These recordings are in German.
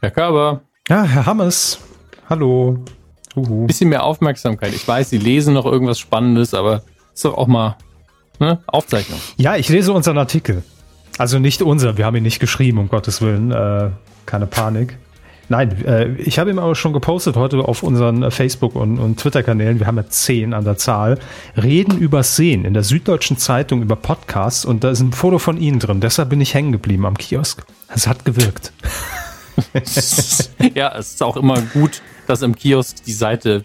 Herr Körber. Ja, Herr Hammes. Hallo. Uhu. Bisschen mehr Aufmerksamkeit. Ich weiß, Sie lesen noch irgendwas Spannendes, aber ist doch auch mal ne? Aufzeichnung. Ja, ich lese unseren Artikel. Also nicht unser, wir haben ihn nicht geschrieben, um Gottes Willen. Äh, keine Panik. Nein, äh, ich habe ihn aber schon gepostet heute auf unseren äh, Facebook- und, und Twitter-Kanälen. Wir haben ja zehn an der Zahl. Reden über Sehen in der Süddeutschen Zeitung über Podcasts und da ist ein Foto von Ihnen drin. Deshalb bin ich hängen geblieben am Kiosk. Es hat gewirkt. ja, es ist auch immer gut, dass im Kiosk die Seite,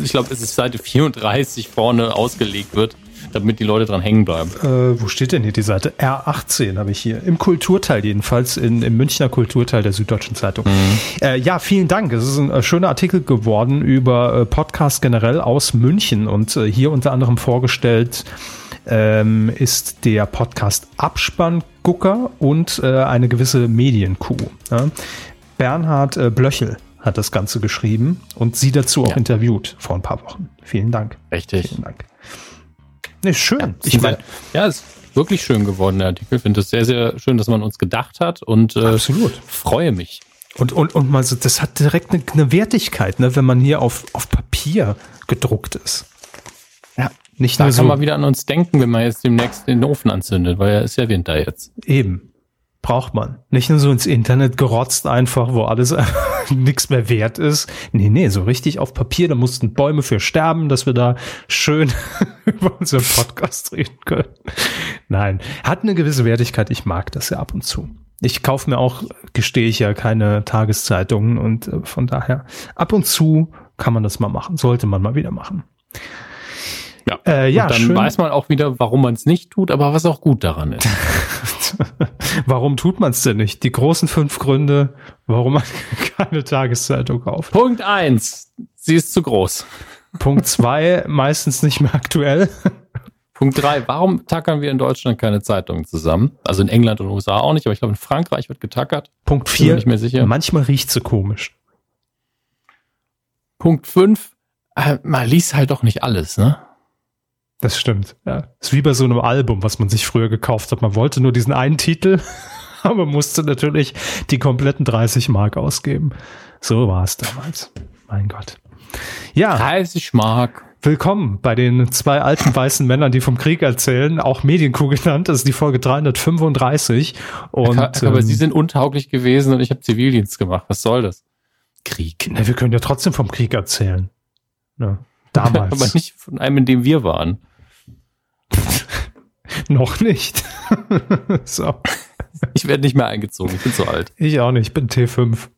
ich glaube, es ist Seite 34 vorne ausgelegt wird damit die Leute dran hängen bleiben. Äh, wo steht denn hier die Seite? R18 habe ich hier. Im Kulturteil jedenfalls, in, im Münchner Kulturteil der Süddeutschen Zeitung. Mhm. Äh, ja, vielen Dank. Es ist ein äh, schöner Artikel geworden über äh, Podcasts generell aus München und äh, hier unter anderem vorgestellt ähm, ist der Podcast Abspann Gucker und äh, eine gewisse Medienkuh. Ja? Bernhard äh, Blöchel hat das Ganze geschrieben und sie dazu auch ja. interviewt vor ein paar Wochen. Vielen Dank. Richtig. Vielen Dank. Nee, schön. Ja, ich mein, ja, ist wirklich schön geworden, der Artikel. Ich finde es sehr, sehr schön, dass man uns gedacht hat und äh, Absolut. freue mich. Und, und, und mal so, das hat direkt eine, eine Wertigkeit, ne, wenn man hier auf, auf Papier gedruckt ist. Nicht da nur kann so. man wieder an uns denken, wenn man jetzt demnächst den Ofen anzündet, weil ja ist ja Winter jetzt. Eben braucht man. Nicht nur so ins Internet gerotzt einfach, wo alles nichts mehr wert ist. Nee, nee, so richtig auf Papier, da mussten Bäume für sterben, dass wir da schön über unseren Podcast reden können. Nein, hat eine gewisse Wertigkeit. Ich mag das ja ab und zu. Ich kaufe mir auch, gestehe ich ja, keine Tageszeitungen und äh, von daher ab und zu kann man das mal machen, sollte man mal wieder machen. Ja, äh, ja und dann schön. weiß man auch wieder, warum man es nicht tut, aber was auch gut daran ist. warum tut man es denn nicht? Die großen fünf Gründe, warum man keine Tageszeitung kauft. Punkt eins, sie ist zu groß. Punkt zwei, meistens nicht mehr aktuell. Punkt drei, warum tackern wir in Deutschland keine Zeitungen zusammen? Also in England und USA auch nicht, aber ich glaube in Frankreich wird getackert. Punkt vier, nicht mehr sicher. manchmal riecht sie komisch. Punkt fünf, äh, man liest halt doch nicht alles, ne? Das stimmt. Ja. Ist wie bei so einem Album, was man sich früher gekauft hat. Man wollte nur diesen einen Titel, aber musste natürlich die kompletten 30 Mark ausgeben. So war es damals. Mein Gott. Ja. 30 Mark. Willkommen bei den zwei alten weißen Männern, die vom Krieg erzählen, auch Medienkuh genannt. Das ist die Folge 335. Und, aber ähm, sie sind untauglich gewesen und ich habe Zivildienst gemacht. Was soll das? Krieg. Na, wir können ja trotzdem vom Krieg erzählen. Ja, damals. aber nicht von einem, in dem wir waren. Noch nicht. so. Ich werde nicht mehr eingezogen, ich bin zu alt. Ich auch nicht, ich bin T5.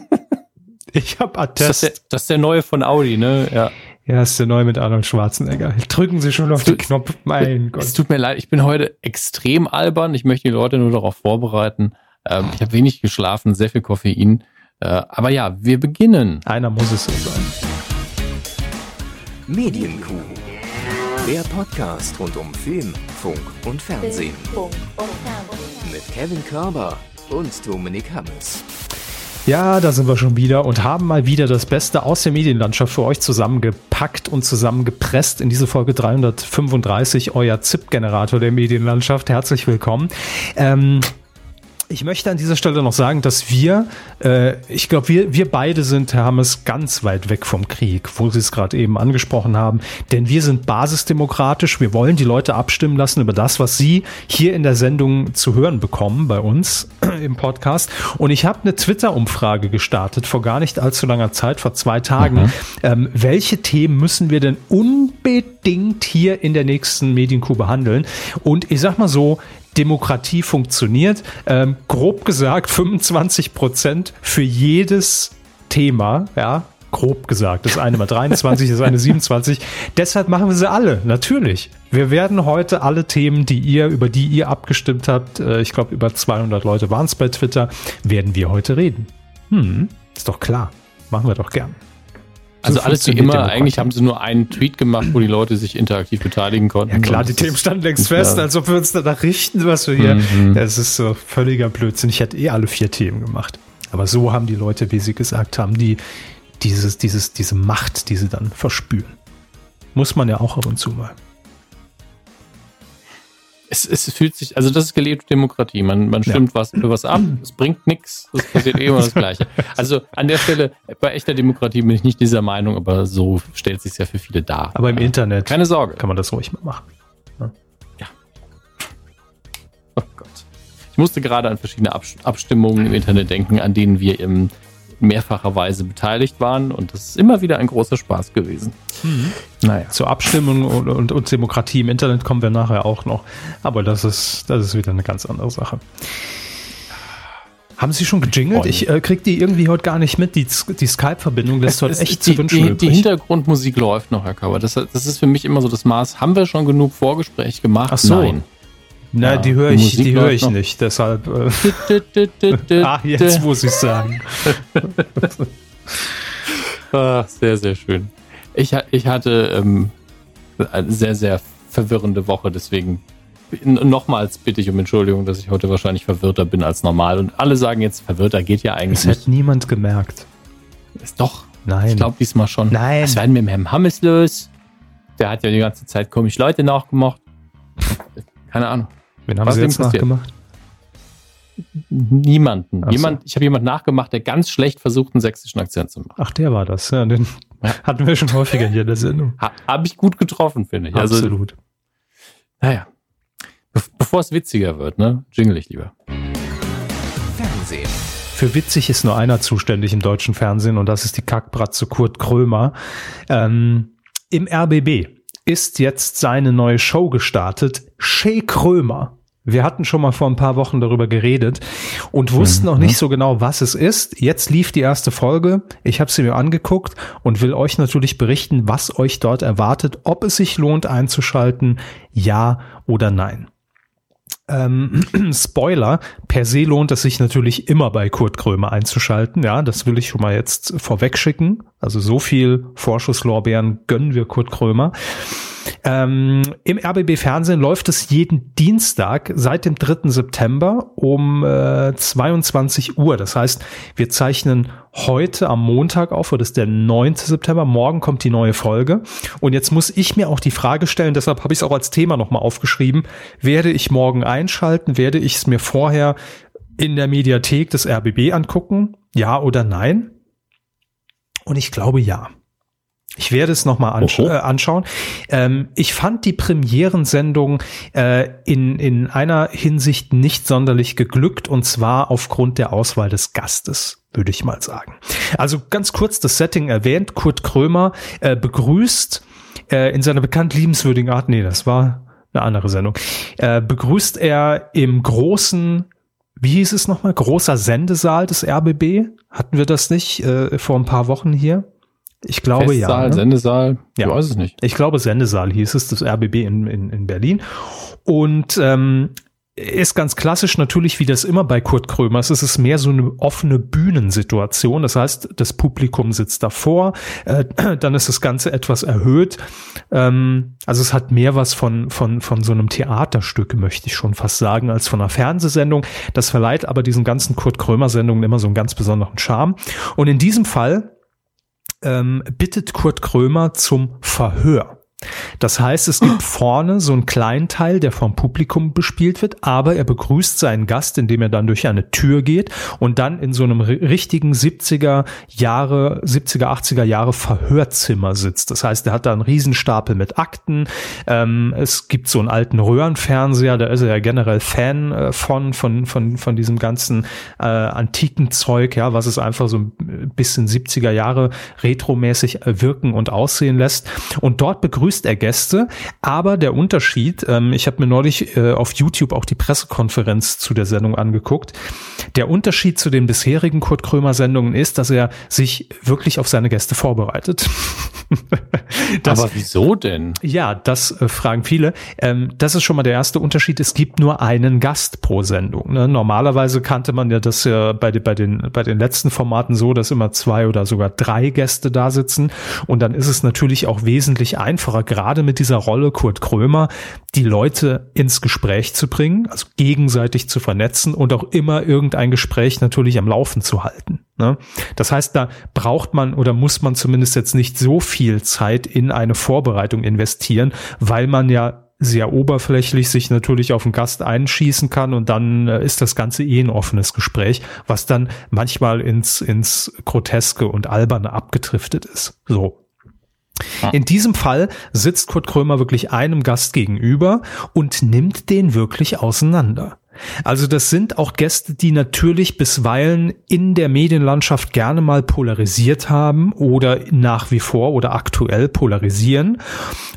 ich habe Attest. Das ist, der, das ist der neue von Audi, ne? Ja. Ja, ist der neue mit Arnold Schwarzenegger. Drücken Sie schon auf den Knopf. Mein Gott. Es tut mir leid, ich bin heute extrem albern. Ich möchte die Leute nur darauf vorbereiten. Ähm, ich habe wenig geschlafen, sehr viel Koffein. Äh, aber ja, wir beginnen. Einer muss es so sein. Medienkuh. Der Podcast rund um Film, Funk und Fernsehen. Mit Kevin Körber und Dominik Hammes. Ja, da sind wir schon wieder und haben mal wieder das Beste aus der Medienlandschaft für euch zusammengepackt und zusammengepresst in diese Folge 335, euer ZIP-Generator der Medienlandschaft. Herzlich willkommen. Ähm, ich möchte an dieser Stelle noch sagen, dass wir, äh, ich glaube, wir, wir beide sind, Herr Hammes, ganz weit weg vom Krieg, wo Sie es gerade eben angesprochen haben. Denn wir sind basisdemokratisch. Wir wollen die Leute abstimmen lassen über das, was sie hier in der Sendung zu hören bekommen bei uns im Podcast. Und ich habe eine Twitter-Umfrage gestartet vor gar nicht allzu langer Zeit, vor zwei Tagen. Mhm. Ähm, welche Themen müssen wir denn unbedingt hier in der nächsten Medienkuh behandeln? Und ich sag mal so, Demokratie funktioniert. Ähm, grob gesagt 25 Prozent für jedes Thema, ja, grob gesagt. Das eine mal 23, das eine 27. Deshalb machen wir sie alle, natürlich. Wir werden heute alle Themen, die ihr, über die ihr abgestimmt habt, äh, ich glaube über 200 Leute waren es bei Twitter, werden wir heute reden. Hm, ist doch klar. Machen wir doch gern. Also alles wie immer, eigentlich haben sie nur einen Tweet gemacht, wo die Leute sich interaktiv beteiligen konnten. Ja klar, die Themen standen längst fest, als ob wir uns danach richten, was wir hier. Mhm. Das ist so völliger Blödsinn. Ich hätte eh alle vier Themen gemacht. Aber so haben die Leute, wie sie gesagt haben, die dieses, dieses, diese Macht, die sie dann verspüren. Muss man ja auch ab und zu mal. Es, es fühlt sich, also das ist gelebte Demokratie. Man, man stimmt ja. was für was ab, es bringt nichts, es passiert eh immer das Gleiche. Also an der Stelle, bei echter Demokratie bin ich nicht dieser Meinung, aber so stellt sich ja für viele dar. Aber im ja. Internet. Keine Sorge. Kann man das ruhig mal machen. Ja. ja. Oh Gott. Ich musste gerade an verschiedene Abstimmungen im Internet denken, an denen wir im mehrfacher Weise beteiligt waren und das ist immer wieder ein großer Spaß gewesen. Mhm. Naja. Zur Abstimmung und, und, und, Demokratie im Internet kommen wir nachher auch noch, aber das ist, das ist wieder eine ganz andere Sache. Haben Sie schon gejingelt? Ich äh, krieg die irgendwie heute gar nicht mit. Die, die Skype-Verbindung lässt heute echt die, zu wünschen die, die, Hintergrundmusik läuft noch, Herr Kauer. Das, das ist für mich immer so das Maß. Haben wir schon genug Vorgespräch gemacht? Ach so. Nein. Nein, ja, die höre ich, die höre ich nicht, deshalb. Äh ah, jetzt muss ich sagen. ah, sehr, sehr schön. Ich, ich hatte ähm, eine sehr, sehr verwirrende Woche, deswegen nochmals bitte ich um Entschuldigung, dass ich heute wahrscheinlich verwirrter bin als normal. Und alle sagen jetzt, verwirrter geht ja eigentlich. Das hat niemand gemerkt. Ist doch. Nein. Ich glaube diesmal schon. Nein. Was werden mit dem Herrn Hammes los? Der hat ja die ganze Zeit komisch Leute nachgemacht. Keine Ahnung. Wen haben Was Sie jetzt nachgemacht? Niemanden. Ach Jemand, so. Ich habe jemanden nachgemacht, der ganz schlecht versucht, einen sächsischen Akzent zu machen. Ach, der war das. Ja, den ja. hatten wir schon häufiger hier in der Sendung. Ha, habe ich gut getroffen, finde ich. Also, Absolut. Also, naja. Be bevor es witziger wird, ne? Jingle ich lieber. Fernsehen. Für witzig ist nur einer zuständig im deutschen Fernsehen und das ist die Kackbratze Kurt Krömer. Ähm, Im RBB ist jetzt seine neue Show gestartet. Shea Krömer. Wir hatten schon mal vor ein paar Wochen darüber geredet und wussten mhm. noch nicht so genau, was es ist. Jetzt lief die erste Folge. Ich habe sie mir angeguckt und will euch natürlich berichten, was euch dort erwartet, ob es sich lohnt einzuschalten, ja oder nein. Ähm, Spoiler, per se lohnt es sich natürlich immer bei Kurt Krömer einzuschalten. Ja, das will ich schon mal jetzt vorweg schicken. Also so viel Vorschusslorbeeren gönnen wir Kurt Krömer. Ähm, Im RBB Fernsehen läuft es jeden Dienstag seit dem 3. September um äh, 22 Uhr. Das heißt, wir zeichnen heute am Montag auf, das ist der 9. September. Morgen kommt die neue Folge. Und jetzt muss ich mir auch die Frage stellen, deshalb habe ich es auch als Thema nochmal aufgeschrieben, werde ich morgen einschalten, werde ich es mir vorher in der Mediathek des RBB angucken? Ja oder nein? Und ich glaube ja. Ich werde es nochmal ansch äh, anschauen. Ähm, ich fand die Premierensendung äh, in, in einer Hinsicht nicht sonderlich geglückt und zwar aufgrund der Auswahl des Gastes, würde ich mal sagen. Also ganz kurz das Setting erwähnt. Kurt Krömer äh, begrüßt äh, in seiner bekannt liebenswürdigen Art, nee, das war eine andere Sendung, äh, begrüßt er im großen wie hieß es nochmal? Großer Sendesaal des RBB? Hatten wir das nicht äh, vor ein paar Wochen hier? Ich glaube Festsaal, ja. Ne? Sendesaal, ja. ich weiß es nicht. Ich glaube Sendesaal hieß es, das RBB in, in, in Berlin. Und ähm, ist ganz klassisch natürlich, wie das immer bei Kurt Krömers ist, es mehr so eine offene Bühnensituation. Das heißt, das Publikum sitzt davor, äh, dann ist das Ganze etwas erhöht. Ähm, also es hat mehr was von, von, von so einem Theaterstück, möchte ich schon fast sagen, als von einer Fernsehsendung. Das verleiht aber diesen ganzen Kurt Krömer-Sendungen immer so einen ganz besonderen Charme. Und in diesem Fall ähm, bittet Kurt Krömer zum Verhör. Das heißt, es gibt vorne so einen kleinen Teil, der vom Publikum bespielt wird, aber er begrüßt seinen Gast, indem er dann durch eine Tür geht und dann in so einem richtigen 70er Jahre, 70er, 80er Jahre Verhörzimmer sitzt. Das heißt, er hat da einen Riesenstapel mit Akten. Ähm, es gibt so einen alten Röhrenfernseher, da ist er ja generell Fan äh, von, von, von, von diesem ganzen äh, antiken Zeug, ja, was es einfach so ein bisschen 70er Jahre retromäßig wirken und aussehen lässt. Und dort begrüßt begrüßt er Gäste, aber der Unterschied, ähm, ich habe mir neulich äh, auf YouTube auch die Pressekonferenz zu der Sendung angeguckt, der Unterschied zu den bisherigen Kurt Krömer Sendungen ist, dass er sich wirklich auf seine Gäste vorbereitet. das, aber wieso denn? Ja, das äh, fragen viele. Ähm, das ist schon mal der erste Unterschied. Es gibt nur einen Gast pro Sendung. Ne? Normalerweise kannte man ja das ja bei, bei, den, bei den letzten Formaten so, dass immer zwei oder sogar drei Gäste da sitzen. Und dann ist es natürlich auch wesentlich einfacher, einfacher, gerade mit dieser Rolle Kurt Krömer, die Leute ins Gespräch zu bringen, also gegenseitig zu vernetzen und auch immer irgendein Gespräch natürlich am Laufen zu halten. Ne? Das heißt, da braucht man oder muss man zumindest jetzt nicht so viel Zeit in eine Vorbereitung investieren, weil man ja sehr oberflächlich sich natürlich auf den Gast einschießen kann und dann äh, ist das Ganze eh ein offenes Gespräch, was dann manchmal ins, ins Groteske und Alberne abgetriftet ist. So. In diesem Fall sitzt Kurt Krömer wirklich einem Gast gegenüber und nimmt den wirklich auseinander. Also das sind auch Gäste, die natürlich bisweilen in der Medienlandschaft gerne mal polarisiert haben oder nach wie vor oder aktuell polarisieren.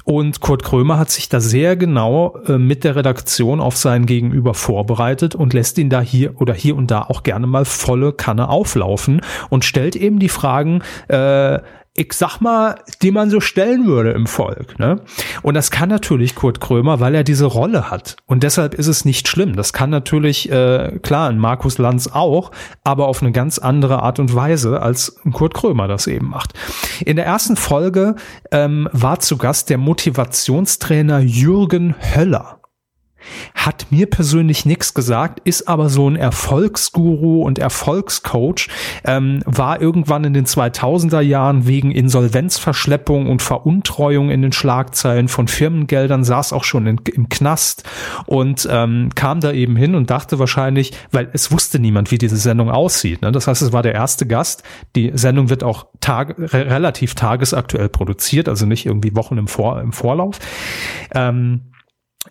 Und Kurt Krömer hat sich da sehr genau äh, mit der Redaktion auf sein Gegenüber vorbereitet und lässt ihn da hier oder hier und da auch gerne mal volle Kanne auflaufen und stellt eben die Fragen, äh, ich sag mal, die man so stellen würde im Volk. Ne? Und das kann natürlich Kurt Krömer, weil er diese Rolle hat. Und deshalb ist es nicht schlimm. Das kann natürlich, äh, klar, ein Markus Lanz auch, aber auf eine ganz andere Art und Weise, als Kurt Krömer das eben macht. In der ersten Folge ähm, war zu Gast der Motivationstrainer Jürgen Höller. Hat mir persönlich nichts gesagt, ist aber so ein Erfolgsguru und Erfolgscoach, ähm, war irgendwann in den 2000er Jahren wegen Insolvenzverschleppung und Veruntreuung in den Schlagzeilen von Firmengeldern, saß auch schon in, im Knast und ähm, kam da eben hin und dachte wahrscheinlich, weil es wusste niemand, wie diese Sendung aussieht. Ne? Das heißt, es war der erste Gast. Die Sendung wird auch tag, re relativ tagesaktuell produziert, also nicht irgendwie Wochen im, Vor im Vorlauf. Ähm,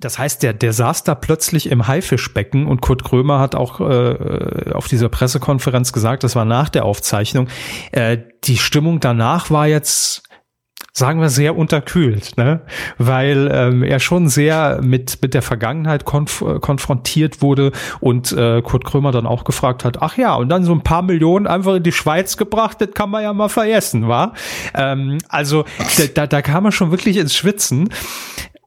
das heißt, der, der saß da plötzlich im Haifischbecken und Kurt Krömer hat auch äh, auf dieser Pressekonferenz gesagt, das war nach der Aufzeichnung, äh, die Stimmung danach war jetzt sagen wir sehr unterkühlt, ne? weil ähm, er schon sehr mit mit der Vergangenheit konf konfrontiert wurde und äh, Kurt Krömer dann auch gefragt hat, ach ja, und dann so ein paar Millionen einfach in die Schweiz gebracht, das kann man ja mal vergessen, war. Ähm, also da, da kam er schon wirklich ins Schwitzen.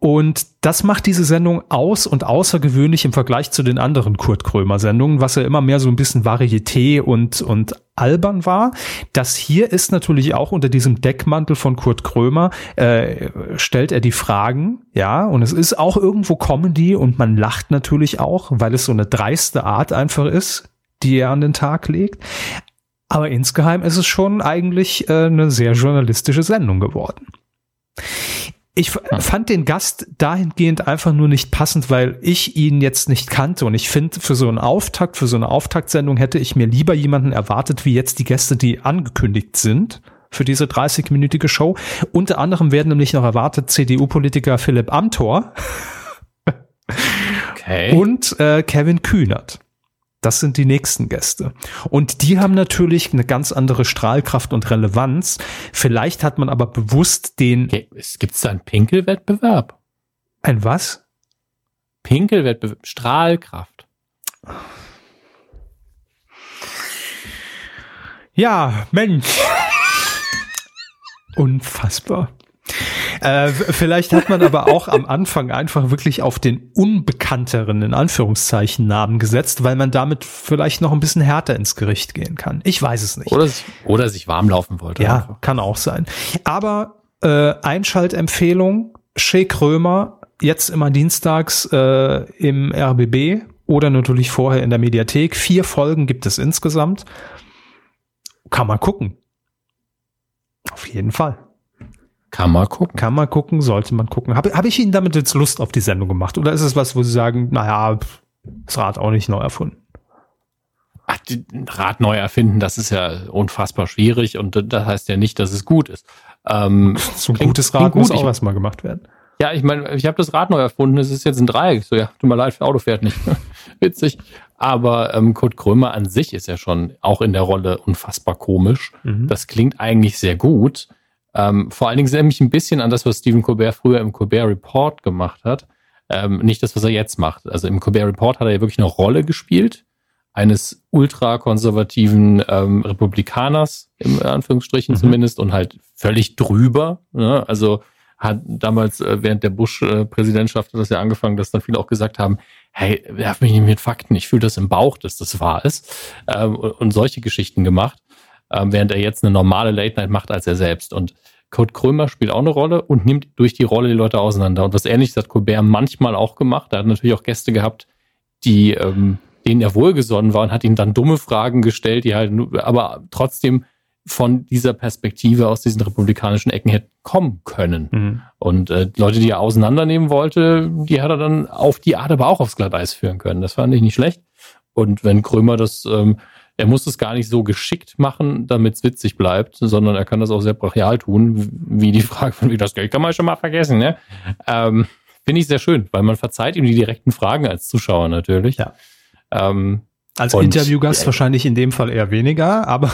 Und das macht diese Sendung aus und außergewöhnlich im Vergleich zu den anderen Kurt Krömer Sendungen, was ja immer mehr so ein bisschen Varieté und, und albern war. Das hier ist natürlich auch unter diesem Deckmantel von Kurt Krömer, äh, stellt er die Fragen, ja, und es ist auch irgendwo Comedy und man lacht natürlich auch, weil es so eine dreiste Art einfach ist, die er an den Tag legt. Aber insgeheim ist es schon eigentlich äh, eine sehr journalistische Sendung geworden. Ich fand den Gast dahingehend einfach nur nicht passend, weil ich ihn jetzt nicht kannte. Und ich finde, für so einen Auftakt, für so eine Auftaktsendung hätte ich mir lieber jemanden erwartet, wie jetzt die Gäste, die angekündigt sind für diese 30-minütige Show. Unter anderem werden nämlich noch erwartet CDU-Politiker Philipp Amthor okay. und äh, Kevin Kühnert. Das sind die nächsten Gäste. Und die haben natürlich eine ganz andere Strahlkraft und Relevanz. Vielleicht hat man aber bewusst den. Okay, es gibt da einen Pinkelwettbewerb. Ein was? Pinkelwettbewerb. Strahlkraft. Ja, Mensch. Unfassbar. Äh, vielleicht hat man aber auch am Anfang einfach wirklich auf den unbekannteren, in Anführungszeichen, Namen gesetzt, weil man damit vielleicht noch ein bisschen härter ins Gericht gehen kann. Ich weiß es nicht. Oder, oder sich warm laufen wollte. Ja, einfach. kann auch sein. Aber äh, Einschaltempfehlung, Shea Krömer, jetzt immer dienstags äh, im RBB oder natürlich vorher in der Mediathek. Vier Folgen gibt es insgesamt. Kann man gucken. Auf jeden Fall. Kann man gucken. Kann man gucken, sollte man gucken. Habe hab ich Ihnen damit jetzt Lust auf die Sendung gemacht? Oder ist es was, wo Sie sagen, naja, das Rad auch nicht neu erfunden? Ach, Rad neu erfinden, das ist ja unfassbar schwierig und das heißt ja nicht, dass es gut ist. Ähm, so ein gutes Rad gut. muss auch erstmal gemacht werden. Ja, ich meine, ich habe das Rad neu erfunden, es ist jetzt ein Dreieck. So, ja, tut mir leid, Auto fährt nicht. Witzig. Aber ähm, Kurt Krömer an sich ist ja schon auch in der Rolle unfassbar komisch. Mhm. Das klingt eigentlich sehr gut. Ähm, vor allen Dingen erinnert mich ein bisschen an das, was Stephen Colbert früher im Colbert Report gemacht hat. Ähm, nicht das, was er jetzt macht. Also im Colbert Report hat er ja wirklich eine Rolle gespielt eines ultrakonservativen ähm, Republikaners, im Anführungsstrichen mhm. zumindest, und halt völlig drüber. Ne? Also hat damals äh, während der Bush-Präsidentschaft hat das ja angefangen, dass dann viele auch gesagt haben, hey, werf mich nicht mit Fakten, ich fühle das im Bauch, dass das wahr ist. Ähm, und solche Geschichten gemacht ähm, während er jetzt eine normale Late Night macht als er selbst. Und Kurt Krömer spielt auch eine Rolle und nimmt durch die Rolle die Leute auseinander. Und was ähnliches hat Colbert manchmal auch gemacht. Er hat natürlich auch Gäste gehabt, die, ähm, denen er wohlgesonnen war und hat ihm dann dumme Fragen gestellt, die halt, aber trotzdem von dieser Perspektive aus diesen republikanischen Ecken hätten kommen können. Mhm. Und äh, Leute, die er auseinandernehmen wollte, die hat er dann auf die Art aber auch aufs Glatteis führen können. Das fand ich nicht schlecht. Und wenn Krömer das, ähm, er muss es gar nicht so geschickt machen, damit es witzig bleibt, sondern er kann das auch sehr brachial tun, wie die Frage von wie das Geld kann man schon mal vergessen, ne? Ähm, Finde ich sehr schön, weil man verzeiht ihm die direkten Fragen als Zuschauer natürlich. Ja. Ähm, als Interviewgast ja, wahrscheinlich in dem Fall eher weniger, aber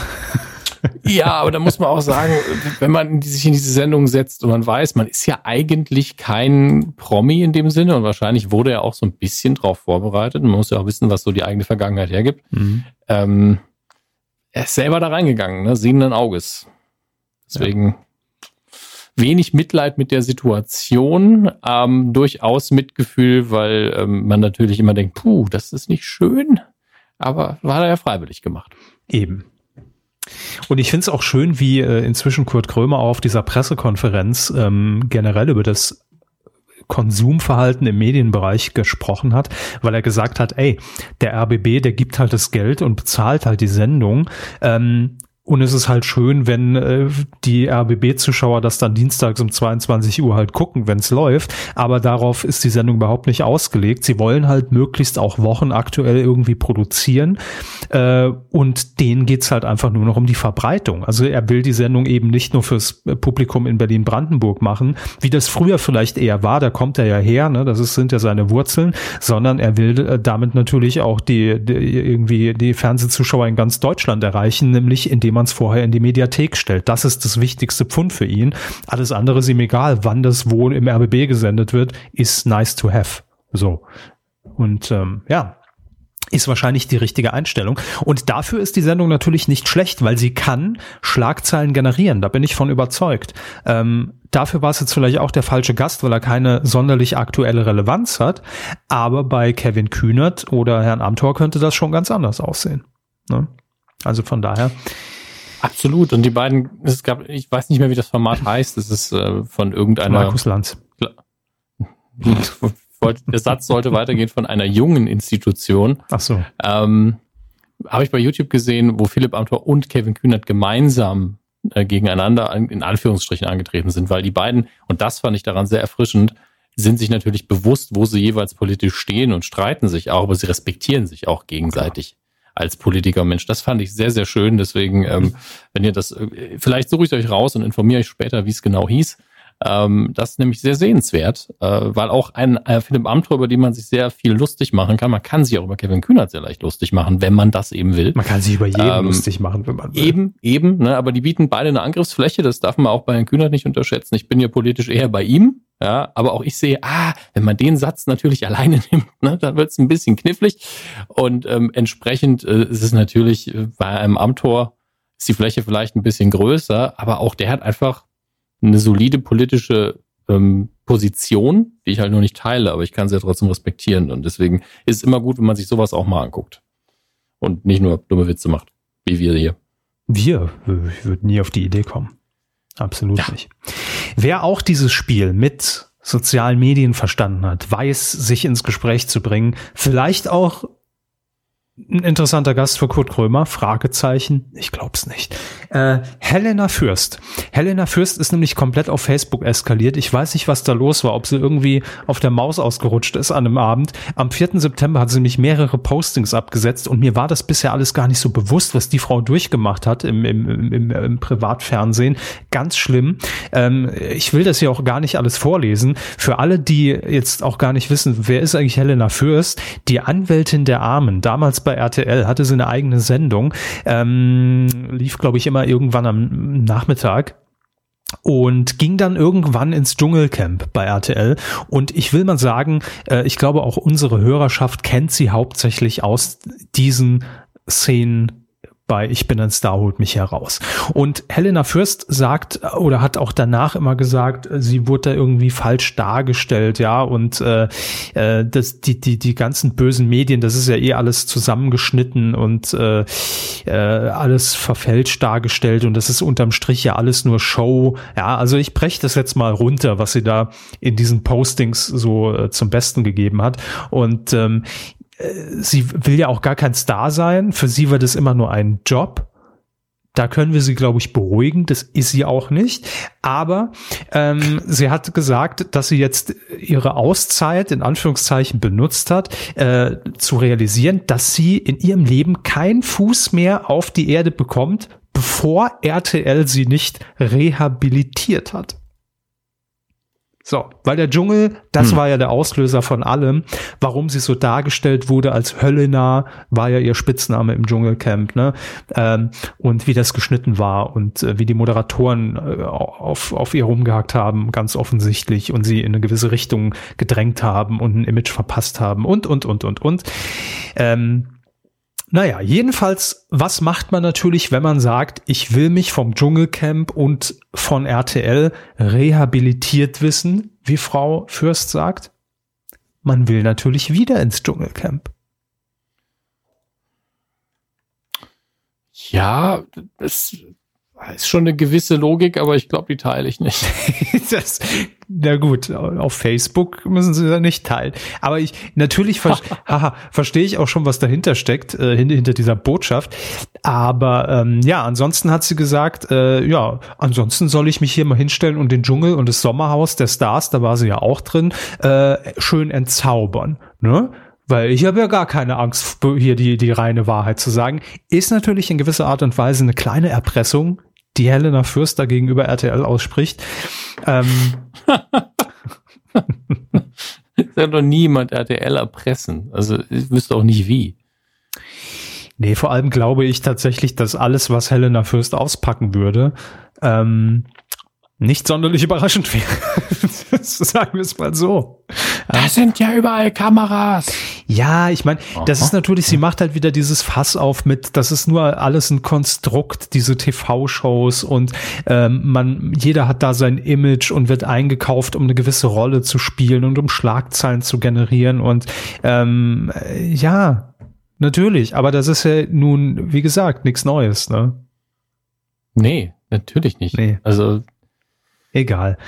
ja, aber da muss man auch sagen, wenn man sich in diese Sendung setzt und man weiß, man ist ja eigentlich kein Promi in dem Sinne und wahrscheinlich wurde er auch so ein bisschen drauf vorbereitet. Man muss ja auch wissen, was so die eigene Vergangenheit hergibt. Mhm. Ähm, er ist selber da reingegangen, ne? sehenden Auges. Deswegen ja. wenig Mitleid mit der Situation, ähm, durchaus Mitgefühl, weil ähm, man natürlich immer denkt, puh, das ist nicht schön, aber war er ja freiwillig gemacht. Eben. Und ich finde es auch schön, wie äh, inzwischen Kurt Krömer auf dieser Pressekonferenz ähm, generell über das Konsumverhalten im Medienbereich gesprochen hat, weil er gesagt hat, ey, der RBB, der gibt halt das Geld und bezahlt halt die Sendung. Ähm, und es ist halt schön, wenn äh, die RBB-Zuschauer das dann dienstags um 22 Uhr halt gucken, wenn es läuft. Aber darauf ist die Sendung überhaupt nicht ausgelegt. Sie wollen halt möglichst auch Wochen aktuell irgendwie produzieren. Äh, und denen geht's halt einfach nur noch um die Verbreitung. Also er will die Sendung eben nicht nur fürs Publikum in Berlin-Brandenburg machen, wie das früher vielleicht eher war. Da kommt er ja her, ne? das ist, sind ja seine Wurzeln, sondern er will äh, damit natürlich auch die, die irgendwie die Fernsehzuschauer in ganz Deutschland erreichen, nämlich indem indem man es vorher in die Mediathek stellt. Das ist das wichtigste Pfund für ihn. Alles andere ist ihm egal, wann das wohl im RBB gesendet wird, ist nice to have. So. Und ähm, ja, ist wahrscheinlich die richtige Einstellung. Und dafür ist die Sendung natürlich nicht schlecht, weil sie kann Schlagzeilen generieren. Da bin ich von überzeugt. Ähm, dafür war es jetzt vielleicht auch der falsche Gast, weil er keine sonderlich aktuelle Relevanz hat. Aber bei Kevin Kühnert oder Herrn Amthor könnte das schon ganz anders aussehen. Ne? Also von daher Absolut. Und die beiden, es gab, ich weiß nicht mehr, wie das Format heißt. Es ist äh, von irgendeiner. Markus Lanz. Der Satz sollte weitergehen von einer jungen Institution. Ach so. Ähm, Habe ich bei YouTube gesehen, wo Philipp Amthor und Kevin Kühnert gemeinsam äh, gegeneinander in Anführungsstrichen angetreten sind, weil die beiden, und das fand ich daran sehr erfrischend, sind sich natürlich bewusst, wo sie jeweils politisch stehen und streiten sich auch, aber sie respektieren sich auch gegenseitig als Politiker Mensch. Das fand ich sehr, sehr schön. Deswegen, ähm, wenn ihr das, äh, vielleicht suche ich euch raus und informiere euch später, wie es genau hieß. Ähm, das ist nämlich sehr sehenswert, äh, weil auch ein äh, Philipp Amthor, über den man sich sehr viel lustig machen kann. Man kann sich auch über Kevin Kühnert sehr leicht lustig machen, wenn man das eben will. Man kann sich über jeden ähm, lustig machen, wenn man will. Eben, eben, ne, aber die bieten beide eine Angriffsfläche, das darf man auch bei Herrn Kühnert nicht unterschätzen. Ich bin ja politisch eher bei ihm, ja, aber auch ich sehe, ah, wenn man den Satz natürlich alleine nimmt, ne, dann wird es ein bisschen knifflig. Und ähm, entsprechend äh, ist es natürlich äh, bei einem Amtor ist die Fläche vielleicht ein bisschen größer, aber auch der hat einfach eine solide politische ähm, Position, die ich halt nur nicht teile, aber ich kann sie ja trotzdem respektieren. Und deswegen ist es immer gut, wenn man sich sowas auch mal anguckt. Und nicht nur dumme Witze macht, wie wir hier. Wir, ich würde nie auf die Idee kommen. Absolut ja. nicht. Wer auch dieses Spiel mit sozialen Medien verstanden hat, weiß, sich ins Gespräch zu bringen, vielleicht auch ein interessanter Gast für Kurt Krömer? Fragezeichen. Ich glaub's nicht. Äh, Helena Fürst. Helena Fürst ist nämlich komplett auf Facebook eskaliert. Ich weiß nicht, was da los war, ob sie irgendwie auf der Maus ausgerutscht ist an einem Abend. Am 4. September hat sie nämlich mehrere Postings abgesetzt und mir war das bisher alles gar nicht so bewusst, was die Frau durchgemacht hat im, im, im, im Privatfernsehen. Ganz schlimm. Ähm, ich will das hier auch gar nicht alles vorlesen. Für alle, die jetzt auch gar nicht wissen, wer ist eigentlich Helena Fürst? Die Anwältin der Armen. Damals bei RTL, hatte sie eine eigene Sendung, ähm, lief, glaube ich, immer irgendwann am Nachmittag und ging dann irgendwann ins Dschungelcamp bei RTL. Und ich will mal sagen, äh, ich glaube auch unsere Hörerschaft kennt sie hauptsächlich aus diesen Szenen bei Ich bin ein Star, holt mich heraus. Und Helena Fürst sagt oder hat auch danach immer gesagt, sie wurde da irgendwie falsch dargestellt, ja, und äh, äh, das, die, die, die ganzen bösen Medien, das ist ja eh alles zusammengeschnitten und äh, äh, alles verfälscht dargestellt und das ist unterm Strich ja alles nur Show. Ja, also ich breche das jetzt mal runter, was sie da in diesen Postings so äh, zum Besten gegeben hat. Und ähm, sie will ja auch gar kein Star sein. Für sie war das immer nur ein Job. Da können wir sie, glaube ich, beruhigen. Das ist sie auch nicht. Aber ähm, sie hat gesagt, dass sie jetzt ihre Auszeit in Anführungszeichen benutzt hat, äh, zu realisieren, dass sie in ihrem Leben keinen Fuß mehr auf die Erde bekommt, bevor RTL sie nicht rehabilitiert hat. So, weil der Dschungel, das hm. war ja der Auslöser von allem, warum sie so dargestellt wurde als Höllena, war ja ihr Spitzname im Dschungelcamp, ne? Ähm, und wie das geschnitten war und äh, wie die Moderatoren äh, auf, auf ihr rumgehackt haben, ganz offensichtlich, und sie in eine gewisse Richtung gedrängt haben und ein Image verpasst haben und, und, und, und, und. Ähm, naja, jedenfalls, was macht man natürlich, wenn man sagt, ich will mich vom Dschungelcamp und von RTL rehabilitiert wissen, wie Frau Fürst sagt? Man will natürlich wieder ins Dschungelcamp. Ja, es ist schon eine gewisse Logik, aber ich glaube, die teile ich nicht. das, na gut, auf Facebook müssen sie da nicht teilen. Aber ich natürlich ver haha, verstehe ich auch schon, was dahinter steckt, äh, hinter dieser Botschaft. Aber ähm, ja, ansonsten hat sie gesagt, äh, ja, ansonsten soll ich mich hier mal hinstellen und den Dschungel und das Sommerhaus der Stars, da war sie ja auch drin, äh, schön entzaubern. Ne? Weil ich habe ja gar keine Angst, hier die, die reine Wahrheit zu sagen. Ist natürlich in gewisser Art und Weise eine kleine Erpressung, die Helena Fürster gegenüber RTL ausspricht. Ähm, ist ja doch niemand RTL erpressen. Also ich wüsste auch nicht wie. Nee, vor allem glaube ich tatsächlich, dass alles, was Helena Fürst auspacken würde, ähm, nicht sonderlich überraschend wäre. Sagen wir es mal so. Da sind ja überall Kameras. Ja, ich meine, das ist natürlich, sie macht halt wieder dieses Fass auf mit, das ist nur alles ein Konstrukt, diese TV-Shows und ähm, man, jeder hat da sein Image und wird eingekauft, um eine gewisse Rolle zu spielen und um Schlagzeilen zu generieren und ähm, ja, natürlich, aber das ist ja nun, wie gesagt, nichts Neues, ne? Nee, natürlich nicht. Nee. Also Egal.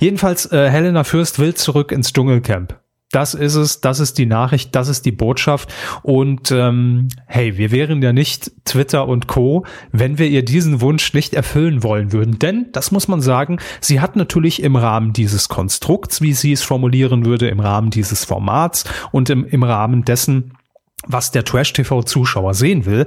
Jedenfalls, äh, Helena Fürst will zurück ins Dschungelcamp. Das ist es, das ist die Nachricht, das ist die Botschaft. Und ähm, hey, wir wären ja nicht Twitter und Co., wenn wir ihr diesen Wunsch nicht erfüllen wollen würden. Denn, das muss man sagen, sie hat natürlich im Rahmen dieses Konstrukts, wie sie es formulieren würde, im Rahmen dieses Formats und im, im Rahmen dessen, was der Trash-TV-Zuschauer sehen will,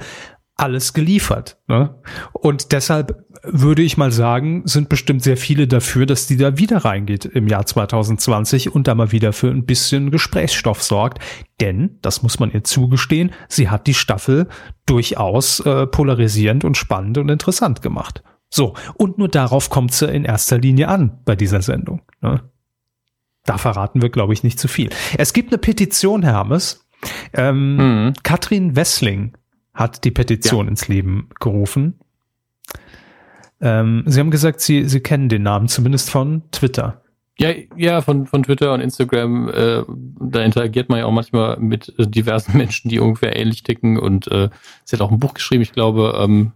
alles geliefert. Ne? Und deshalb würde ich mal sagen, sind bestimmt sehr viele dafür, dass die da wieder reingeht im Jahr 2020 und da mal wieder für ein bisschen Gesprächsstoff sorgt. Denn, das muss man ihr zugestehen, sie hat die Staffel durchaus äh, polarisierend und spannend und interessant gemacht. So, und nur darauf kommt sie in erster Linie an bei dieser Sendung. Ne? Da verraten wir, glaube ich, nicht zu viel. Es gibt eine Petition, Hermes. Ähm, mhm. Katrin Wessling hat die Petition ja. ins Leben gerufen. Ähm, Sie haben gesagt, Sie, Sie kennen den Namen, zumindest von Twitter. Ja, ja, von, von Twitter und Instagram, äh, da interagiert man ja auch manchmal mit äh, diversen Menschen, die ungefähr ähnlich ticken und äh, sie hat auch ein Buch geschrieben, ich glaube, ähm,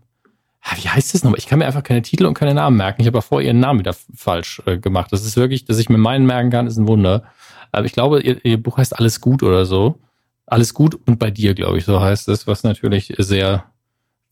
wie heißt das nochmal? Ich kann mir einfach keine Titel und keine Namen merken. Ich habe ja vorher ihren Namen wieder falsch äh, gemacht. Das ist wirklich, dass ich mir meinen merken kann, ist ein Wunder. Aber ich glaube, ihr, ihr Buch heißt Alles gut oder so. Alles gut und bei dir, glaube ich, so heißt es, was natürlich sehr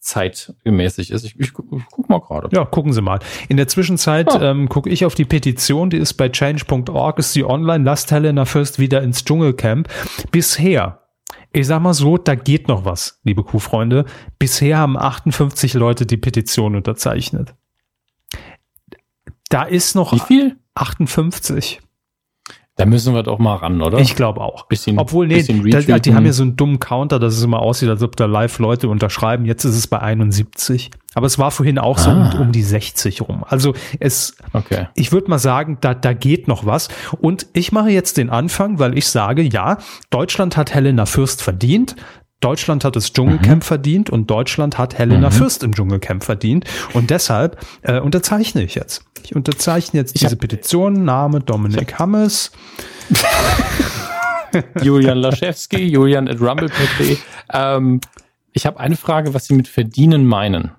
zeitgemäßig ist. Ich, ich, ich guck mal gerade. Ja, gucken Sie mal. In der Zwischenzeit ah. ähm, gucke ich auf die Petition, die ist bei change.org, ist sie online. Lasst Helena First wieder ins Dschungelcamp. Bisher, ich sag mal so, da geht noch was, liebe Kuhfreunde. Bisher haben 58 Leute die Petition unterzeichnet. Da ist noch Wie viel? 58. Da müssen wir doch mal ran, oder? Ich glaube auch. Bisschen, Obwohl, nee, da, die haben ja so einen dummen Counter, dass es immer aussieht, als ob da live Leute unterschreiben. Jetzt ist es bei 71. Aber es war vorhin auch so ah. um, um, die 60 rum. Also es, okay. ich würde mal sagen, da, da geht noch was. Und ich mache jetzt den Anfang, weil ich sage, ja, Deutschland hat Helena Fürst verdient. Deutschland hat das Dschungelcamp mhm. verdient und Deutschland hat Helena mhm. Fürst im Dschungelcamp verdient. Und deshalb äh, unterzeichne ich jetzt. Ich unterzeichne jetzt ich diese Petition. Name Dominik Hammes. Julian Laschewski, Julian at rumble.de. Ähm, ich habe eine Frage, was Sie mit verdienen meinen.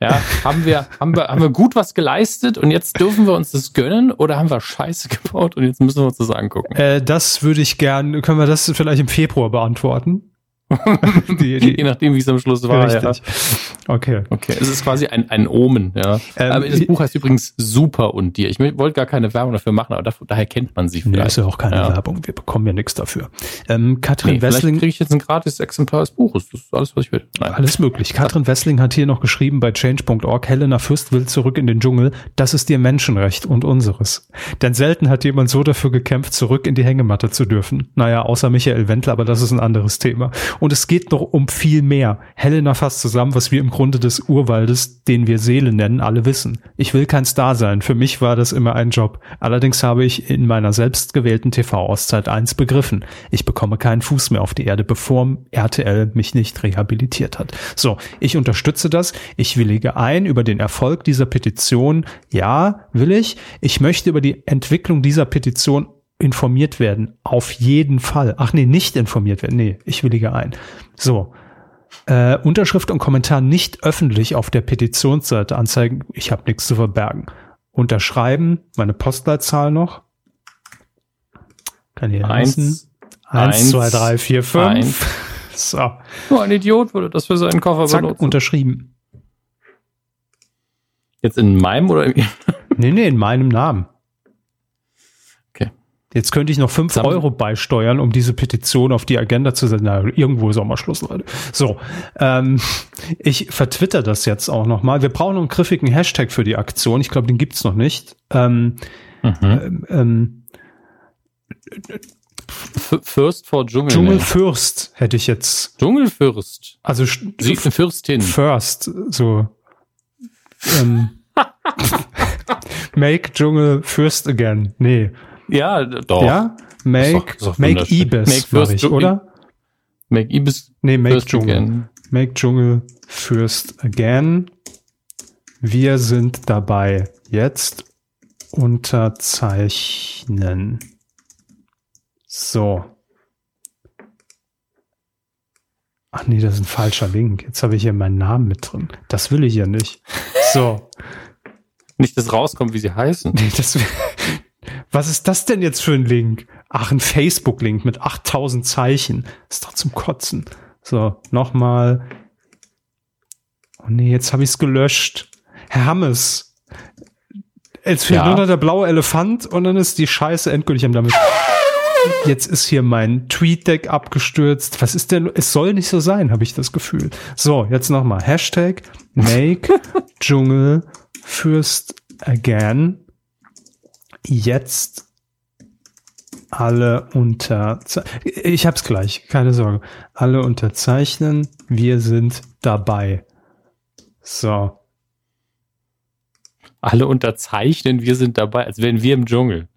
Ja, haben wir, haben wir, haben wir gut was geleistet und jetzt dürfen wir uns das gönnen oder haben wir Scheiße gebaut und jetzt müssen wir uns das angucken? Äh, das würde ich gern, können wir das vielleicht im Februar beantworten? die, die, Je nachdem, wie es am Schluss war. Richtig. Ja. Okay. Okay. Es ist quasi ein, ein Omen, ja. Ähm, aber das Buch heißt übrigens Super und dir. Ich wollte gar keine Werbung dafür machen, aber dafür, daher kennt man sie vielleicht. Nee, ist ja auch keine ja. Werbung. Wir bekommen ja nichts dafür. Ähm, Katrin nee, Wessling. kriege ich jetzt ein gratis Exemplar des Buches. Das ist alles, was ich will. Nein. Alles möglich. Katrin Wessling hat hier noch geschrieben bei change.org, Helena Fürst will zurück in den Dschungel. Das ist ihr Menschenrecht und unseres. Denn selten hat jemand so dafür gekämpft, zurück in die Hängematte zu dürfen. Naja, außer Michael Wendler, aber das ist ein anderes Thema. Und es geht noch um viel mehr. Helena fasst zusammen, was wir im Grunde des Urwaldes, den wir Seele nennen, alle wissen. Ich will kein Star sein. Für mich war das immer ein Job. Allerdings habe ich in meiner selbstgewählten TV-Auszeit eins begriffen. Ich bekomme keinen Fuß mehr auf die Erde, bevor RTL mich nicht rehabilitiert hat. So, ich unterstütze das. Ich willige ein über den Erfolg dieser Petition. Ja, will ich. Ich möchte über die Entwicklung dieser Petition informiert werden. Auf jeden Fall. Ach nee, nicht informiert werden. Nee, ich willige ein. So. Äh, Unterschrift und Kommentar nicht öffentlich auf der Petitionsseite anzeigen. Ich habe nichts zu verbergen. Unterschreiben, meine Postleitzahl noch. Kann ich eins, eins, zwei, drei, vier, fünf. So. Nur ein Idiot würde das für seinen Koffer Zack, benutzen. unterschrieben. Jetzt in meinem oder? nee, nee, in meinem Namen. Jetzt könnte ich noch fünf Euro beisteuern, um diese Petition auf die Agenda zu setzen. Na, irgendwo ist auch mal Schluss, Leute. So, ähm, ich vertwitter das jetzt auch noch mal. Wir brauchen einen griffigen Hashtag für die Aktion. Ich glaube, den gibt's noch nicht. Ähm, mhm. ähm, ähm Fürst vor Dschungel. Dschungelfürst hätte ich jetzt. Dschungelfürst. Also Sie eine Fürstin. First, so. ähm, Make Dschungel First again. Nee. Ja, doch. Ja? Make, doch, make Ibis, make ich, oder? Make Ibis. Nee, Make Dschungel. Again. Make Dschungel First Again. Wir sind dabei. Jetzt unterzeichnen. So. Ach nee, das ist ein falscher Link. Jetzt habe ich hier meinen Namen mit drin. Das will ich ja nicht. So. Nicht, dass rauskommt, wie sie heißen. Nee, das, was ist das denn jetzt für ein Link? Ach, ein Facebook-Link mit 8000 Zeichen. Ist doch zum Kotzen. So, nochmal. Oh nee, jetzt habe ich es gelöscht. Herr Hammes. Jetzt fehlt ja. nur noch der blaue Elefant und dann ist die Scheiße endgültig am damit. Jetzt ist hier mein Tweet-Deck abgestürzt. Was ist denn? Es soll nicht so sein, habe ich das Gefühl. So, jetzt nochmal. Hashtag Make Dschungel Fürst Again jetzt alle unter ich hab's gleich, keine Sorge. Alle unterzeichnen, wir sind dabei. So. Alle unterzeichnen, wir sind dabei, als wären wir im Dschungel.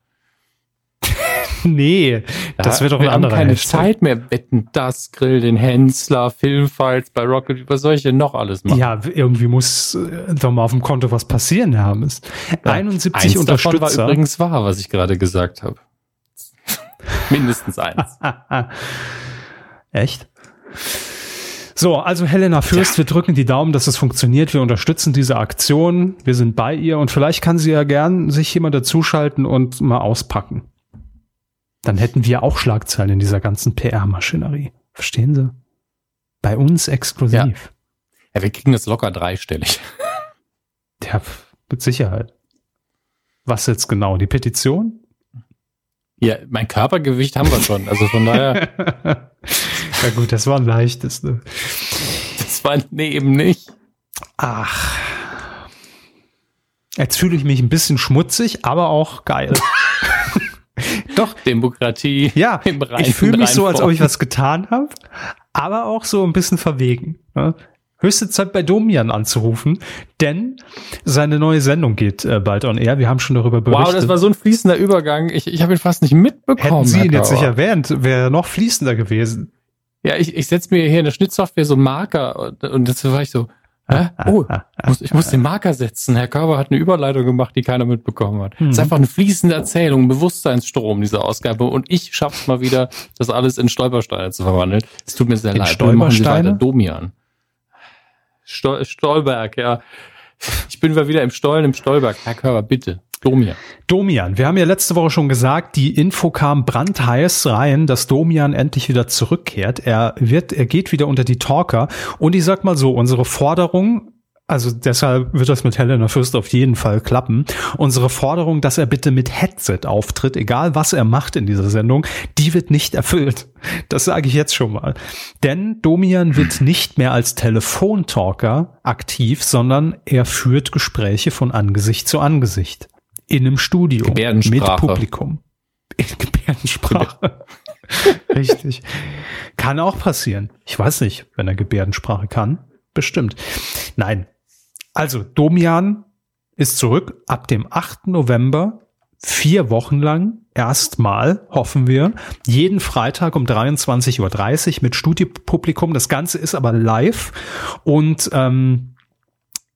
nee, das wird doch ein anderer. Wir haben keine Hashtag. Zeit mehr. Wetten, das Grill, den Hensler, Filmfights bei Rocket, ich denn noch alles machen? Ja, irgendwie muss äh, doch mal auf dem Konto was passieren, Herr Hammes. Ja, 71 eins Unterstützer. war übrigens wahr, was ich gerade gesagt habe. Mindestens eins. Echt? So, also Helena Fürst, ja. wir drücken die Daumen, dass es funktioniert. Wir unterstützen diese Aktion. Wir sind bei ihr und vielleicht kann sie ja gern sich jemand dazuschalten und mal auspacken. Dann hätten wir auch Schlagzeilen in dieser ganzen PR-Maschinerie. Verstehen Sie? Bei uns exklusiv. Ja. ja, wir kriegen das locker dreistellig. Ja, mit Sicherheit. Was jetzt genau? Die Petition? Ja, mein Körpergewicht haben wir schon. Also von daher. ja gut, das war ein leichtes. Ne? Das war nee, eben nicht. Ach. Jetzt fühle ich mich ein bisschen schmutzig, aber auch geil. Doch. Demokratie. Ja, ich fühle mich so, als ob ich was getan habe, aber auch so ein bisschen verwegen. Ne? Höchste Zeit bei Domian anzurufen, denn seine neue Sendung geht äh, bald on air. Wir haben schon darüber berichtet. Wow, das war so ein fließender Übergang. Ich, ich habe ihn fast nicht mitbekommen. Hätten Sie ihn jetzt nicht erwähnt, wäre noch fließender gewesen. Ja, ich, ich setze mir hier in der Schnittsoftware so Marker und, und jetzt war ich so, Hä? Oh, ich muss, ich muss den Marker setzen. Herr Körber hat eine Überleitung gemacht, die keiner mitbekommen hat. Mhm. ist einfach eine fließende Erzählung, ein Bewusstseinsstrom, diese Ausgabe. Und ich schaff's mal wieder, das alles in Stolpersteine zu verwandeln. Es tut mir sehr in leid. Stolpersteine? Domian. Stol Stolberg, ja. Ich bin wieder im Stollen im Stolberg. Herr Körber, bitte. Domian. Domian. Wir haben ja letzte Woche schon gesagt, die Info kam brandheiß rein, dass Domian endlich wieder zurückkehrt. Er wird, er geht wieder unter die Talker. Und ich sag mal so, unsere Forderung also deshalb wird das mit Helena Fürst auf jeden Fall klappen. Unsere Forderung, dass er bitte mit Headset auftritt, egal was er macht in dieser Sendung, die wird nicht erfüllt. Das sage ich jetzt schon mal. Denn Domian wird nicht mehr als Telefontalker aktiv, sondern er führt Gespräche von Angesicht zu Angesicht. In einem Studio. Mit Publikum. In Gebärdensprache. Richtig. Kann auch passieren. Ich weiß nicht, wenn er Gebärdensprache kann. Bestimmt. Nein, also, Domian ist zurück ab dem 8. November, vier Wochen lang, erstmal, hoffen wir, jeden Freitag um 23.30 Uhr mit Studiopublikum. Das Ganze ist aber live und ähm,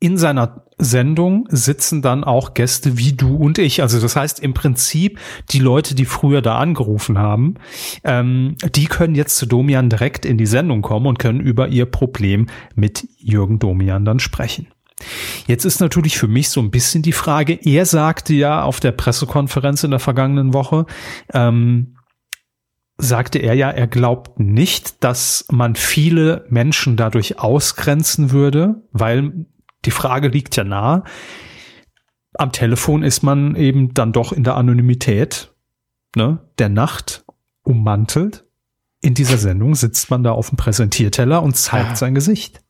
in seiner Sendung sitzen dann auch Gäste wie du und ich. Also das heißt im Prinzip die Leute, die früher da angerufen haben, ähm, die können jetzt zu Domian direkt in die Sendung kommen und können über ihr Problem mit Jürgen Domian dann sprechen. Jetzt ist natürlich für mich so ein bisschen die Frage, er sagte ja auf der Pressekonferenz in der vergangenen Woche, ähm, sagte er ja, er glaubt nicht, dass man viele Menschen dadurch ausgrenzen würde, weil die Frage liegt ja nahe. Am Telefon ist man eben dann doch in der Anonymität ne, der Nacht ummantelt. In dieser Sendung sitzt man da auf dem Präsentierteller und zeigt ja. sein Gesicht.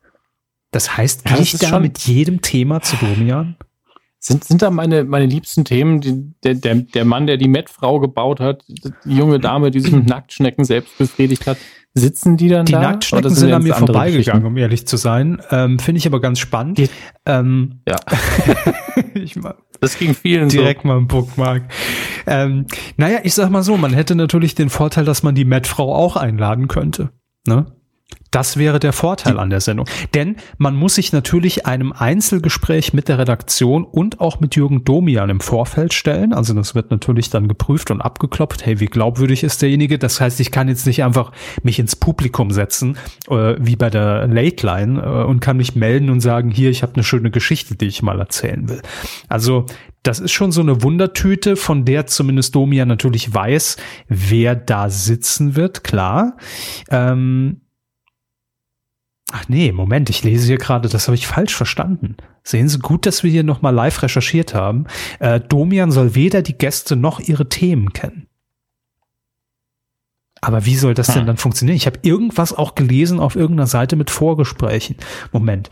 Das heißt, ja, ich da mit jedem Thema zu Domian? Sind, sind da meine, meine liebsten Themen, die, der, der, der Mann, der die Met-Frau gebaut hat, die junge Dame, die sich mit Nacktschnecken selbst befriedigt hat, sitzen die dann die da? Die Nacktschnecken sind an mir vorbeigegangen, um ehrlich zu sein. Ähm, Finde ich aber ganz spannend. Die, ähm, ja. ich mal, das ging vielen direkt so. mal im Bookmark. Ähm, naja, ich sag mal so, man hätte natürlich den Vorteil, dass man die Met-Frau auch einladen könnte. Ne? Das wäre der Vorteil an der Sendung. Denn man muss sich natürlich einem Einzelgespräch mit der Redaktion und auch mit Jürgen Domian im Vorfeld stellen. Also das wird natürlich dann geprüft und abgeklopft. Hey, wie glaubwürdig ist derjenige? Das heißt, ich kann jetzt nicht einfach mich ins Publikum setzen, äh, wie bei der Late Line, äh, und kann mich melden und sagen, hier, ich habe eine schöne Geschichte, die ich mal erzählen will. Also das ist schon so eine Wundertüte, von der zumindest Domian natürlich weiß, wer da sitzen wird, klar. Ähm, Ach nee, Moment, ich lese hier gerade, das habe ich falsch verstanden. Sehen Sie gut, dass wir hier nochmal live recherchiert haben. Äh, Domian soll weder die Gäste noch ihre Themen kennen. Aber wie soll das denn hm. dann funktionieren? Ich habe irgendwas auch gelesen auf irgendeiner Seite mit Vorgesprächen. Moment.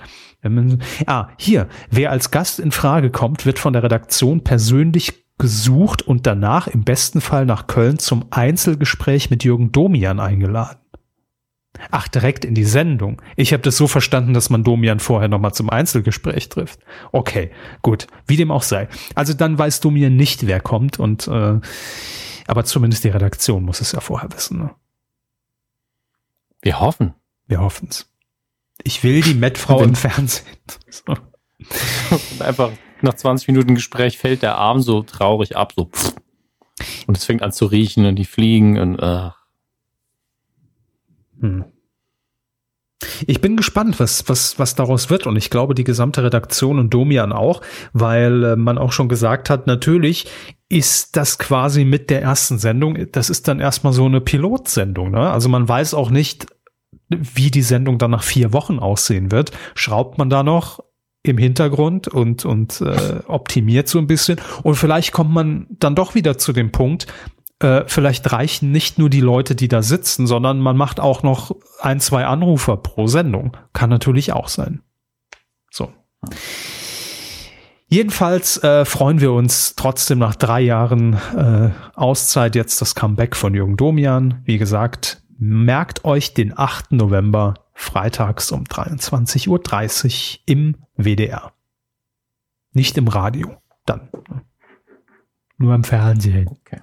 Ah, hier. Wer als Gast in Frage kommt, wird von der Redaktion persönlich gesucht und danach im besten Fall nach Köln zum Einzelgespräch mit Jürgen Domian eingeladen. Ach, direkt in die Sendung. Ich habe das so verstanden, dass man Domian vorher nochmal zum Einzelgespräch trifft. Okay, gut, wie dem auch sei. Also dann weiß Domian nicht, wer kommt und äh, aber zumindest die Redaktion muss es ja vorher wissen. Ne? Wir hoffen. Wir hoffen's. Ich will die Met-Frau im Fernsehen. So. Einfach nach 20 Minuten Gespräch fällt der Arm so traurig ab, so und es fängt an zu riechen und die fliegen und äh, hm. Ich bin gespannt, was, was, was daraus wird. Und ich glaube, die gesamte Redaktion und Domian auch, weil äh, man auch schon gesagt hat, natürlich ist das quasi mit der ersten Sendung, das ist dann erstmal so eine Pilotsendung. Ne? Also man weiß auch nicht, wie die Sendung dann nach vier Wochen aussehen wird. Schraubt man da noch im Hintergrund und, und äh, optimiert so ein bisschen. Und vielleicht kommt man dann doch wieder zu dem Punkt, äh, vielleicht reichen nicht nur die Leute, die da sitzen, sondern man macht auch noch ein, zwei Anrufer pro Sendung. Kann natürlich auch sein. So. Jedenfalls äh, freuen wir uns trotzdem nach drei Jahren äh, Auszeit jetzt das Comeback von Jürgen Domian. Wie gesagt, merkt euch den 8. November freitags um 23.30 Uhr im WDR. Nicht im Radio, dann. Nur im Fernsehen. Okay.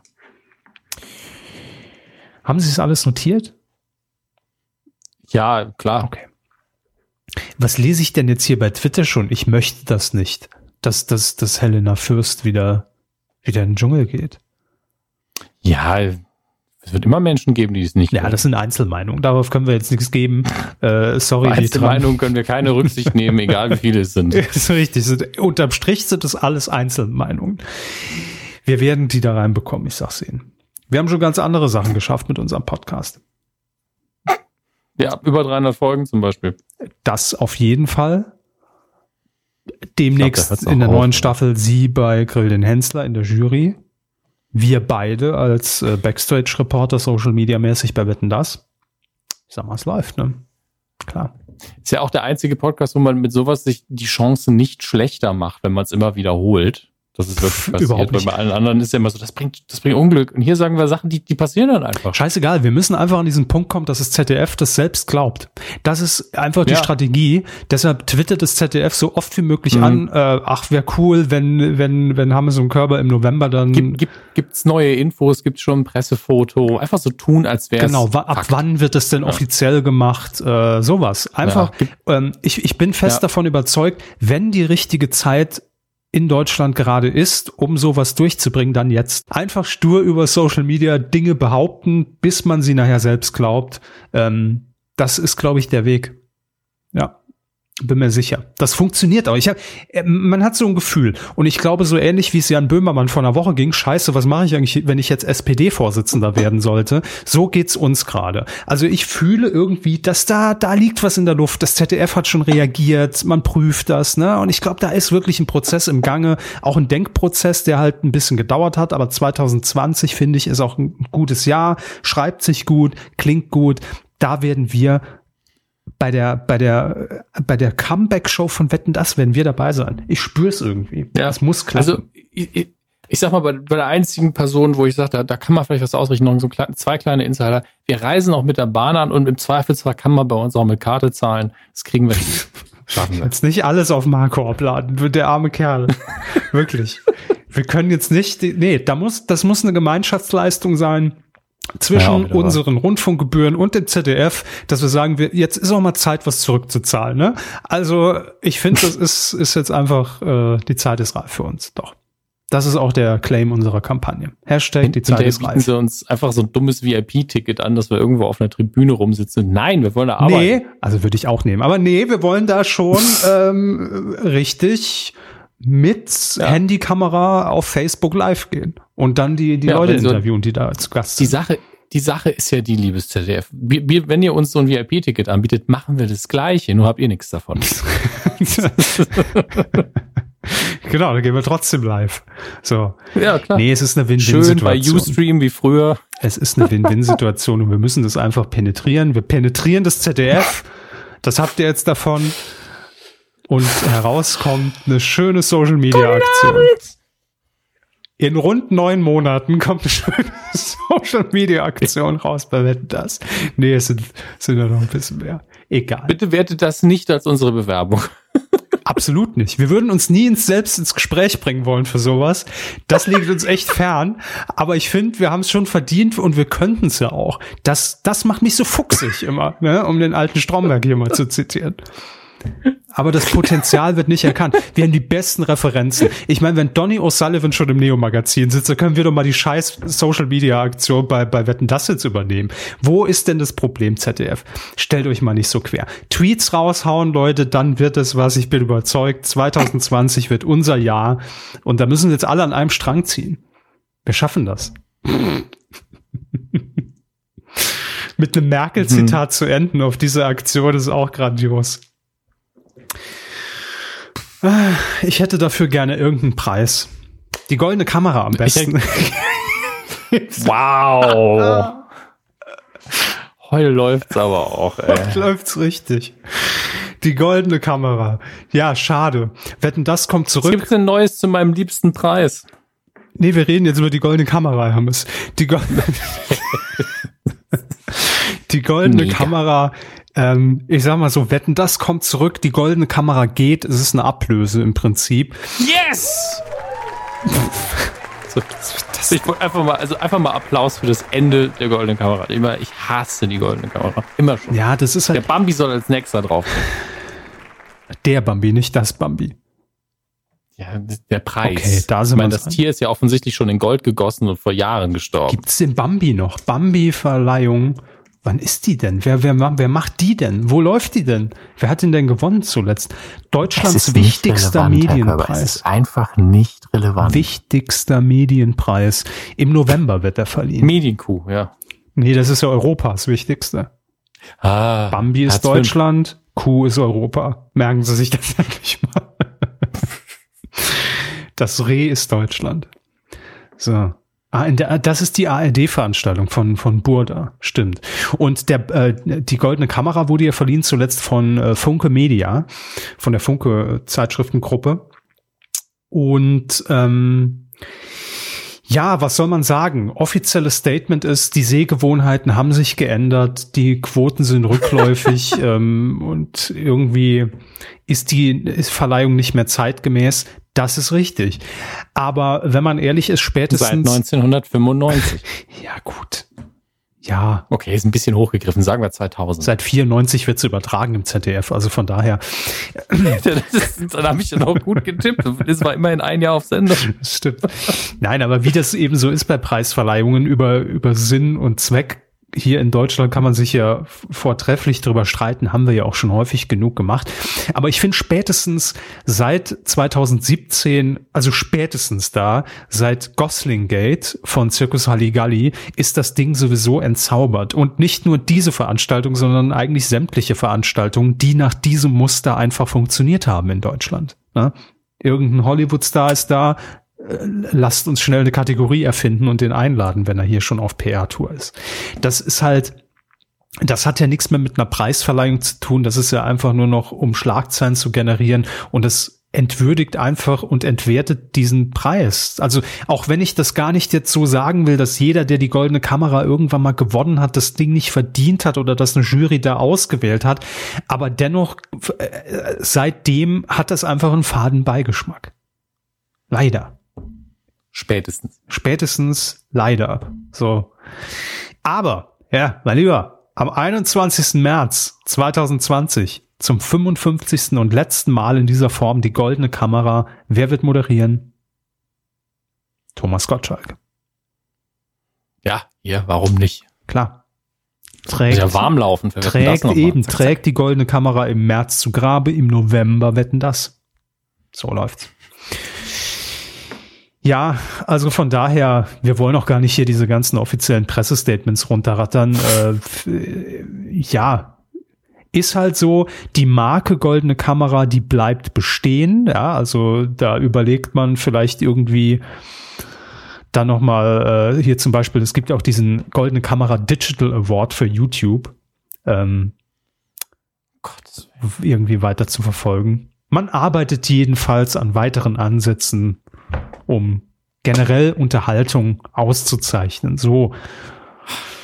Haben Sie es alles notiert? Ja, klar. Okay. Was lese ich denn jetzt hier bei Twitter schon? Ich möchte das nicht, dass, dass, dass Helena Fürst wieder, wieder in den Dschungel geht. Ja, Es wird immer Menschen geben, die es nicht Ja, das sind Einzelmeinungen. Darauf können wir jetzt nichts geben. Äh, sorry, Bei die Einzelmeinungen können wir keine Rücksicht nehmen, egal wie viele es sind. Das ist richtig. Unterm Strich sind das alles Einzelmeinungen. Wir werden die da reinbekommen, ich sag's Ihnen. Wir haben schon ganz andere Sachen geschafft mit unserem Podcast. Ja, über 300 Folgen zum Beispiel. Das auf jeden Fall. Demnächst glaub, in der neuen auf. Staffel Sie bei Grill den Hensler in der Jury. Wir beide als äh, Backstage-Reporter, Social Media mäßig bei Wetten das. Ich sag mal, es läuft, ne? Klar. Ist ja auch der einzige Podcast, wo man mit sowas sich die Chance nicht schlechter macht, wenn man es immer wiederholt. Das ist wirklich passiert. überhaupt nicht. Weil bei allen anderen ist ja immer so, das bringt, das bringt Unglück. Und hier sagen wir Sachen, die, die passieren dann einfach. Scheißegal, wir müssen einfach an diesen Punkt kommen, dass das ZDF das selbst glaubt. Das ist einfach die Ja. Strategie. Deshalb twittert das ZDF so oft wie möglich Mhm. an, äh, ach, wäre cool, wenn, wenn, wenn Hammes und Körber im November dann Gibt, gibt, gibt's neue Infos, gibt's schon ein Pressefoto. Einfach so tun, als wäre es. Genau, ab wann wird es denn offiziell gemacht? Äh, sowas. Einfach, Ja. ähm, ich, ich bin fest Ja. davon überzeugt, wenn die richtige Zeit in Deutschland gerade ist, um sowas durchzubringen, dann jetzt. Einfach stur über Social Media Dinge behaupten, bis man sie nachher selbst glaubt. Ähm, das ist, glaube ich, der Weg. Bin mir sicher. Das funktioniert auch. Ich hab, äh, man hat so ein Gefühl. Und ich glaube, so ähnlich wie es Jan Böhmermann vor einer Woche ging, scheiße, was mache ich eigentlich, wenn ich jetzt SPD-Vorsitzender werden sollte? So geht's uns gerade. Also ich fühle irgendwie, dass da, da liegt was in der Luft. Das ZDF hat schon reagiert, man prüft das, ne? Und ich glaube, da ist wirklich ein Prozess im Gange, auch ein Denkprozess, der halt ein bisschen gedauert hat, aber 2020, finde ich, ist auch ein gutes Jahr, schreibt sich gut, klingt gut. Da werden wir bei der, bei der, bei der Comeback-Show von Wetten, das werden wir dabei sein. Ich spüre es irgendwie. Ja. Das muss klappen. Also, ich, ich, ich sag mal, bei, bei der einzigen Person, wo ich sage, da, da kann man vielleicht was ausrichten, noch so klein, zwei kleine Insider. Wir reisen auch mit der Bahn an und im Zweifelsfall kann man bei uns auch mit Karte zahlen. Das kriegen wir. Schaffen wir. Jetzt nicht alles auf Marco abladen, der arme Kerl. Wirklich. Wir können jetzt nicht, nee, da muss, das muss eine Gemeinschaftsleistung sein zwischen wahr. unseren Rundfunkgebühren und dem ZDF, dass wir sagen, wir, jetzt ist auch mal Zeit, was zurückzuzahlen. Ne? Also ich finde, das ist, ist jetzt einfach, äh, die Zeit ist reif für uns. Doch. Das ist auch der Claim unserer Kampagne. Hashtag, die Zeit ist bieten reif. sie uns einfach so ein dummes VIP-Ticket an, dass wir irgendwo auf einer Tribüne rumsitzen. Nein, wir wollen da arbeiten. Nee, also würde ich auch nehmen. Aber nee, wir wollen da schon ähm, richtig mit Ja. Handykamera auf Facebook live gehen und dann die, die Ja, Leute so- interviewen, die da zu Gast Die sind. Sache, die Sache ist ja die, liebes ZDF. Wir, wir, wenn ihr uns so ein VIP-Ticket anbietet, machen wir das Gleiche, nur habt ihr nichts davon. genau, dann gehen wir trotzdem live. So. ja, klar. Nee, es ist eine Schön bei Win-Win-Situation. Ustream wie früher. Es ist eine Win-Win-Situation und wir müssen das einfach penetrieren. Wir penetrieren das ZDF. Das habt ihr jetzt davon. Und herauskommt eine schöne Social-Media-Aktion. In rund neun Monaten kommt eine schöne Social-Media-Aktion raus bei Wetten das. Nee, es sind, sind ja noch ein bisschen mehr. Egal. Bitte wertet das nicht als unsere Bewerbung. Absolut nicht. Wir würden uns nie ins, selbst ins Gespräch bringen wollen für sowas. Das liegt uns echt fern. Aber ich finde, wir haben es schon verdient und wir könnten es ja auch. Das, das macht mich so fuchsig immer, ne? um den alten Stromberg hier mal zu zitieren. Aber das Potenzial wird nicht erkannt. Wir haben die besten Referenzen. Ich meine, wenn Donny O'Sullivan schon im Neo-Magazin sitzt, dann können wir doch mal die scheiß Social-Media-Aktion bei, bei Wetten das jetzt übernehmen. Wo ist denn das Problem, ZDF? Stellt euch mal nicht so quer. Tweets raushauen, Leute, dann wird es was, ich bin überzeugt. 2020 wird unser Jahr. Und da müssen jetzt alle an einem Strang ziehen. Wir schaffen das. Mit einem Merkel-Zitat zu enden auf diese Aktion ist auch grandios. Ah, Ich hätte dafür gerne irgendeinen Preis. Die goldene Kamera am besten. Wow. Heute läuft's aber auch, ey. Läuft's richtig. Die goldene Kamera. Ja, schade. Wetten, das kommt zurück. gibt's denn Neues zu meinem liebsten Preis? Nee, wir reden jetzt über die goldene Kamera, Hammes. Die, Go die goldene Mega. Kamera, ähm, ich sag mal so, wetten, das kommt zurück, die goldene Kamera geht, es ist eine Ablöse im Prinzip. Yes! so, ich wollte einfach mal, also einfach mal Applaus für das Ende der goldenen Kamera. Immer, ich hasse die goldene Kamera. Immer schon. Ja, das ist Der halt Bambi soll als nächster drauf. der Bambi, nicht das Bambi. Ja, der Preis. Okay, da sind ich meine, wir das Tier ist ja offensichtlich schon in Gold gegossen und vor Jahren gestorben. Gibt es den Bambi noch? Bambi-Verleihung. Wann ist die denn? Wer, wer, wer macht die denn? Wo läuft die denn? Wer hat den denn gewonnen zuletzt? Deutschlands wichtigster Medienpreis. Es ist einfach nicht relevant. Wichtigster Medienpreis. Im November wird er verliehen. Medienkuh, ja. Nee, das ist ja Europas wichtigste. Ah, Bambi ist Deutschland, Kuh ist Europa. Merken Sie sich das endlich mal. Das Reh ist Deutschland. So. Ah, das ist die ARD-Veranstaltung von, von Burda, stimmt. Und der, äh, die goldene Kamera wurde ja verliehen zuletzt von äh, Funke Media, von der Funke-Zeitschriftengruppe. Und ähm, ja, was soll man sagen? Offizielles Statement ist, die Sehgewohnheiten haben sich geändert, die Quoten sind rückläufig ähm, und irgendwie ist die ist Verleihung nicht mehr zeitgemäß. Das ist richtig. Aber wenn man ehrlich ist, spätestens. Seit 1995. ja, gut. Ja. Okay, ist ein bisschen hochgegriffen, sagen wir 2000. Seit 94 wird es übertragen im ZDF, also von daher. dann habe ich ja noch gut getippt. Es war immerhin ein Jahr auf Sendung. Stimmt. Nein, aber wie das eben so ist bei Preisverleihungen über, über Sinn und Zweck hier in Deutschland kann man sich ja vortrefflich drüber streiten, haben wir ja auch schon häufig genug gemacht. Aber ich finde spätestens seit 2017, also spätestens da, seit Gosling Gate von Circus Halligalli, ist das Ding sowieso entzaubert. Und nicht nur diese Veranstaltung, sondern eigentlich sämtliche Veranstaltungen, die nach diesem Muster einfach funktioniert haben in Deutschland. Ne? Irgendein Hollywood-Star ist da, lasst uns schnell eine Kategorie erfinden und den einladen, wenn er hier schon auf PR-Tour ist. Das ist halt, das hat ja nichts mehr mit einer Preisverleihung zu tun. Das ist ja einfach nur noch, um Schlagzeilen zu generieren und es entwürdigt einfach und entwertet diesen Preis. Also auch wenn ich das gar nicht jetzt so sagen will, dass jeder, der die goldene Kamera irgendwann mal gewonnen hat, das Ding nicht verdient hat oder dass eine Jury da ausgewählt hat, aber dennoch äh, seitdem hat das einfach einen faden Beigeschmack. Leider. Spätestens. Spätestens, leider. So. Aber, ja, mein Lieber, am 21. März 2020 zum 55. und letzten Mal in dieser Form die goldene Kamera. Wer wird moderieren? Thomas Gottschalk. Ja, ja, warum nicht? Klar. Trägt, ja warm laufen. Trägt eben, trägt die goldene Kamera im März zu Grabe, im November wetten das. So läuft's. Ja, also von daher, wir wollen auch gar nicht hier diese ganzen offiziellen Pressestatements runterrattern. Äh, ja, ist halt so, die Marke Goldene Kamera, die bleibt bestehen. Ja, also da überlegt man vielleicht irgendwie dann nochmal, äh, hier zum Beispiel, es gibt ja auch diesen Goldene Kamera Digital Award für YouTube. Ähm, Gott, irgendwie weiter zu verfolgen. Man arbeitet jedenfalls an weiteren Ansätzen, um generell Unterhaltung auszuzeichnen. So.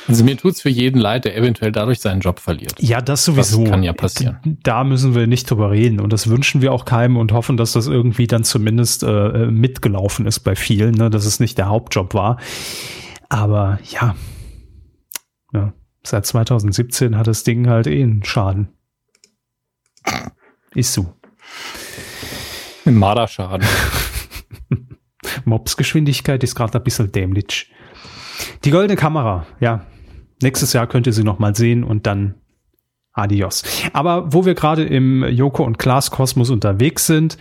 Also mir tut's für jeden leid, der eventuell dadurch seinen Job verliert. Ja, das sowieso. Das kann ja passieren. Da müssen wir nicht drüber reden und das wünschen wir auch keinem und hoffen, dass das irgendwie dann zumindest äh, mitgelaufen ist bei vielen, ne, dass es nicht der Hauptjob war. Aber ja, ja, seit 2017 hat das Ding halt eh einen Schaden. Ist so. Ein Marderschaden. Mobsgeschwindigkeit ist gerade ein bisschen dämlich. Die goldene Kamera, ja. Nächstes Jahr könnt ihr sie nochmal sehen und dann adios. Aber wo wir gerade im Joko und Klaas Kosmos unterwegs sind,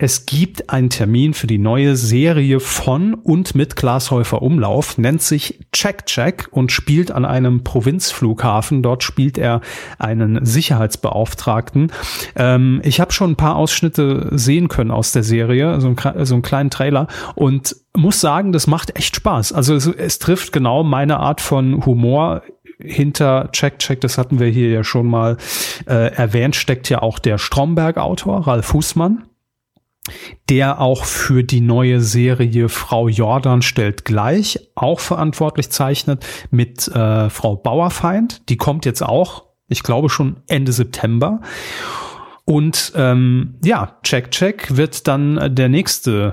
es gibt einen Termin für die neue Serie von und mit Glashäufer Umlauf, nennt sich Check Check und spielt an einem Provinzflughafen. Dort spielt er einen Sicherheitsbeauftragten. Ähm, ich habe schon ein paar Ausschnitte sehen können aus der Serie, so, ein, so einen kleinen Trailer und muss sagen, das macht echt Spaß. Also es, es trifft genau meine Art von Humor hinter Check Check, das hatten wir hier ja schon mal äh, erwähnt, steckt ja auch der Stromberg-Autor, Ralf Fußmann der auch für die neue Serie Frau Jordan stellt gleich auch verantwortlich zeichnet mit äh, Frau Bauerfeind. Die kommt jetzt auch, ich glaube schon Ende September. Und ähm, ja, Check Check wird dann der nächste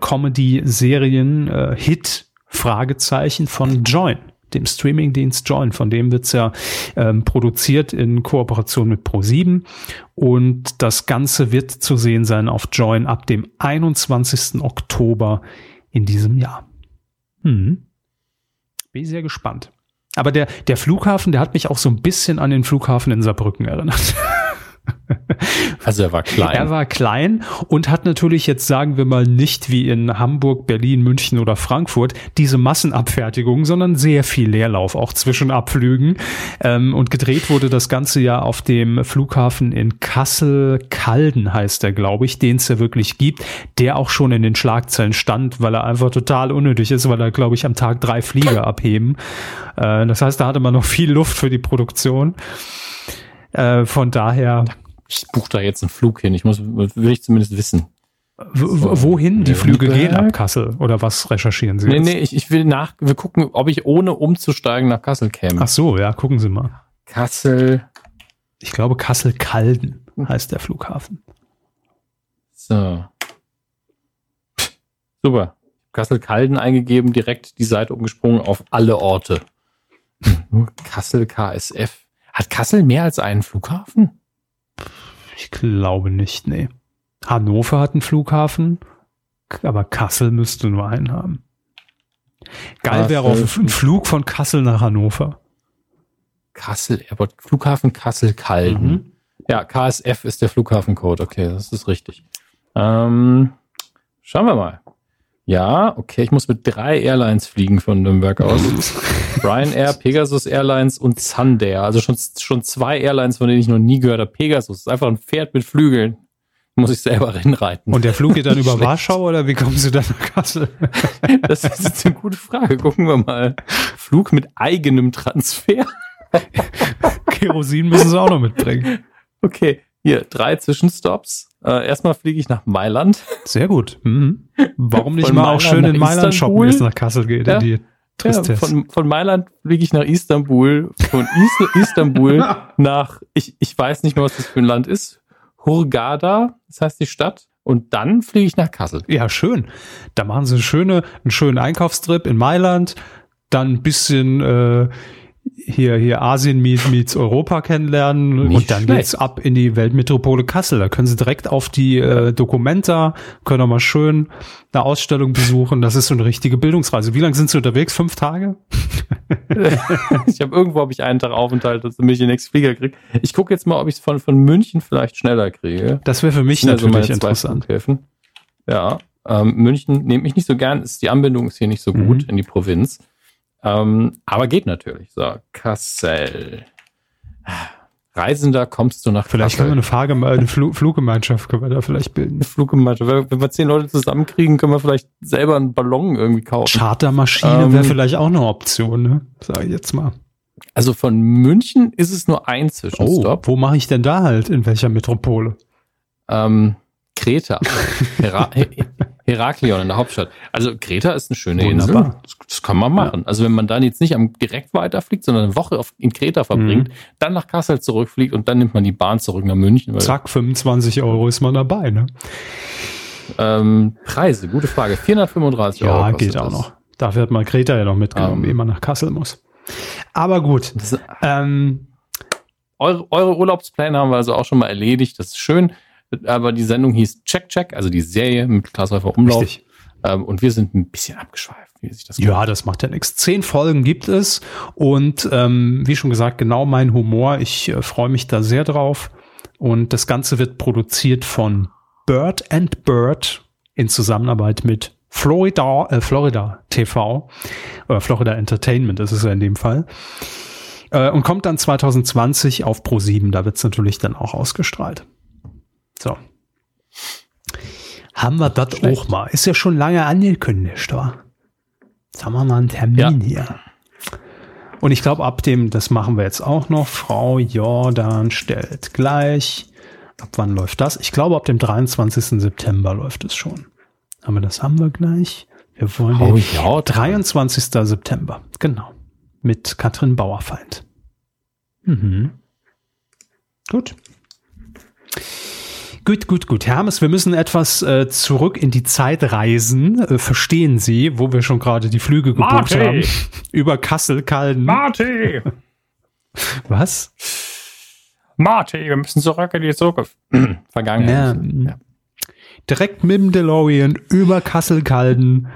Comedy-Serien-Hit Fragezeichen von Join dem Streamingdienst Join. Von dem wird's ja ähm, produziert in Kooperation mit Pro7. Und das Ganze wird zu sehen sein auf Join ab dem 21. Oktober in diesem Jahr. Hm. Bin sehr gespannt. Aber der, der Flughafen, der hat mich auch so ein bisschen an den Flughafen in Saarbrücken erinnert. Also er war klein. Er war klein und hat natürlich jetzt, sagen wir mal, nicht wie in Hamburg, Berlin, München oder Frankfurt diese Massenabfertigung, sondern sehr viel Leerlauf, auch zwischen Abflügen. Ähm, und gedreht wurde das Ganze ja auf dem Flughafen in Kassel-Calden, heißt er, glaube ich, den es ja wirklich gibt, der auch schon in den Schlagzeilen stand, weil er einfach total unnötig ist, weil er, glaube ich, am Tag drei Flieger abheben. Äh, das heißt, da hatte man noch viel Luft für die Produktion. Äh, von daher. Ich buche da jetzt einen Flug hin. Ich muss, will ich zumindest wissen. wohin die Flüge gehen ab Kassel? Oder was recherchieren Sie? Nee, jetzt? nee, ich, ich will nach, wir gucken, ob ich ohne umzusteigen nach Kassel käme. Ach so, ja, gucken Sie mal. Kassel. Ich glaube, Kassel-Calden heißt der Flughafen. So. Super. Kassel-Calden eingegeben, direkt die Seite umgesprungen auf alle Orte. Nur Kassel KSF. Hat Kassel mehr als einen Flughafen? Ich glaube nicht, nee. Hannover hat einen Flughafen, aber Kassel müsste nur einen haben. Geil wäre auch ein Flug von Kassel nach Hannover. Kassel Airport, Flughafen Kassel-Calden. Mhm. Ja, KSF ist der Flughafencode. Okay, das ist richtig. Ähm, schauen wir mal. Ja, okay, ich muss mit drei Airlines fliegen von Nürnberg aus. Ryanair, Pegasus Airlines und Sundair. Also schon, schon zwei Airlines, von denen ich noch nie gehört habe. Pegasus ist einfach ein Pferd mit Flügeln. Muss ich selber reinreiten. Und der Flug geht dann über Warschau oder wie kommen Sie dann nach Kassel? das ist jetzt eine gute Frage. Gucken wir mal. Flug mit eigenem Transfer. Kerosin müssen Sie auch noch mitbringen. Okay, hier, drei Zwischenstops. Äh, erstmal fliege ich nach Mailand. Sehr gut. Mhm. Warum nicht Von mal Mailand auch schön in Mailand shoppen, wenn es nach Kassel geht? Ja. In die ja, von, von Mailand fliege ich nach Istanbul, von Is Istanbul nach, ich, ich weiß nicht mehr, was das für ein Land ist, Hurghada, das heißt die Stadt. Und dann fliege ich nach Kassel. Ja, schön. Da machen sie eine schöne, einen schönen Einkaufstrip in Mailand, dann ein bisschen äh, hier, hier Asien meets, meets Europa kennenlernen Nicht und dann schlecht. geht's ab in die Weltmetropole Kassel. Da können Sie direkt auf die äh, Dokumenta, können auch mal schön eine Ausstellung besuchen. Das ist so eine richtige Bildungsreise. Wie lange sind Sie unterwegs? Fünf Tage? ich habe irgendwo habe ich einen Tag Aufenthalt, dass ich mich den nächsten Flieger kriege. Ich gucke jetzt mal, ob ich es von, von München vielleicht schneller kriege. Das wäre für mich das natürlich so interessant. Ja, ähm, München nehme ich nicht so gern. Ist, die Anbindung ist hier nicht so gut mhm. in die Provinz. Ähm, aber geht natürlich. So, Kassel. Reisender kommst du nach Vielleicht können wir eine, eine Fl Fluggemeinschaft können wir da vielleicht bilden. Eine Fluggemeinschaft. Wenn wir zehn Leute zusammenkriegen, können wir vielleicht selber einen Ballon irgendwie kaufen. Chartermaschine ähm, wäre vielleicht auch eine Option, ne? Sag ich jetzt mal. Also von München ist es nur ein Zwischenstopp. Oh, wo mache ich denn da halt? In welcher Metropole? Ähm, Kreta. Hera Heraklion in der Hauptstadt. Also Kreta ist eine schöne Wunderbar. Insel. Das, das, kann man machen. Ja. Also wenn man dann jetzt nicht am direkt weiterfliegt, sondern eine Woche auf, in Kreta verbringt, mhm. dann nach Kassel zurückfliegt und dann nimmt man die Bahn zurück nach München. Zack, 25 Euro ist man dabei, ne? Ähm, Preise, gute Frage. 435 ja, Euro. Ja, geht auch das. noch. Dafür hat man Kreta ja noch mitgenommen, um, ehe man nach Kassel muss. Aber gut. Das, ähm, eure, eure Urlaubspläne haben wir also auch schon mal erledigt. Das ist schön aber die Sendung hieß Check Check, also die Serie mit Klaas Häufer Umlauf. Richtig. Ähm, und wir sind ein bisschen abgeschweift, wie sich das Ja, das macht ja nichts. Zehn Folgen gibt es und ähm, wie schon gesagt, genau mein Humor. Ich äh, freue mich da sehr drauf. Und das Ganze wird produziert von Bird and Bird in Zusammenarbeit mit Florida, äh, Florida TV oder Florida Entertainment ist es ja in dem Fall. Äh, und kommt dann 2020 auf Pro 7. Da wird es natürlich dann auch ausgestrahlt. So. Haben wir das auch mal. Ist ja schon lange angekündigt, wa? Jetzt haben wir mal einen Termin ja. hier. Und ich glaube, ab dem, das machen wir jetzt auch noch, Frau Jordan stellt gleich. Ab wann läuft das? Ich glaube, ab dem 23. September läuft es schon. Aber das haben wir gleich. Wir wollen oh, ja, 23. September. Genau. Mit Katrin Bauerfeind. Mhm. Gut. Gut, gut, gut. Hermes, wir müssen etwas äh, zurück in die Zeit reisen. Äh, verstehen Sie, wo wir schon gerade die Flüge gebucht Marty! haben? Über Kassel, Kalden. Marty! Was? Marty, wir müssen zurück in die Zukunft. Vergangenheit. Ja. ja. Direkt mit dem DeLorean über Kassel, Kalden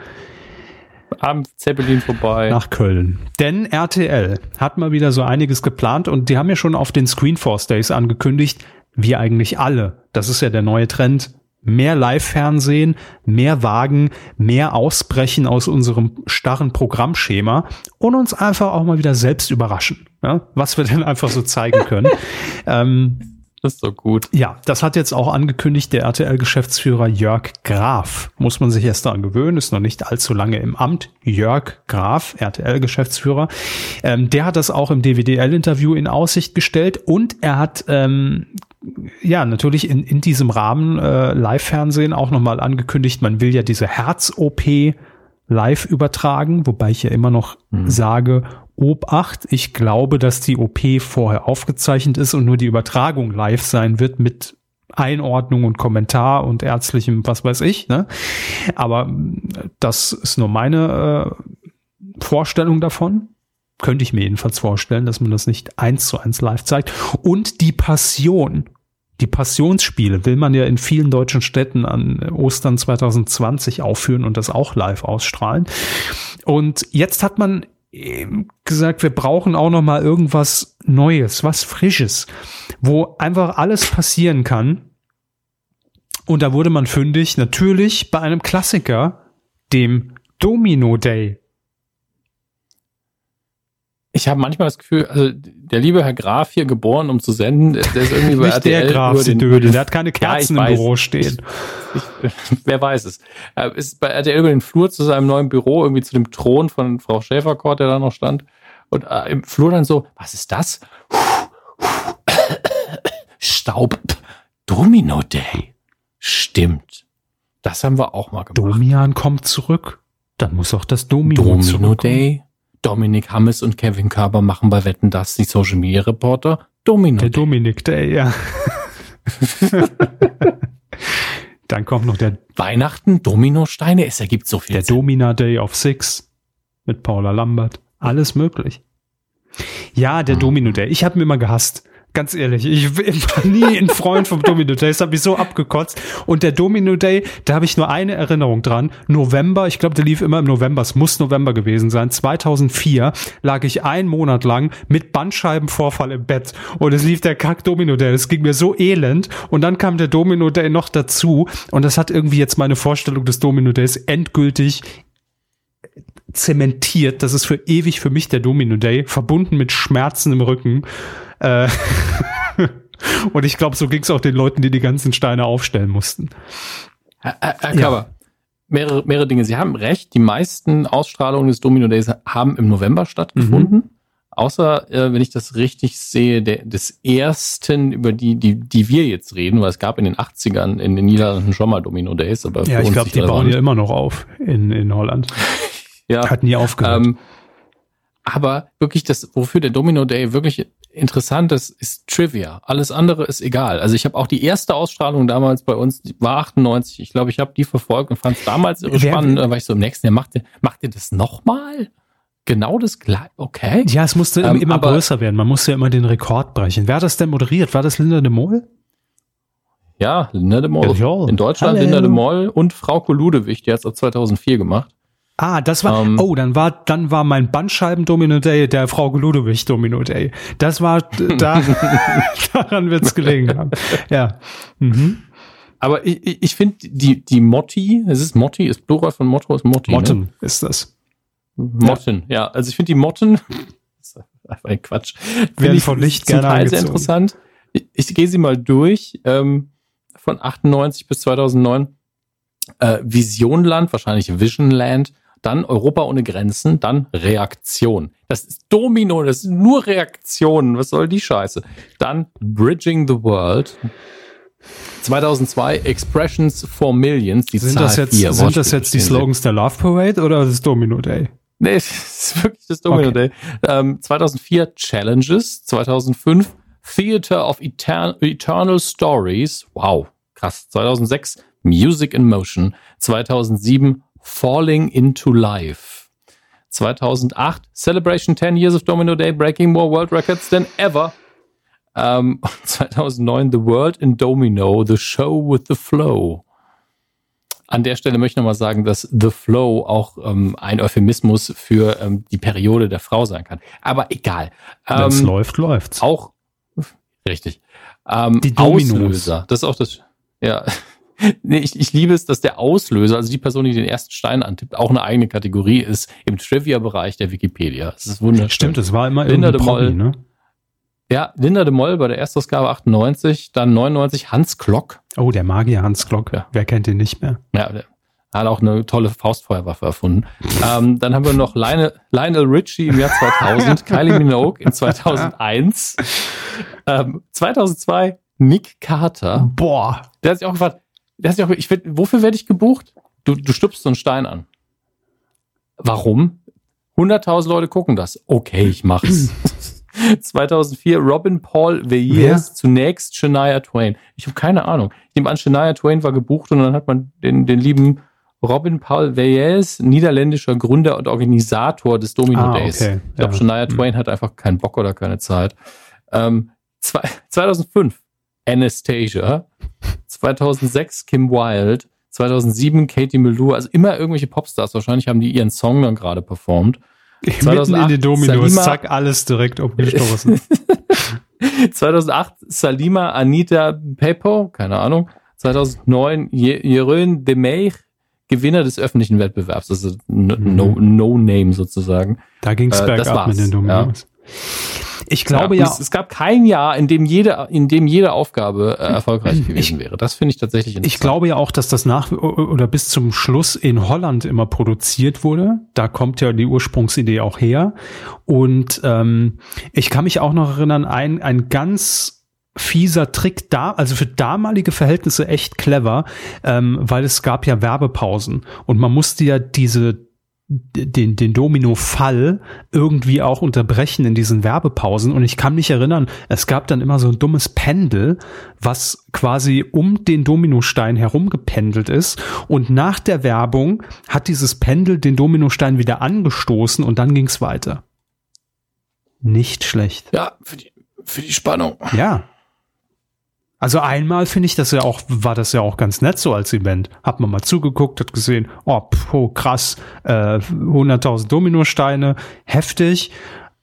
am Zeppelin vorbei. Nach Köln. Denn RTL hat mal wieder so einiges geplant und die haben ja schon auf den Screenforce Days angekündigt, wie eigentlich alle. Das ist ja der neue Trend. Mehr Live-Fernsehen, mehr Wagen, mehr Ausbrechen aus unserem starren Programmschema und uns einfach auch mal wieder selbst überraschen, ja? was wir denn einfach so zeigen können. ähm, das ist so gut. Ja, das hat jetzt auch angekündigt der RTL-Geschäftsführer Jörg Graf. Muss man sich erst daran gewöhnen, ist noch nicht allzu lange im Amt. Jörg Graf, RTL-Geschäftsführer. Ähm, der hat das auch im DWDL-Interview in Aussicht gestellt und er hat ähm, ja natürlich in, in diesem Rahmen äh, Live-Fernsehen auch nochmal angekündigt, man will ja diese Herz-OP live übertragen, wobei ich ja immer noch mhm. sage, Obacht, ich glaube, dass die OP vorher aufgezeichnet ist und nur die Übertragung live sein wird mit Einordnung und Kommentar und ärztlichem, was weiß ich. Ne? Aber äh, das ist nur meine äh, Vorstellung davon. Könnte ich mir jedenfalls vorstellen, dass man das nicht eins zu eins live zeigt. Und die Passion, die Passionsspiele will man ja in vielen deutschen Städten an Ostern 2020 aufführen und das auch live ausstrahlen. Und jetzt hat man gesagt, wir brauchen auch noch mal irgendwas Neues, was Frisches, wo einfach alles passieren kann. Und da wurde man fündig, natürlich bei einem Klassiker, dem Domino Day. Ich habe manchmal das Gefühl, also der liebe Herr Graf hier geboren, um zu senden, der ist irgendwie bei Nicht RTL der Graf, den, Dödel, der hat keine Kerzen ja, im Büro stehen. Ich, ich, wer weiß es. Er ist bei RTL über den Flur zu seinem neuen Büro, irgendwie zu dem Thron von Frau Schäferkort, der da noch stand. Und äh, im Flur dann so, was ist das? Staub. Domino Day. Stimmt. Das haben wir auch mal gemacht. Domian kommt zurück. Dann muss auch das Domino, Domino Day. Dominik Hammes und Kevin Körber machen bei Wetten das die Social Media Reporter. Domino. Der Dominik Day, ja. Dann kommt noch der Weihnachten, Dominosteine, es ergibt so viel. Der Sinn. Domina Day of Six mit Paula Lambert. Alles möglich. Ja, der hm. Domino Day. Ich habe ihn immer gehasst. Ganz ehrlich, ich war nie ein Freund vom Domino Day. Das hat mich so abgekotzt. Und der Domino Day, da habe ich nur eine Erinnerung dran. November, ich glaube, der lief immer im November. Es muss November gewesen sein. 2004 lag ich einen Monat lang mit Bandscheibenvorfall im Bett. Und es lief der Kack Domino Day. Das ging mir so elend. Und dann kam der Domino Day noch dazu. Und das hat irgendwie jetzt meine Vorstellung des Domino Days endgültig zementiert. Das ist für ewig für mich der Domino Day, verbunden mit Schmerzen im Rücken. Äh, und ich glaube, so ging es auch den Leuten, die die ganzen Steine aufstellen mussten. Herr, Herr ja. mehrere, mehrere Dinge. Sie haben recht, die meisten Ausstrahlungen des Domino Days haben im November stattgefunden. Mhm. Außer, äh, wenn ich das richtig sehe, der, des ersten, über die, die, die wir jetzt reden, weil es gab in den 80ern in den Niederlanden schon mal Domino Days. Aber ja, ich glaube, die bauen ja immer noch auf in, in Holland. ja. Hat nie aufgehört. Ähm, aber wirklich das, wofür der Domino Day wirklich interessant ist, ist Trivia. Alles andere ist egal. Also ich habe auch die erste Ausstrahlung damals bei uns, die war 98. Ich glaube, ich habe die verfolgt und fand es damals irre spannend. Da war ich so im nächsten Jahr, macht ihr, macht ihr das nochmal? Genau das gleiche, okay. Ja, es musste ähm, immer größer werden. Man musste ja immer den Rekord brechen. Wer hat das denn moderiert? War das Linda de Mol? Ja, Linda de Mol. In Deutschland Hallo. Linda de Mol und Frau Ludewig, die hat es 2004 gemacht. Ah, das war, um, ähm. oh, dann war, dann war mein Bandscheiben-Domino Day der Frau Ludewig Domino Day. Das war, da, daran wird's gelegen haben. Ja. Mhm. Aber ich, ich finde die, die Motti, es ist Motti, ist Plural von Motto, ist Motti. Ne? Motten ne? ist das. Motten, ja. ja. Also ich finde die Motten, das ist einfach ein Quatsch. Werden ich von Licht gerne Teil sehr interessant. Ich, ich gehe sie mal durch, ähm, von 98 bis 2009. Äh, Visionland, wahrscheinlich Visionland dann Europa ohne Grenzen, dann Reaktion. Das ist Domino, das ist nur Reaktionen. Was soll die Scheiße? Dann Bridging the World. 2002 Expressions for Millions. Die sind Zahl das jetzt, vier, sind das jetzt die Slogans der Love Parade oder das Domino Day? Nee, es ist wirklich das Domino okay. Day. Ähm, 2004 Challenges. 2005 Theater of Etern Eternal Stories. Wow, krass. 2006 Music in Motion. 2007 Falling into Life. 2008 Celebration 10 Years of Domino Day, breaking more world records than ever. Ähm, 2009 The World in Domino, The Show with the Flow. An der Stelle möchte ich nochmal sagen, dass The Flow auch ähm, ein Euphemismus für ähm, die Periode der Frau sein kann. Aber egal. Ähm, Wenn es läuft, läuft's. Auch richtig. Ähm, die Dominos. Auslöser. Das ist auch das. Ja. Nee, ich, ich liebe es, dass der Auslöser, also die Person, die den ersten Stein antippt, auch eine eigene Kategorie ist im Trivia-Bereich der Wikipedia. Das ist wunderschön. Stimmt, es war immer Linda de Moll, ne? Ja, Linda de Moll bei der Erstausgabe 98, dann 99 Hans Klock. Oh, der Magier Hans Klock. Ja. Wer kennt ihn nicht mehr? Ja, der hat auch eine tolle Faustfeuerwaffe erfunden. ähm, dann haben wir noch Lionel, Lionel Richie im Jahr 2000, Kylie Minogue in 2001, ähm, 2002 Nick Carter. Boah. Der hat sich auch gefragt, hat sich auch, ich werd, wofür werde ich gebucht? Du, du stupst so einen Stein an. Warum? 100.000 Leute gucken das. Okay, ich mach's. 2004 Robin Paul Villiers, zunächst Shania Twain. Ich habe keine Ahnung. Ich nehme an, Shania Twain war gebucht und dann hat man den, den lieben Robin Paul Villiers, niederländischer Gründer und Organisator des Domino ah, Days. Okay. Ich glaube, ja. Shania hm. Twain hat einfach keinen Bock oder keine Zeit. Ähm, zwei, 2005 Anastasia, 2006 Kim Wilde, 2007 Katie Melua, also immer irgendwelche Popstars. Wahrscheinlich haben die ihren Song dann gerade performt. 2008, Mitten in die Dominos, Salima, zack, alles direkt umgestoßen. 2008 Salima Anita Pepo, keine Ahnung. 2009 Jeroen de Meir, Gewinner des öffentlichen Wettbewerbs, also No, no Name sozusagen. Da ging es äh, bergab mit den Dominos. Ja. Ich glaube ja. ja es, es, gab kein Jahr, in dem jede, in dem jede Aufgabe äh, erfolgreich gewesen ich, wäre. Das finde ich tatsächlich interessant. Ich glaube ja auch, dass das nach oder bis zum Schluss in Holland immer produziert wurde. Da kommt ja die Ursprungsidee auch her. Und ähm, ich kann mich auch noch erinnern, ein, ein ganz fieser Trick da, also für damalige Verhältnisse echt clever, ähm, weil es gab ja Werbepausen und man musste ja diese den, den Domino-Fall irgendwie auch unterbrechen in diesen Werbepausen. Und ich kann mich erinnern, es gab dann immer so ein dummes Pendel, was quasi um den Dominostein herumgependelt ist. Und nach der Werbung hat dieses Pendel den Dominostein wieder angestoßen und dann ging's weiter. Nicht schlecht. Ja, für die, für die Spannung. Ja, also einmal finde ich das ja auch, war das ja auch ganz nett so als Event. Hat man mal zugeguckt, hat gesehen, oh, oh krass, äh, 100.000 Dominosteine, heftig.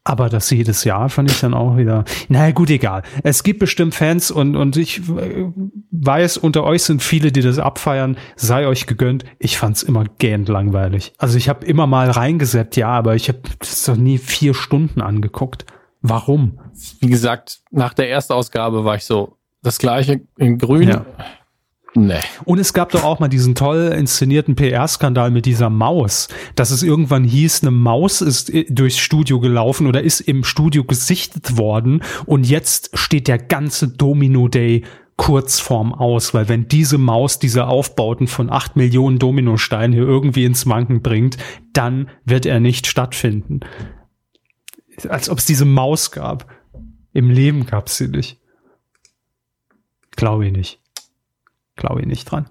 Aber das jedes Jahr fand ich dann auch wieder, naja gut, egal. Es gibt bestimmt Fans und, und ich äh, weiß, unter euch sind viele, die das abfeiern. Sei euch gegönnt. Ich fand's immer gähnt langweilig. Also ich habe immer mal reingesetzt, ja, aber ich habe das doch nie vier Stunden angeguckt. Warum? Wie gesagt, nach der ersten Ausgabe war ich so, das gleiche in grün. Ja. Nee. Und es gab doch auch mal diesen toll inszenierten PR-Skandal mit dieser Maus, dass es irgendwann hieß, eine Maus ist äh, durchs Studio gelaufen oder ist im Studio gesichtet worden und jetzt steht der ganze Domino Day Kurzform aus, weil wenn diese Maus diese Aufbauten von acht Millionen Dominosteinen hier irgendwie ins Wanken bringt, dann wird er nicht stattfinden. Als ob es diese Maus gab. Im Leben gab es sie nicht. Glaube ich nicht. Glaube ich nicht dran.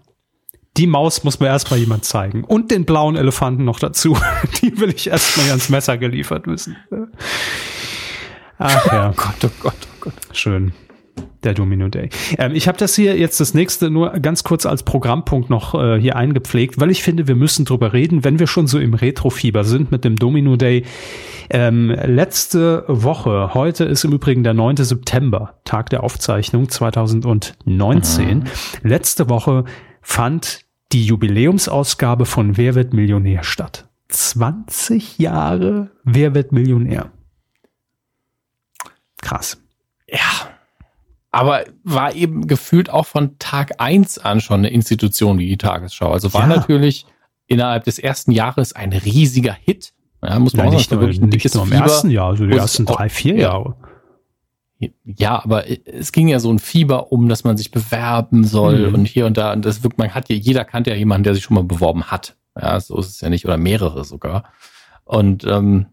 Die Maus muss mir erstmal jemand zeigen. Und den blauen Elefanten noch dazu. Die will ich erstmal ans Messer geliefert wissen. Ach ja. Oh Gott, oh Gott, oh Gott. Schön. Der Domino Day. Ähm, ich habe das hier jetzt das nächste nur ganz kurz als Programmpunkt noch äh, hier eingepflegt, weil ich finde, wir müssen drüber reden, wenn wir schon so im Retrofieber sind mit dem Domino Day. Ähm, letzte Woche, heute ist im Übrigen der 9. September, Tag der Aufzeichnung 2019. Mhm. Letzte Woche fand die Jubiläumsausgabe von Wer wird Millionär statt. 20 Jahre Wer wird Millionär. Krass. Ja. Aber war eben gefühlt auch von Tag eins an schon eine Institution wie die Tagesschau. Also war ja. natürlich innerhalb des ersten Jahres ein riesiger Hit. Ja, muss man ja, nicht, wirklich ein nicht nur im ersten Jahr, also die ersten drei, vier Jahre. Ja, aber es ging ja so ein Fieber um, dass man sich bewerben soll mhm. und hier und da. Und das wirkt, man hat ja, jeder kannte ja jemanden, der sich schon mal beworben hat. Ja, so ist es ja nicht, oder mehrere sogar. Und ähm,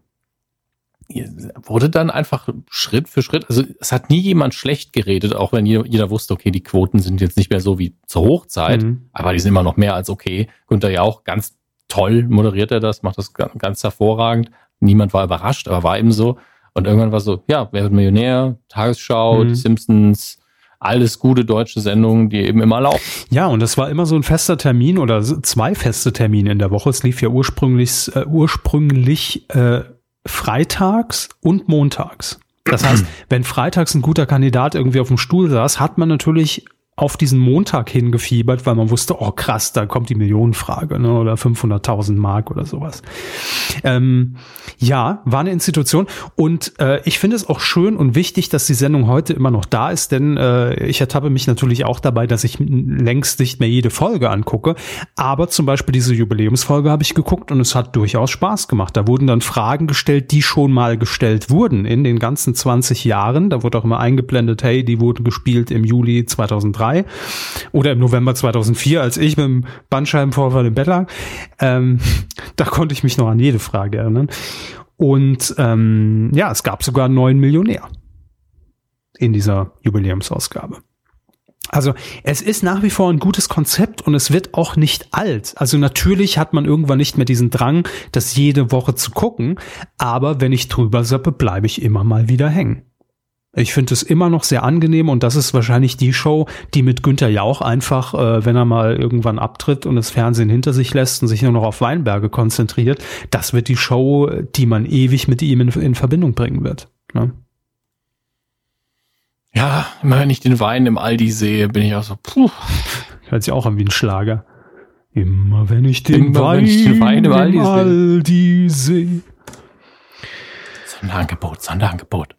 wurde dann einfach Schritt für Schritt, also es hat nie jemand schlecht geredet, auch wenn jeder, jeder wusste, okay, die Quoten sind jetzt nicht mehr so wie zur Hochzeit, mhm. aber die sind immer noch mehr als okay. Günther ja auch ganz toll moderiert er das, macht das ganz hervorragend. Niemand war überrascht, aber war eben so. Und irgendwann war so, ja, wer wird Millionär, Tagesschau, mhm. Simpsons, alles gute deutsche Sendungen, die eben immer laufen. Ja, und das war immer so ein fester Termin oder zwei feste Termine in der Woche. Es lief ja ursprünglich, äh, ursprünglich äh, freitags und montags. Das heißt, wenn freitags ein guter Kandidat irgendwie auf dem Stuhl saß, hat man natürlich auf diesen Montag hingefiebert, weil man wusste, oh krass, da kommt die Millionenfrage ne, oder 500.000 Mark oder sowas. Ähm, ja, war eine Institution und äh, ich finde es auch schön und wichtig, dass die Sendung heute immer noch da ist, denn äh, ich ertappe mich natürlich auch dabei, dass ich längst nicht mehr jede Folge angucke, aber zum Beispiel diese Jubiläumsfolge habe ich geguckt und es hat durchaus Spaß gemacht. Da wurden dann Fragen gestellt, die schon mal gestellt wurden in den ganzen 20 Jahren. Da wurde auch immer eingeblendet, hey, die wurden gespielt im Juli 2003 2003 oder im November 2004, als ich mit dem Bandscheibenvorfall im Bett lag. Ähm, da konnte ich mich noch an jede Frage erinnern. Und ähm, ja, es gab sogar einen neuen Millionär in dieser Jubiläumsausgabe. Also es ist nach wie vor ein gutes Konzept und es wird auch nicht alt. Also natürlich hat man irgendwann nicht mehr diesen Drang, das jede Woche zu gucken, aber wenn ich drüber seppe, bleibe ich immer mal wieder hängen. Ich finde es immer noch sehr angenehm und das ist wahrscheinlich die Show, die mit Günther Jauch einfach, äh, wenn er mal irgendwann abtritt und das Fernsehen hinter sich lässt und sich nur noch auf Weinberge konzentriert, das wird die Show, die man ewig mit ihm in, in Verbindung bringen wird. Ne? Ja, immer wenn ich den Wein im Aldi sehe, bin ich auch so, puh. Hört sich auch an wie ein Schlager. Immer wenn ich den, immer Wein, wenn ich den Wein im Aldi, Aldi sehe. Sonderangebot, Sonderangebot.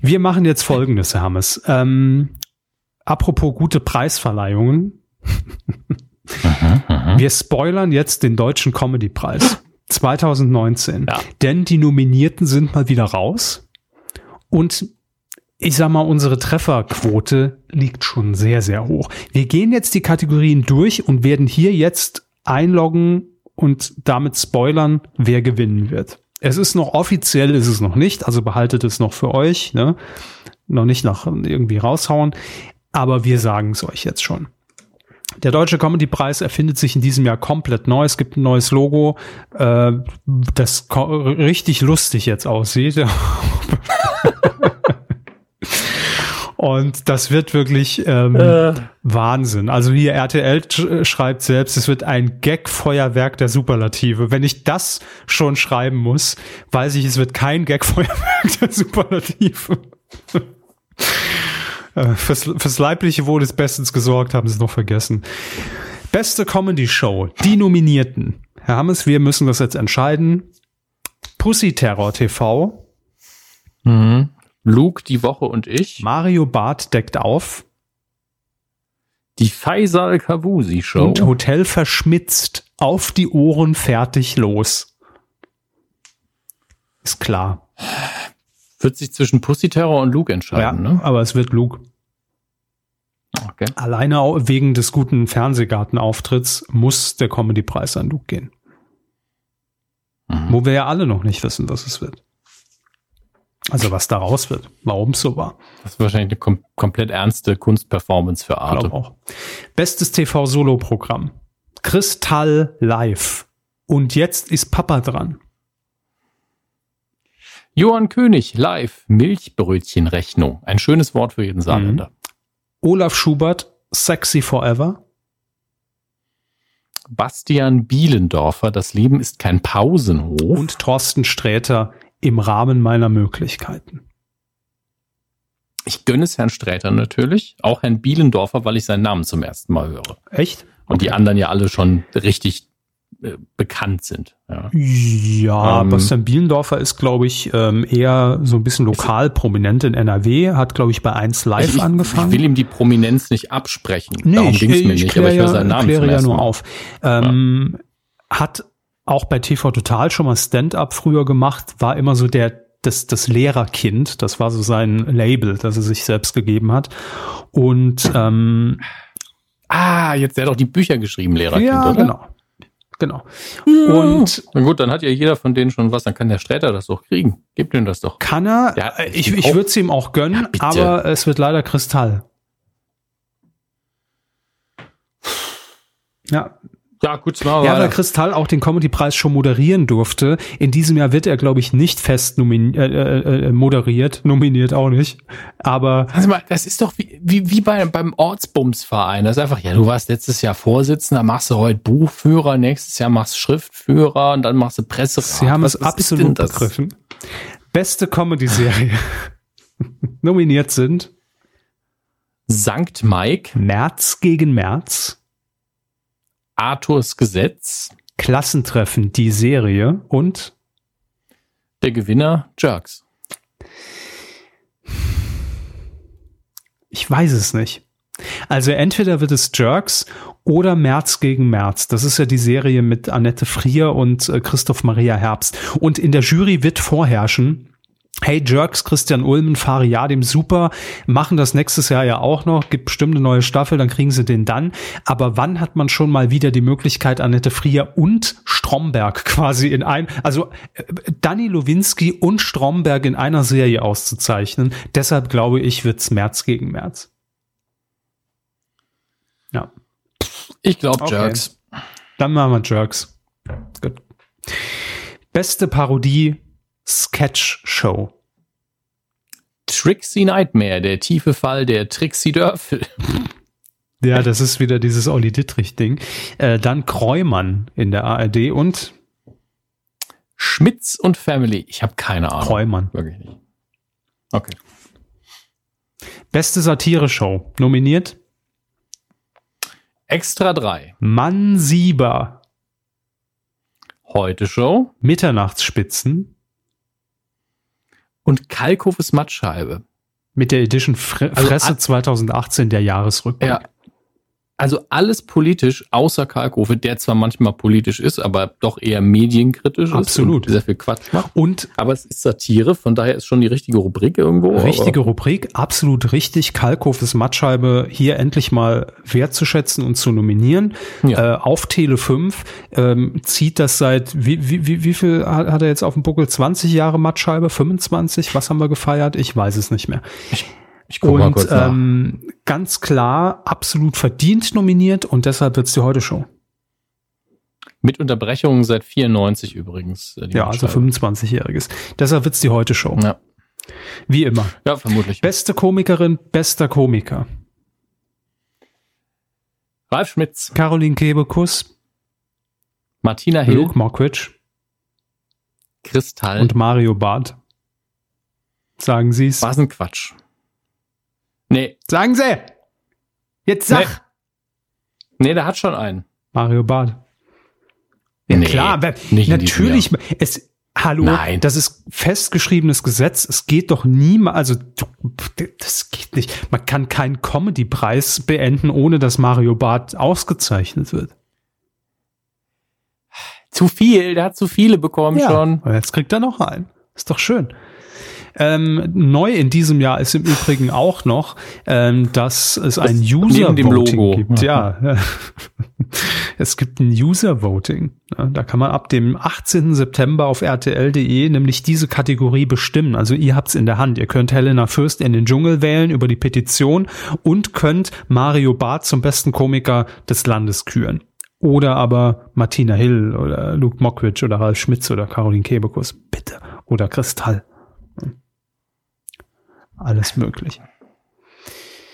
Wir machen jetzt folgendes, Hermes. Ähm, apropos gute Preisverleihungen. Wir spoilern jetzt den deutschen Comedy-Preis 2019. Ja. Denn die Nominierten sind mal wieder raus. Und ich sag mal, unsere Trefferquote liegt schon sehr, sehr hoch. Wir gehen jetzt die Kategorien durch und werden hier jetzt einloggen und damit spoilern, wer gewinnen wird. Es ist noch offiziell, ist es noch nicht, also behaltet es noch für euch, ne? Noch nicht nach irgendwie raushauen, aber wir sagen es euch jetzt schon. Der Deutsche Comedy-Preis erfindet sich in diesem Jahr komplett neu. Es gibt ein neues Logo, äh, das richtig lustig jetzt aussieht. Und das wird wirklich ähm, äh. Wahnsinn. Also hier RTL schreibt selbst, es wird ein Gag-Feuerwerk der Superlative. Wenn ich das schon schreiben muss, weiß ich, es wird kein Gag-Feuerwerk der Superlative. Äh, fürs, fürs leibliche Wohl des Bestens gesorgt, haben sie es noch vergessen. Beste Comedy-Show, die Nominierten. Herr Hammes, wir müssen das jetzt entscheiden. Pussy Terror TV. Mhm. Luke die Woche und ich. Mario Barth deckt auf. Die Faisal Kavusi Show. Und Hotel verschmitzt. Auf die Ohren fertig los. Ist klar. Wird sich zwischen Pussy Terror und Luke entscheiden, ja, ne? aber es wird Luke. Okay. Alleine wegen des guten Fernsehgartenauftritts muss der Comedy-Preis an Luke gehen. Mhm. Wo wir ja alle noch nicht wissen, was es wird. Also was daraus wird, warum es so war. Das ist wahrscheinlich eine kom komplett ernste Kunstperformance für Arte. Glaub auch. Bestes TV-Solo-Programm. Kristall Live. Und jetzt ist Papa dran. Johann König live Milchbrötchenrechnung. Ein schönes Wort für jeden Saarländer. Mhm. Olaf Schubert Sexy Forever. Bastian Bielendorfer Das Leben ist kein Pausenhof. Und Thorsten Sträter im Rahmen meiner Möglichkeiten. Ich gönne es Herrn Sträter natürlich, auch Herrn Bielendorfer, weil ich seinen Namen zum ersten Mal höre. Echt? Und okay. die anderen ja alle schon richtig äh, bekannt sind. Ja, ja ähm, Bastian Bielendorfer ist, glaube ich, ähm, eher so ein bisschen lokal prominent in NRW, hat, glaube ich, bei 1 Live ich, angefangen. Ich will ihm die Prominenz nicht absprechen. Nee, Darum ging es mir nicht, aber ich höre seinen Namen kläre ja nur auf. Ähm, ja. Hat auch bei TV Total schon mal Stand-up früher gemacht, war immer so der das, das Lehrerkind, das war so sein Label, das er sich selbst gegeben hat. Und ähm, ah, jetzt der hat auch die Bücher geschrieben, Lehrerkind, ja, oder? genau. genau. Und Na gut, dann hat ja jeder von denen schon was, dann kann der Sträter das doch kriegen. Gib ihm das doch. kann er, Ja, äh, ich, ich würde es ihm auch gönnen, Ja, aber es wird leider Kristall. Ja, Ja, gut, wir Ja, weil. Kristall auch den Comedy-Preis schon moderieren durfte. In diesem Jahr wird er, glaube ich, nicht fest nomin äh, äh, äh, moderiert, nominiert auch nicht. Aber Also mal, das ist doch wie, wie, wie bei, beim Ortsbumsverein. Das ist einfach, ja, du warst letztes Jahr Vorsitzender, machst du heute Buchführer, nächstes Jahr machst du Schriftführer und dann machst du Presserat. sie haben Was- es absolut begriffen. Beste Comedy-Serie. Nominiert sind Sankt Mike, März gegen März, Arthurs Gesetz, Klassentreffen, die Serie und der Gewinner Jerks. Ich weiß es nicht. Also entweder wird es Jerks oder März gegen März. Das ist ja die Serie mit Annette Frier und äh, Christoph Maria Herbst. Und in der Jury wird vorherrschen, hey Jerks, Christian Ulmen, Fariadim, super, machen das nächstes Jahr ja auch noch, gibt bestimmt eine neue Staffel, dann kriegen sie den dann. Aber wann hat man schon mal wieder die Möglichkeit, Annette Frier und Stromberg quasi in ein, also äh, Danny Lowinski und Stromberg in einer Serie auszuzeichnen? Deshalb glaube ich, wird's März gegen März. Ja, Ich glaube Okay. Jerks. dann machen wir Jerks. Gut. Beste Parodie Sketch Show. Trixie Nightmare, der tiefe Fall der Trixie Dörfel. Ja, das ist wieder dieses Olli Dittrich-Ding. Äh, dann Kreumann in der ARD und Schmitz und Family. Ich habe keine Ahnung. Kreumann. Wirklich nicht. Okay. Beste Satire-Show. Nominiert Extra 3. Mann Sieber. Heute Show Mitternachtsspitzen und Kalkhofes Mattscheibe. mit der Edition Fre Also Fresse a- 2018 der Jahresrückblick. Ja. Also alles politisch, außer Kalkofe, der zwar manchmal politisch ist, aber doch eher medienkritisch Absolut. ist und sehr viel Quatsch macht. Und Aber es ist Satire, von daher ist schon die richtige Rubrik irgendwo. Richtige Rubrik, absolut richtig. Kalkhofes Mattscheibe hier endlich mal wertzuschätzen und zu nominieren. Ja. Äh, auf Tele 5 ähm, zieht das seit, wie, wie, wie, wie viel hat hat er jetzt auf dem Buckel? 20 Jahre Mattscheibe? 25? Was haben wir gefeiert? Ich weiß es nicht mehr. Ich guck mal Und kurz nach. ähm, ganz klar, absolut verdient nominiert und deshalb wird's die Heute-Show. Mit Unterbrechungen seit 94 übrigens. äh, Ja, also Mattscheibe. 25-Jähriges. Deshalb wird's die Heute-Show. Ja. Wie immer. ja, vermutlich. Beste Komikerin, bester Komiker. Ralf Schmitz, Caroline Kebekus, Martina Hill, Luke Mockridge Kristall. und Mario Barth. Sagen Sie's. was ein Quatsch. Nee, Sagen Sie! Jetzt sag! nee, der hat schon einen. Mario Barth. Ja, Nee, klar, natürlich. Es, hallo, Nein. das ist festgeschriebenes Gesetz. Es geht doch niemals, also das geht nicht. Man kann keinen Comedy-Preis beenden, ohne dass Mario Barth ausgezeichnet wird. Zu viel, der hat zu viele bekommen schon. Und jetzt kriegt er noch einen. Ist doch schön. Ähm, neu in diesem Jahr ist im Übrigen auch noch, ähm, dass es ein User Voting Logo. gibt. Ja, es gibt ein User Voting. Ja, da kann man ab dem 18. September auf rtl.de nämlich diese Kategorie bestimmen. Also ihr habt's in der Hand. Ihr könnt Helena Fürst in den Dschungel wählen über die Petition und könnt Mario Barth zum besten Komiker des Landes küren. Oder aber Martina Hill oder Luke Mockridge oder Ralf Schmitz oder Caroline Kebekus. Bitte. Oder Kristall. Alles möglich.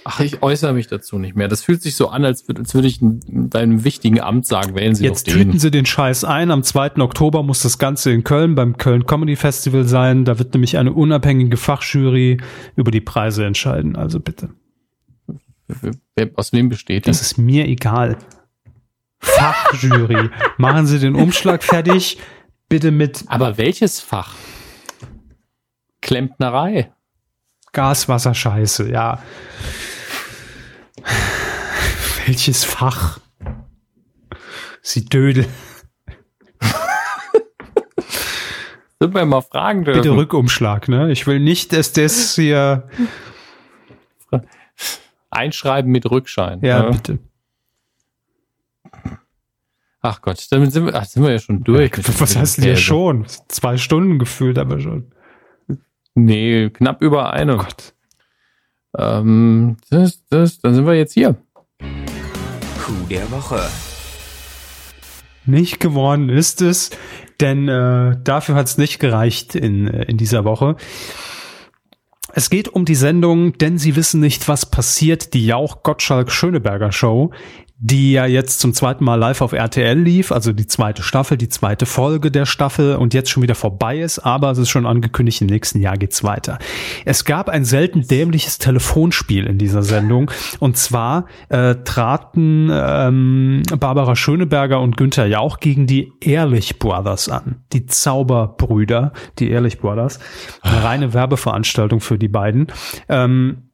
Ach, ich äußere mich dazu nicht mehr. Das fühlt sich so an, als würde, als würde ich in deinem wichtigen Amt sagen, wählen Sie Jetzt doch den. tüten Sie den Scheiß ein. Am 2. Oktober muss das Ganze in Köln beim Köln Comedy Festival sein. Da wird nämlich eine unabhängige Fachjury über die Preise entscheiden. Also bitte. Aus wem besteht die? Das ist mir egal. Fachjury. Machen Sie den Umschlag fertig. Bitte mit Aber welches Fach? Klempnerei. Gaswasser Scheiße, ja. Welches Fach? Sie Dödel. Sind wir mal fragen dürfen. Bitte Rückumschlag, ne? Ich will nicht, dass das hier. Einschreiben mit Rückschein. Ja, ne? bitte. Ach Gott, damit sind wir, ach, sind wir ja schon durch. Ja, was heißt denn ja schon? Zwei Stunden gefühlt aber schon. Nee, knapp über eine. Oh Gott. Ähm, das, das, dann sind wir jetzt hier. Coup der Woche. Nicht geworden ist es, denn äh, dafür hat es nicht gereicht in, äh, in dieser Woche. Es geht um die Sendung, denn sie wissen nicht, was passiert, die Jauch Gottschalk Schöneberger Show, die ja jetzt zum zweiten Mal live auf RTL lief, also die zweite Staffel, die zweite Folge der Staffel und jetzt schon wieder vorbei ist, aber es ist schon angekündigt, im nächsten Jahr geht's weiter. Es gab ein selten dämliches Telefonspiel in dieser Sendung und zwar äh, traten ähm, Barbara Schöneberger und Günther Jauch gegen die Ehrlich Brothers an, die Zauberbrüder, die Ehrlich Brothers, eine reine Werbeveranstaltung für die beiden. Ähm,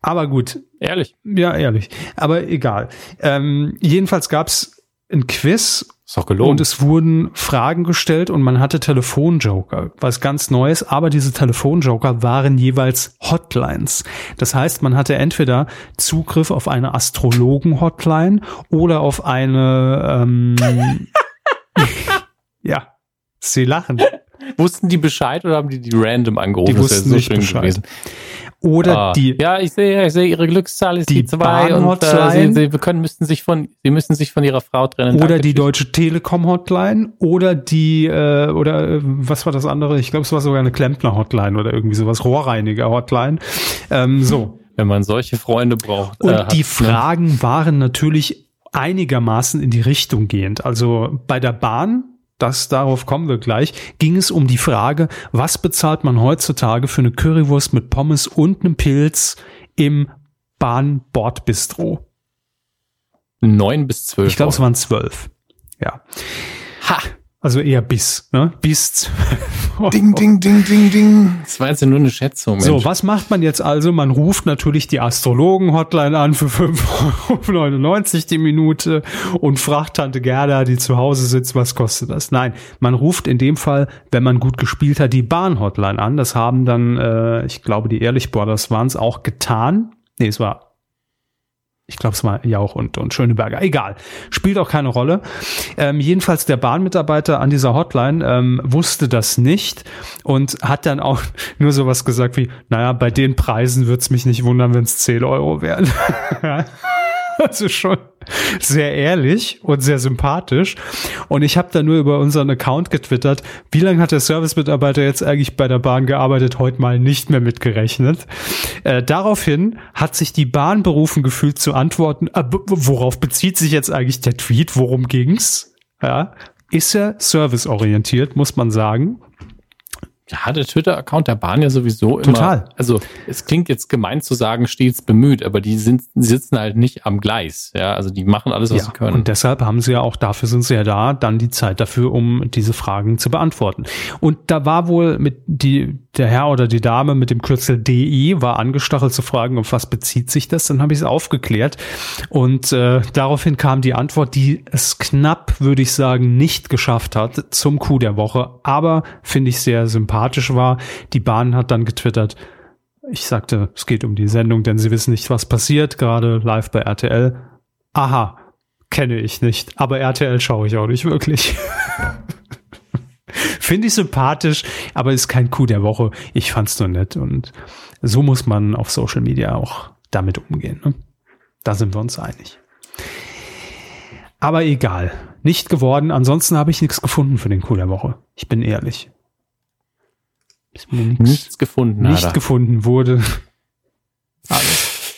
aber gut. Ehrlich. Ja, ehrlich. Aber egal. Ähm, jedenfalls gab's ein Quiz. Ist doch gelohnt. Und es wurden Fragen gestellt und man hatte Telefonjoker, was ganz Neues, aber diese Telefonjoker waren jeweils Hotlines. Das heißt, man hatte entweder Zugriff auf eine Astrologen-Hotline oder auf eine ähm, Ja, sie lachen. Wussten die Bescheid oder haben die die random angerufen? Die wussten nicht Bescheid. Gewesen. Oder ah. die. Ja, ich sehe, ich sehe, ihre Glückszahl ist die, die zwei und äh, sie, sie können, müssten sich von, sie müssen sich von ihrer Frau trennen. Oder Danke, die tschüss. Deutsche Telekom Hotline oder die, äh, oder äh, was war das andere? Ich glaube, es war sogar eine Klempner Hotline oder irgendwie sowas, Rohrreiniger Hotline. Ähm, so. Wenn man solche Freunde braucht. Und äh, die ne? Fragen ne? waren natürlich einigermaßen in die Richtung gehend. Also bei der Bahn das darauf kommen wir gleich, ging es um die Frage, was bezahlt man heutzutage für eine Currywurst mit Pommes und einem Pilz im Bahnbordbistro? Neun bis zwölf. Ich glaube, es waren zwölf. Ja. Ha! Also eher bis, ne? Bis. ding, ding, ding, ding, ding. Das war jetzt nur eine Schätzung. Mensch. So, was macht man jetzt also? Man ruft natürlich die Astrologen-Hotline an für 5,99 Euro die Minute und fragt Tante Gerda, die zu Hause sitzt, was kostet das? Nein, man ruft in dem Fall, wenn man gut gespielt hat, die Bahn-Hotline an. Das haben dann, äh, ich glaube, die Ehrlich Brothers waren es auch getan. Nee, es war ich glaube, es war Jauch und, und Schöneberger. Egal. Spielt auch keine Rolle. Ähm, jedenfalls der Bahnmitarbeiter an dieser Hotline ähm, wusste das nicht und hat dann auch nur sowas gesagt wie, naja, bei den Preisen wird's mich nicht wundern, wenn es 10 Euro wären. Also schon sehr ehrlich und sehr sympathisch. Und ich habe da nur über unseren Account getwittert, wie lange hat der Service-Mitarbeiter jetzt eigentlich bei der Bahn gearbeitet, heute mal nicht mehr mitgerechnet. Äh, daraufhin hat sich die Bahn berufen gefühlt zu antworten, äh, worauf bezieht sich jetzt eigentlich der Tweet, worum ging's? Ja, ist er serviceorientiert, muss man sagen. Ja, der Twitter-Account der Bahn ja sowieso immer. Total. Also es klingt jetzt gemein zu sagen, stets bemüht, aber die sind, sitzen halt nicht am Gleis. Ja, also die machen alles, was ja, sie können. Und deshalb haben sie ja auch, dafür sind sie ja da, dann die Zeit dafür, um diese Fragen zu beantworten. Und da war wohl mit die, der Herr oder die Dame mit dem Kürzel DI war angestachelt zu fragen, auf was bezieht sich das? Dann habe ich es aufgeklärt. Und äh, daraufhin kam die Antwort, die es knapp, würde ich sagen, nicht geschafft hat zum Coup der Woche. Aber finde ich sehr sympathisch sympathisch war. Die Bahn hat dann getwittert, ich sagte, es geht um die Sendung, denn sie wissen nicht, was passiert, gerade live bei RTL. Aha, kenne ich nicht, aber RTL schaue ich auch nicht wirklich. Finde ich sympathisch, aber ist kein Coup der Woche. Ich fand's nur nett und so muss man auf Social Media auch damit umgehen. Ne? Da sind wir uns einig. Aber egal, nicht geworden. Ansonsten habe ich nichts gefunden für den Coup der Woche. Ich bin ehrlich. Ist mir nichts, nichts gefunden. Nicht Alter. gefunden wurde. Alles.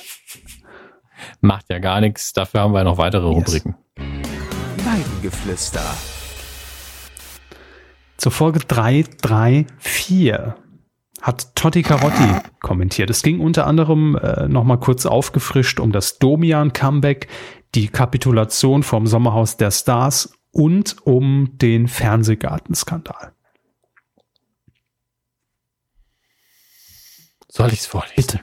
Macht ja gar nichts. Dafür haben wir noch weitere yes. Rubriken. Weidengeflüster. Zur Folge 334 hat Totti Carotti kommentiert. Es ging unter anderem äh, nochmal kurz aufgefrischt um das Domian-Comeback, die Kapitulation vom Sommerhaus der Stars und um den Fernsehgartenskandal. Soll ich es vorlesen? Bitte.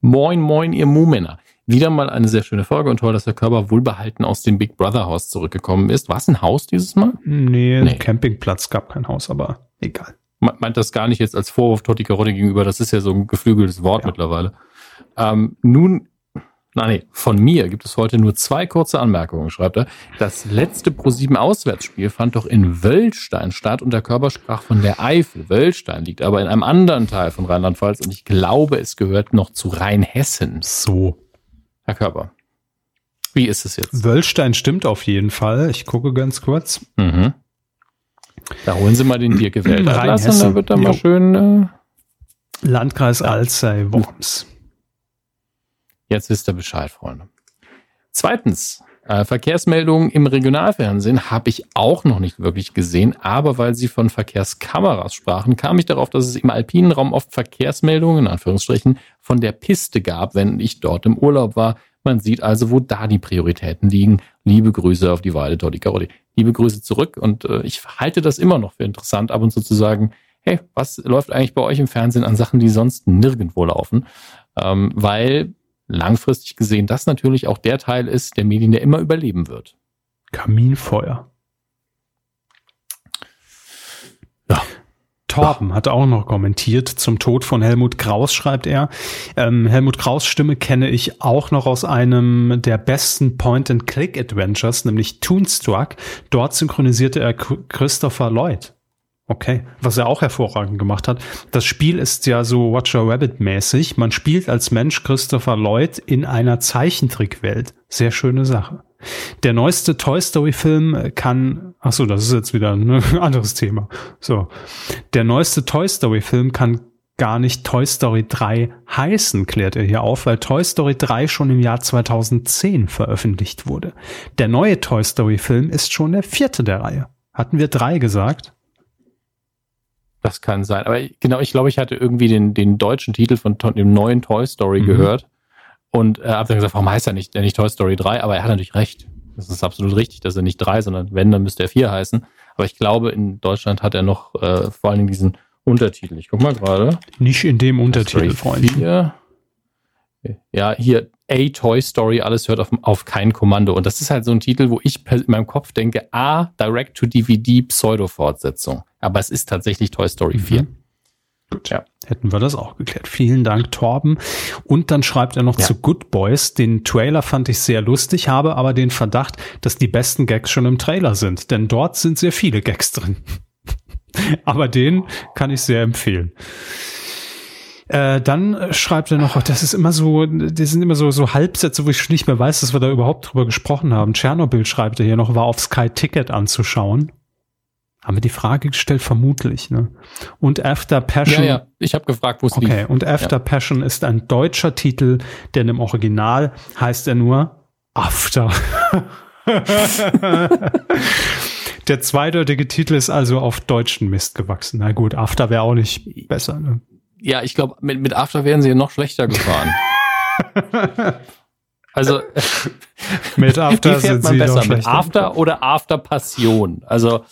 Moin, moin, ihr Mu-Männer. Wieder mal eine sehr schöne Folge und toll, dass der Körper wohlbehalten aus dem Big Brother Haus zurückgekommen ist. War es ein Haus dieses Mal? Nee, nee. Campingplatz gab kein Haus, aber egal. Man meint das gar nicht jetzt als Vorwurf Totti Carotti gegenüber, das ist ja so ein geflügeltes Wort ja. mittlerweile. Ähm, nun nein, nee, von mir gibt es heute nur zwei kurze Anmerkungen, schreibt er. Das letzte Pro7 Auswärtsspiel fand doch in Wöllstein statt und der Körper sprach von der Eifel. Wöllstein liegt aber in einem anderen Teil von Rheinland-Pfalz und ich glaube, es gehört noch zu Rheinhessen. So. Herr Körper. Wie ist es jetzt? Wöllstein stimmt auf jeden Fall. Ich gucke ganz kurz. Mhm. Da holen Sie mal den dir gewählt. Rheinhessen. Da wird dann mal schön. Äh Landkreis Alzey-Worms. Jetzt wisst ihr Bescheid, Freunde. Zweitens, äh, Verkehrsmeldungen im Regionalfernsehen habe ich auch noch nicht wirklich gesehen, aber weil Sie von Verkehrskameras sprachen, kam ich darauf, dass es im alpinen Raum oft Verkehrsmeldungen, in Anführungsstrichen, von der Piste gab, wenn ich dort im Urlaub war. Man sieht also, wo da die Prioritäten liegen. Liebe Grüße auf die Weide, Toddy Carolli. Liebe Grüße zurück und äh, ich halte das immer noch für interessant, ab und zu zu sagen, hey, was läuft eigentlich bei euch im Fernsehen an Sachen, die sonst nirgendwo laufen? Ähm, weil langfristig gesehen das natürlich auch der Teil ist der Medien, der immer überleben wird. Kaminfeuer. Ja. Torben hat auch noch kommentiert zum Tod von Helmut Kraus, schreibt er. Ähm, Helmut Kraus Stimme kenne ich auch noch aus einem der besten Point-and-Click-Adventures, nämlich Toonstruck. Dort synchronisierte er Christopher Lloyd. Okay, was er auch hervorragend gemacht hat. Das Spiel ist ja so Watcher Rabbit mäßig. Man spielt als Mensch Christopher Lloyd in einer Zeichentrickwelt. Sehr schöne Sache. Der neueste Toy Story Film kann, ach so, das ist jetzt wieder ein anderes Thema. So. Der neueste Toy Story Film kann gar nicht Toy Story 3 heißen, klärt er hier auf, weil Toy Story 3 schon im Jahr 2010 veröffentlicht wurde. Der neue Toy Story Film ist schon der vierte der Reihe. Hatten wir drei gesagt? Das kann sein. Aber genau, ich glaube, ich hatte irgendwie den, den deutschen Titel von dem neuen Toy Story mhm. gehört und äh, habe dann gesagt, warum heißt er nicht, der nicht Toy Story 3? Aber er hat natürlich recht. Das ist absolut richtig, dass er nicht 3, sondern wenn, dann müsste er 4 heißen. Aber ich glaube, in Deutschland hat er noch äh, vor allen Dingen diesen Untertitel. Ich guck mal gerade. Nicht in dem Untertitel, Freunde. Ja, hier A Toy Story, alles hört auf, auf kein Kommando. Und das ist halt so ein Titel, wo ich in meinem Kopf denke, A, Direct-to-DVD Pseudo-Fortsetzung aber es ist tatsächlich Toy Story 4. Mhm. Gut, ja. Hätten wir das auch geklärt. Vielen Dank, Torben. Und dann schreibt er noch ja. zu Good Boys. Den Trailer fand ich sehr lustig, habe aber den Verdacht, dass die besten Gags schon im Trailer sind, denn dort sind sehr viele Gags drin. aber den kann ich sehr empfehlen. Äh, dann schreibt er noch, das ist immer so, das sind immer so, so Halbsätze, wo ich schon nicht mehr weiß, dass wir da überhaupt drüber gesprochen haben. Tschernobyl schreibt er hier noch, war auf Sky Ticket anzuschauen. Haben wir die Frage gestellt? Vermutlich. Ne? Und After Passion. Ja, ja. Ich habe gefragt, wo es okay. lief. Okay. Und After ja. Passion ist ein deutscher Titel, denn im Original heißt er nur After. Der zweideutige Titel ist also auf deutschen Mist gewachsen. Na gut, After wäre auch nicht besser. Ne? Ja, ich glaube, mit, mit After wären sie noch schlechter gefahren. also mit After fährt man besser? Mit After oder After Passion? Also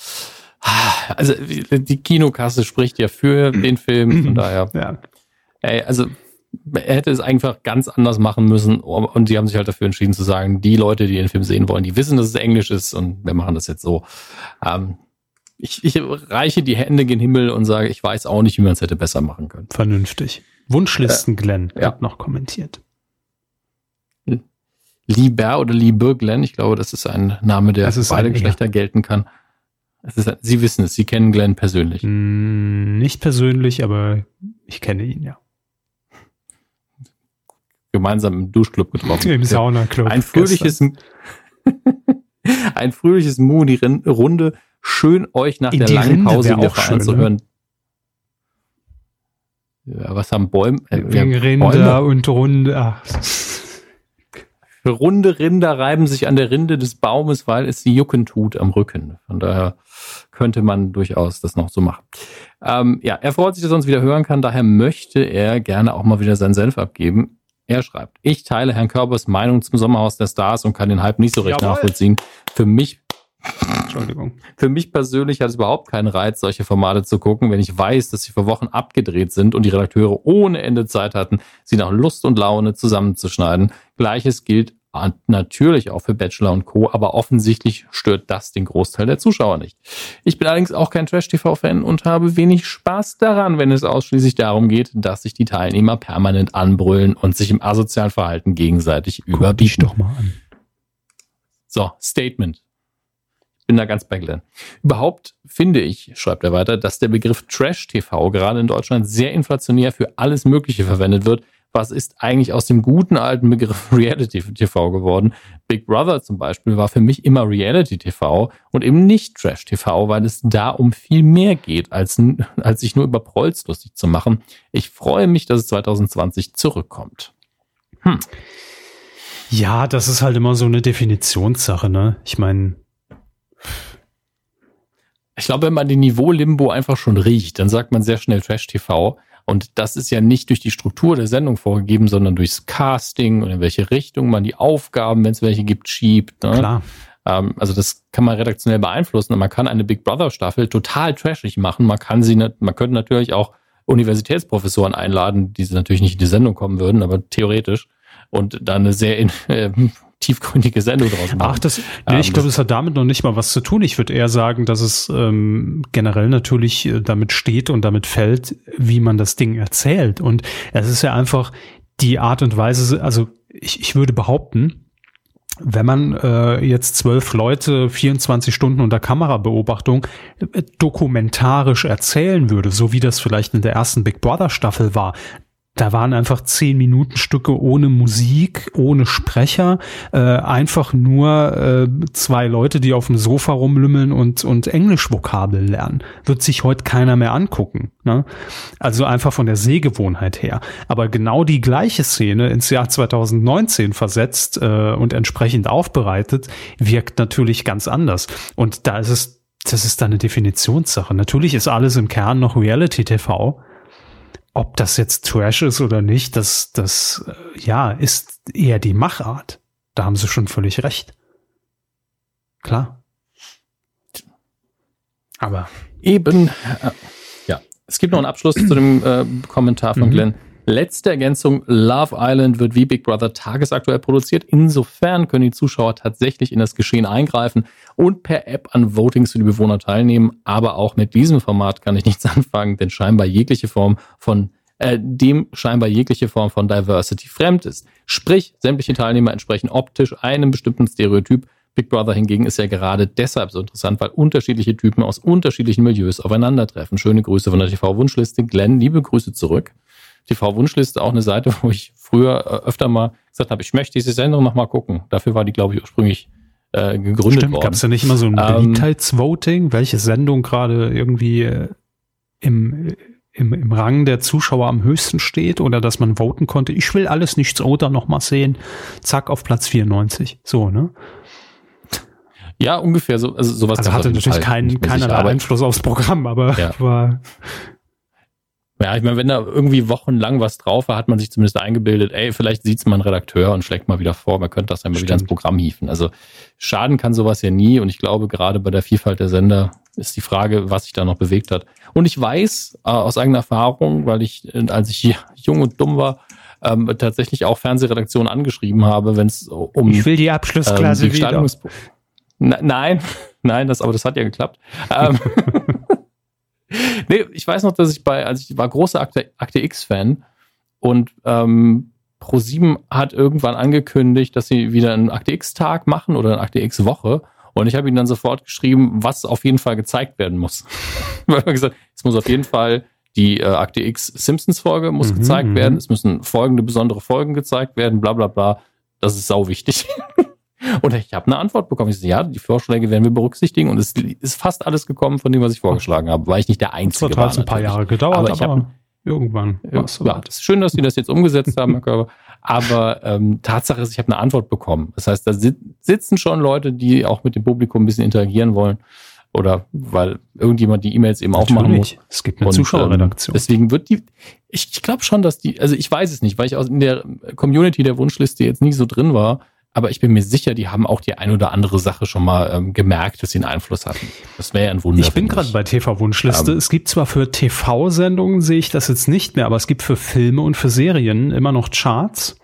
also die Kinokasse spricht ja für den Film, von daher. Ja. Ey, also er hätte es einfach ganz anders machen müssen und die haben sich halt dafür entschieden zu sagen, die Leute, die den Film sehen wollen, die wissen, dass es Englisch ist und wir machen das jetzt so. Ähm, ich, ich reiche die Hände gen Himmel und sage, ich weiß auch nicht, wie man es hätte besser machen können. Vernünftig. Wunschlisten Glenn äh, ja. hat noch kommentiert. Lieber oder Liebe Glenn, ich glaube, das ist ein Name, der für beide Geschlechter gelten kann. Ist, Sie wissen es, Sie kennen Glenn persönlich. Mm, nicht persönlich, aber ich kenne ihn, ja. Gemeinsam im Duschclub getroffen. Im Saunaclub. Ein fröhliches, ein fröhliches Moody-Runde. Schön euch nach In der langen Pause wieder anzuhören. Ne? Ja, was haben Bäume? Äh, Wegen Rinder Bäume? und Runde. Ach. Runde Rinder reiben sich an der Rinde des Baumes, weil es sie jucken tut am Rücken. Von daher könnte man durchaus das noch so machen. Ähm, ja, er freut sich, dass er uns wieder hören kann. Daher möchte er gerne auch mal wieder sein Senf abgeben. Er schreibt, ich teile Herrn Körbers Meinung zum Sommerhaus der Stars und kann den Hype nicht so recht Jawohl. nachvollziehen. Für mich Entschuldigung. Für mich persönlich hat es überhaupt keinen Reiz, solche Formate zu gucken, wenn ich weiß, dass sie vor Wochen abgedreht sind und die Redakteure ohne Ende Zeit hatten, sie nach Lust und Laune zusammenzuschneiden. Gleiches gilt natürlich auch für Bachelor und Co., aber offensichtlich stört das den Großteil der Zuschauer nicht. Ich bin allerdings auch kein Trash-TV-Fan und habe wenig Spaß daran, wenn es ausschließlich darum geht, dass sich die Teilnehmer permanent anbrüllen und sich im asozialen Verhalten gegenseitig Guck überbieten. Dich doch mal an. So, Statement. Bin da ganz bei Glenn. Überhaupt finde ich, schreibt er weiter, dass der Begriff Trash-TV gerade in Deutschland sehr inflationär für alles Mögliche verwendet wird, was ist eigentlich aus dem guten alten Begriff Reality TV geworden? Big Brother zum Beispiel war für mich immer Reality TV und eben nicht Trash TV, weil es da um viel mehr geht, als, als sich nur über Prolls lustig zu machen. Ich freue mich, dass es 2020 zurückkommt. Hm. Ja, das ist halt immer so eine Definitionssache, ne? Ich meine, ich glaube, wenn man den Niveau-Limbo einfach schon riecht, dann sagt man sehr schnell Trash-TV. Und das ist ja nicht durch die Struktur der Sendung vorgegeben, sondern durchs Casting und in welche Richtung man die Aufgaben, wenn es welche gibt, schiebt. Ne? Klar. Ähm, also das kann man redaktionell beeinflussen. Und man kann eine Big Brother Staffel total trashig machen. Man kann sie, man könnte natürlich auch Universitätsprofessoren einladen, die natürlich nicht in die Sendung kommen würden, aber theoretisch. Und dann eine sehr in, äh, tiefgründige Sendung draus machen. Ach, das, nee, ich ähm, glaube, das hat damit noch nicht mal was zu tun. Ich würde eher sagen, dass es ähm, generell natürlich äh, damit steht und damit fällt, wie man das Ding erzählt. Und es ist ja einfach die Art und Weise, also ich, ich würde behaupten, wenn man äh, jetzt zwölf Leute 24 Stunden unter Kamerabeobachtung äh, dokumentarisch erzählen würde, so wie das vielleicht in der ersten Big Brother Staffel war, da waren einfach zehn Minuten Stücke ohne Musik, ohne Sprecher, äh, einfach nur äh, zwei Leute, die auf dem Sofa rumlümmeln und und Englischvokabel lernen. Wird sich heute keiner mehr angucken. Ne? Also einfach von der Sehgewohnheit her. Aber genau die gleiche Szene ins Jahr 2019 versetzt äh, und entsprechend aufbereitet, wirkt natürlich ganz anders. Und da ist es das ist dann eine Definitionssache. Natürlich ist alles im Kern noch Reality TV, ob das jetzt Trash ist oder nicht, das, das, äh, ja, ist eher die Machart. Da haben sie schon völlig recht. Klar. Aber. Eben, äh, ja. Es gibt noch einen Abschluss zu dem äh, Kommentar von mhm. Glenn. Letzte Ergänzung, Love Island wird wie Big Brother tagesaktuell produziert. Insofern können die Zuschauer tatsächlich in das Geschehen eingreifen und per App an Votings für die Bewohner teilnehmen. Aber auch mit diesem Format kann ich nichts anfangen, denn scheinbar jegliche Form von äh, dem scheinbar jegliche Form von Diversity fremd ist. Sprich, sämtliche Teilnehmer entsprechen optisch einem bestimmten Stereotyp. Big Brother hingegen ist ja gerade deshalb so interessant, weil unterschiedliche Typen aus unterschiedlichen Milieus aufeinandertreffen. Schöne Grüße von der TV-Wunschliste. Glenn, liebe Grüße zurück. TV-Wunschliste auch eine Seite, wo ich früher äh, öfter mal gesagt habe, ich möchte diese Sendung noch mal gucken. Dafür war die, glaube ich, ursprünglich äh, gegründet Stimmt, worden. Gab es da nicht immer so ein ähm, Beliebtheitsvoting, welche Sendung gerade irgendwie äh, im, im, im Rang der Zuschauer am höchsten steht oder dass man voten konnte, ich will alles nichts oder noch mal sehen, zack, auf Platz 94. So, ne? Ja, ungefähr so. Also sowas also hatte natürlich keinen keinerlei Einfluss aufs Programm, aber ja. war ja, ich meine, wenn da irgendwie wochenlang was drauf war, hat man sich zumindest eingebildet, ey, vielleicht sieht's mal ein Redakteur und schlägt mal wieder vor, man könnte das dann mal wieder ins Programm hieven. Also schaden kann sowas ja nie und ich glaube, gerade bei der Vielfalt der Sender ist die Frage, was sich da noch bewegt hat. Und ich weiß äh, aus eigener Erfahrung, weil ich, äh, als ich jung und dumm war, ähm, tatsächlich auch Fernsehredaktionen angeschrieben habe, wenn es um Ich will die Abschlussklasse ähm, die wieder. Nein, nein, das, aber das hat ja geklappt. Ähm, nee, ich weiß noch, dass ich bei, also ich war großer Akte, Akte X-Fan und ähm, Pro7 hat irgendwann angekündigt, dass sie wieder einen Akte X-Tag machen oder eine Akte X-Woche. Und ich habe ihnen dann sofort geschrieben, was auf jeden Fall gezeigt werden muss. Weil wir gesagt, es muss auf jeden Fall die äh, Akte X Simpsons Folge muss mhm, gezeigt mhm. werden. Es müssen folgende besondere Folgen gezeigt werden, bla bla bla. Das ist sau wichtig. Und ich habe eine Antwort bekommen. Ich so, ja, die Vorschläge werden wir berücksichtigen. Und es ist fast alles gekommen von dem, was ich vorgeschlagen habe, weil ich nicht der Einzige das hat war. ein paar Jahre gedauert, aber, ich aber hab, irgendwann. Ja, ja, das ist schön, dass Sie das jetzt umgesetzt haben, Herr Körber. Aber ähm, Tatsache ist, ich habe eine Antwort bekommen. Das heißt, da sitzen schon Leute, die auch mit dem Publikum ein bisschen interagieren wollen. Oder weil irgendjemand die E-Mails eben Natürlich. aufmachen muss. Es gibt eine Und, Zuschauerredaktion. Ähm, deswegen wird die, ich, ich glaube schon, dass die, also ich weiß es nicht, weil ich aus in der Community der Wunschliste jetzt nie so drin war. Aber ich bin mir sicher, die haben auch die ein oder andere Sache schon mal ähm, gemerkt, dass sie einen Einfluss hatten. Das wäre ja ein Wunder. Ich bin gerade bei TV-Wunschliste. Ähm, es gibt zwar für TV-Sendungen, sehe ich das jetzt nicht mehr, aber es gibt für Filme und für Serien immer noch Charts.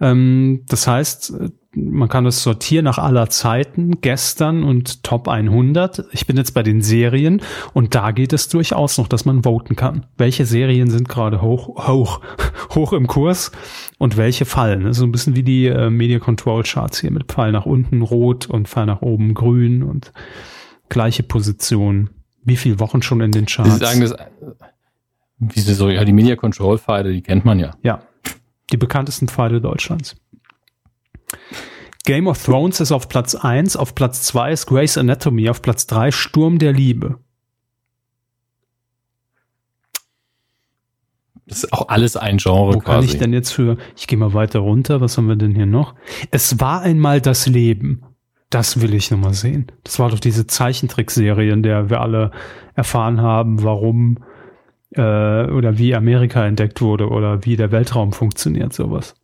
Ähm, das heißt, man kann es sortieren nach aller Zeiten, gestern und Top 100. Ich bin jetzt bei den Serien und da geht es durchaus noch, dass man voten kann. Welche Serien sind gerade hoch, hoch, hoch im Kurs und welche fallen? So also ein bisschen wie die äh, Media Control Charts hier mit Pfeil nach unten rot und Pfeil nach oben grün und gleiche Position. Wie viele Wochen schon in den Charts? Sie sagen das, wie sie so, ja, die Media Control Pfeile, die kennt man ja. Ja. Die bekanntesten Pfeile Deutschlands. Game of Thrones ist auf Platz 1, auf Platz 2 ist Grey's Anatomy, auf Platz 3 Sturm der Liebe. Das ist auch alles ein Genre Wo quasi. kann ich denn jetzt für, ich gehe mal weiter runter, was haben wir denn hier noch? Es war einmal das Leben. Das will ich nochmal sehen. Das war doch diese Zeichentrickserie, in der wir alle erfahren haben, warum äh, oder wie Amerika entdeckt wurde oder wie der Weltraum funktioniert, sowas.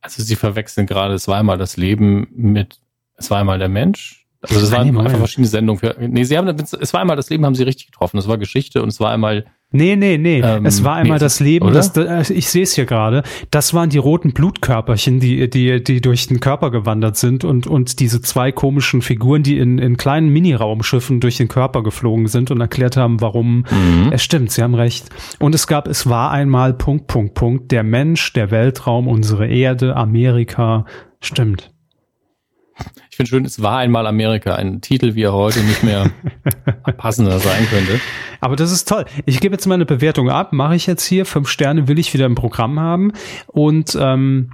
Also sie verwechseln gerade, es war einmal das Leben mit, es war einmal der Mensch. Also das waren einfach verschiedene Sendungen. Für, nee, sie haben, es war einmal das Leben, haben sie richtig getroffen. Es war Geschichte und es war einmal Nee, nee, nee. Ähm, es war einmal nee, das Leben, das, äh, ich sehe es hier gerade. Das waren die roten Blutkörperchen, die, die, die durch den Körper gewandert sind und, und diese zwei komischen Figuren, die in, in kleinen Mini-Raumschiffen durch den Körper geflogen sind und erklärt haben, warum. Mhm. Es stimmt, Sie haben recht. Und es gab, es war einmal Punkt, Punkt, Punkt, der Mensch, der Weltraum, unsere Erde, Amerika. Stimmt. Ich finde schön, es war einmal Amerika, ein Titel, wie er heute nicht mehr passender sein könnte. Aber das ist toll. Ich gebe jetzt meine Bewertung ab, mache ich jetzt hier. Fünf Sterne will ich wieder im Programm haben. Und ähm,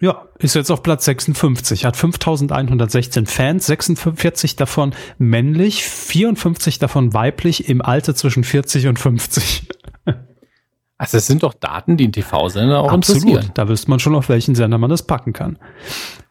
ja, ist jetzt auf Platz 56, hat 5116 Fans, 46 davon männlich, 54 davon weiblich im Alter zwischen 40 und 50. Also es sind doch Daten, die ein TV-Sender auch Absolut. interessieren. Da wüsste man schon, auf welchen Sender man das packen kann.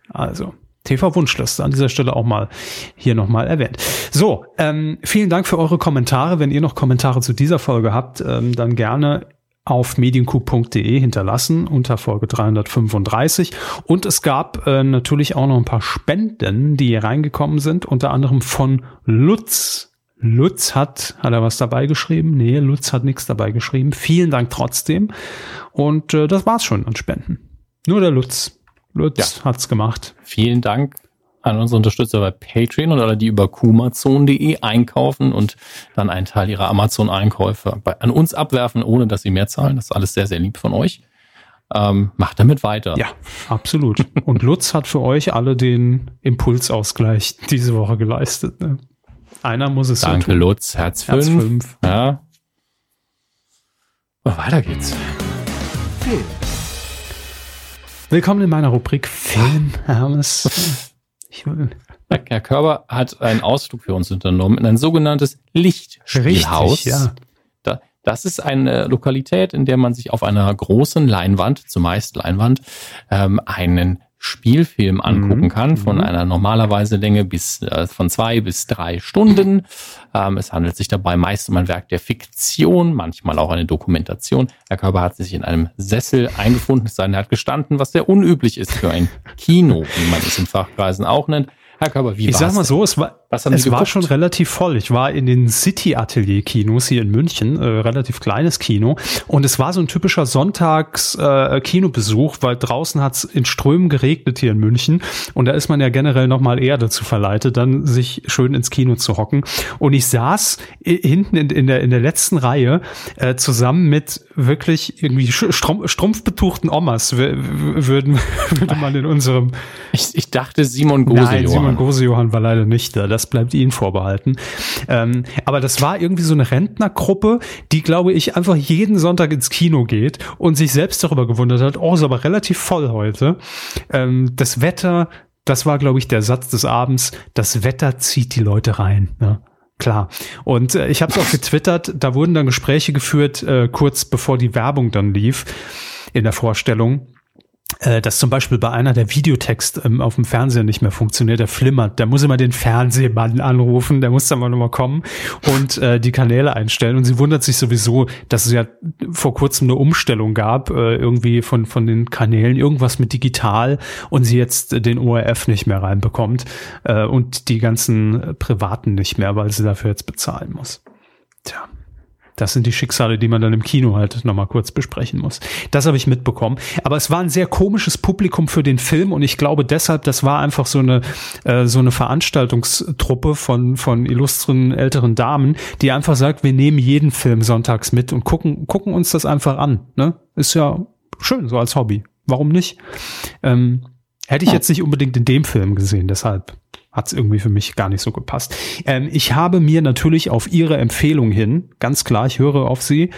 Also, TV-Wunschliste an dieser Stelle auch mal hier nochmal erwähnt. So, ähm, vielen Dank für eure Kommentare. Wenn ihr noch Kommentare zu dieser Folge habt, ähm, dann gerne auf mediencoup.de hinterlassen unter Folge 335. Und es gab äh, natürlich auch noch ein paar Spenden, die hier reingekommen sind, unter anderem von Lutz. Lutz hat, hat er was dabei geschrieben? Nee, Lutz hat nichts dabei geschrieben. Vielen Dank trotzdem. Und äh, das war's schon an Spenden. Nur der Lutz. Lutz ja. hat's gemacht. Vielen Dank an unsere Unterstützer bei Patreon und alle, die über kumazon.de einkaufen und dann einen Teil ihrer Amazon-Einkäufe an uns abwerfen, ohne dass sie mehr zahlen. Das ist alles sehr, sehr lieb von euch. Ähm, macht damit weiter. Ja, absolut. und Lutz hat für euch alle den Impulsausgleich diese Woche geleistet. Ne? Einer muss es Danke, so Lutz. Herz 5. Ja. Oh, weiter geht's. Film. Willkommen in meiner Rubrik Film, Hermes. Herr Körber hat einen Ausflug für uns unternommen in ein sogenanntes Lichtspielhaus. Richtig, ja. das ist eine Lokalität, in der man sich auf einer großen Leinwand, zumeist Leinwand, ähm, einen Spielfilm angucken mhm. kann, von mhm. einer normalerweise Länge bis äh, von zwei bis drei Stunden. Ähm, es handelt sich dabei meist um ein Werk der Fiktion, manchmal auch eine Dokumentation. Herr Körber hat sich in einem Sessel eingefunden, es sei denn, er hat gestanden, was sehr unüblich ist für ein Kino, wie man es in Fachkreisen auch nennt. Herr Körber, wie Ich sag mal so, es war, es war schon relativ voll. Ich war in den City Atelier Kinos hier in München, äh, relativ kleines Kino. Und es war so ein typischer Sonntags äh, weil draußen hat es in Strömen geregnet hier in München. Und da ist man ja generell nochmal eher dazu verleitet, dann sich schön ins Kino zu hocken. Und ich saß hinten in, in, der, in der letzten Reihe äh, zusammen mit wirklich irgendwie strumpf, strumpfbetuchten Omas, würden, würde man in unserem... Ich, ich dachte Simon Gose Nein, Simon Gose-Johann war leider nicht da. Das bleibt Ihnen vorbehalten. Ähm, aber das war irgendwie so eine Rentnergruppe, die, glaube ich, einfach jeden Sonntag ins Kino geht und sich selbst darüber gewundert hat, oh, ist aber relativ voll heute. Ähm, das Wetter, das war, glaube ich, der Satz des Abends, das Wetter zieht die Leute rein. Ne? Klar. Und äh, ich habe es auch getwittert, da wurden dann Gespräche geführt, äh, kurz bevor die Werbung dann lief in der Vorstellung dass zum Beispiel bei einer der Videotext ähm, auf dem Fernseher nicht mehr funktioniert, der flimmert, der muss immer den Fernsehmann anrufen, der muss dann mal nochmal kommen und äh, die Kanäle einstellen. Und sie wundert sich sowieso, dass es ja vor kurzem eine Umstellung gab, äh, irgendwie von, von den Kanälen, irgendwas mit digital und sie jetzt den ORF nicht mehr reinbekommt äh, und die ganzen privaten nicht mehr, weil sie dafür jetzt bezahlen muss. Tja. Das sind die Schicksale, die man dann im Kino halt nochmal kurz besprechen muss. Das habe ich mitbekommen. Aber es war ein sehr komisches Publikum für den Film und ich glaube deshalb, das war einfach so eine, äh, so eine Veranstaltungstruppe von, von illustren älteren Damen, die einfach sagt, wir nehmen jeden Film sonntags mit und gucken, gucken uns das einfach an. Ne? Ist ja schön, so als Hobby. Warum nicht? Ähm, hätte ich jetzt nicht unbedingt in dem Film gesehen, deshalb hat es irgendwie für mich gar nicht so gepasst. Ähm, ich habe mir natürlich auf Ihre Empfehlung hin, ganz klar, ich höre auf Sie,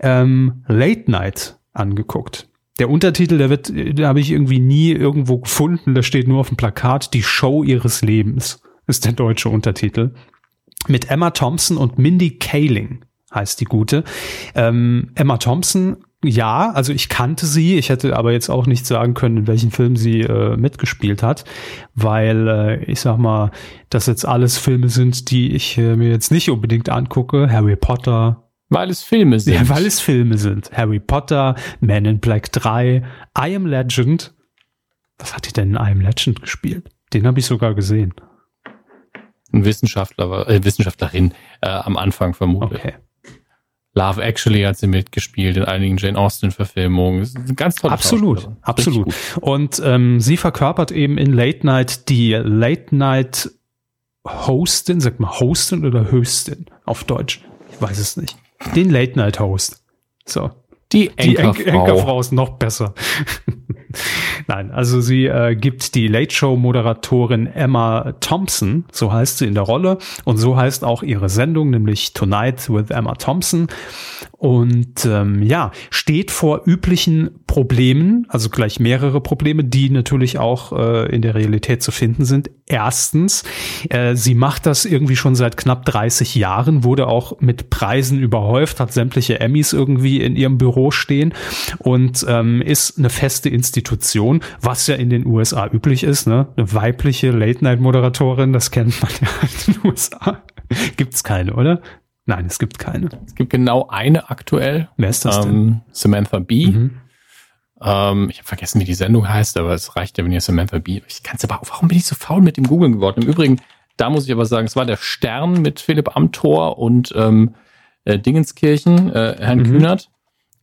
ähm, Late Night angeguckt. Der Untertitel, der wird, da habe ich irgendwie nie irgendwo gefunden. Da steht nur auf dem Plakat: Die Show ihres Lebens ist der deutsche Untertitel. Mit Emma Thompson und Mindy Kaling heißt die gute. Ähm, Emma Thompson ja, also ich kannte sie, ich hätte aber jetzt auch nicht sagen können, in welchem Film sie äh, mitgespielt hat, weil äh, ich sag mal, das jetzt alles Filme sind, die ich äh, mir jetzt nicht unbedingt angucke. Harry Potter. Weil es Filme sind. Ja, weil es Filme sind. Harry Potter, Man in Black 3, I Am Legend. Was hat die denn in I Am Legend gespielt? Den habe ich sogar gesehen. Ein Wissenschaftler, äh, Wissenschaftlerin äh, am Anfang vermutlich. Okay. Love Actually hat sie mitgespielt in einigen Jane Austen-Verfilmungen. Ganz toll. Absolut, absolut. Und ähm, sie verkörpert eben in Late Night die Late Night Hostin, sagt man Hostin oder Höstin auf Deutsch? Ich weiß es nicht. Den Late Night Host. So. Die Enkerfrau. Die Enkerfrau ist noch besser. Nein, also sie äh, gibt die Late Show Moderatorin Emma Thompson, so heißt sie in der Rolle und so heißt auch ihre Sendung, nämlich Tonight with Emma Thompson und ähm, ja, steht vor üblichen Problemen, also gleich mehrere Probleme, die natürlich auch äh, in der Realität zu finden sind. Erstens, äh, sie macht das irgendwie schon seit knapp 30 Jahren, wurde auch mit Preisen überhäuft, hat sämtliche Emmys irgendwie in ihrem Büro stehen und ähm, ist eine feste Institution, was ja in den USA üblich ist, ne? Eine weibliche Late-Night-Moderatorin, das kennt man ja in den USA. Gibt's keine, oder? Nein, es gibt keine. Es gibt genau eine aktuell. Wer ist das ähm, denn? Samantha Bee. Mhm. Ähm, ich habe vergessen, wie die Sendung heißt, aber es reicht ja, wenn ihr Samantha Bee. Ich kann es aber, warum bin ich so faul mit dem Googlen geworden? Im Übrigen, da muss ich aber sagen, es war der Stern mit Philipp Amthor und ähm, äh, Dingenskirchen, äh, Herrn mhm. Kühnert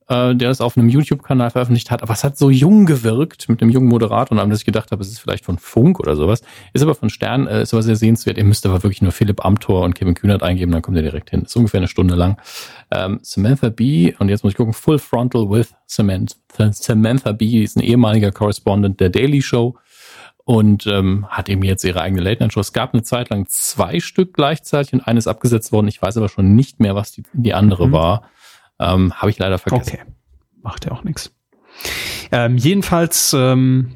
äh, der das auf einem YouTube-Kanal veröffentlicht hat. Aber es hat so jung gewirkt mit einem jungen Moderator und dass ich gedacht habe, es ist vielleicht von Funk oder sowas. Ist aber von Stern, äh, ist aber sehr sehenswert. Ihr müsst aber wirklich nur Philipp Amthor und Kevin Kühnert eingeben, dann kommt ihr direkt hin. Ist ungefähr eine Stunde lang. Ähm, Samantha Bee, und jetzt muss ich gucken, Full Frontal with Samantha, Samantha Bee, ist ein ehemaliger Correspondent der Daily Show und ähm, hat eben jetzt ihre eigene Late-Night-Show. Es gab eine Zeit lang zwei Stück gleichzeitig und eines abgesetzt worden. Ich weiß aber schon nicht mehr, was die, die andere mhm. war. Ähm, Habe ich leider vergessen. Okay, macht ja auch nichts. Ähm, jedenfalls ähm,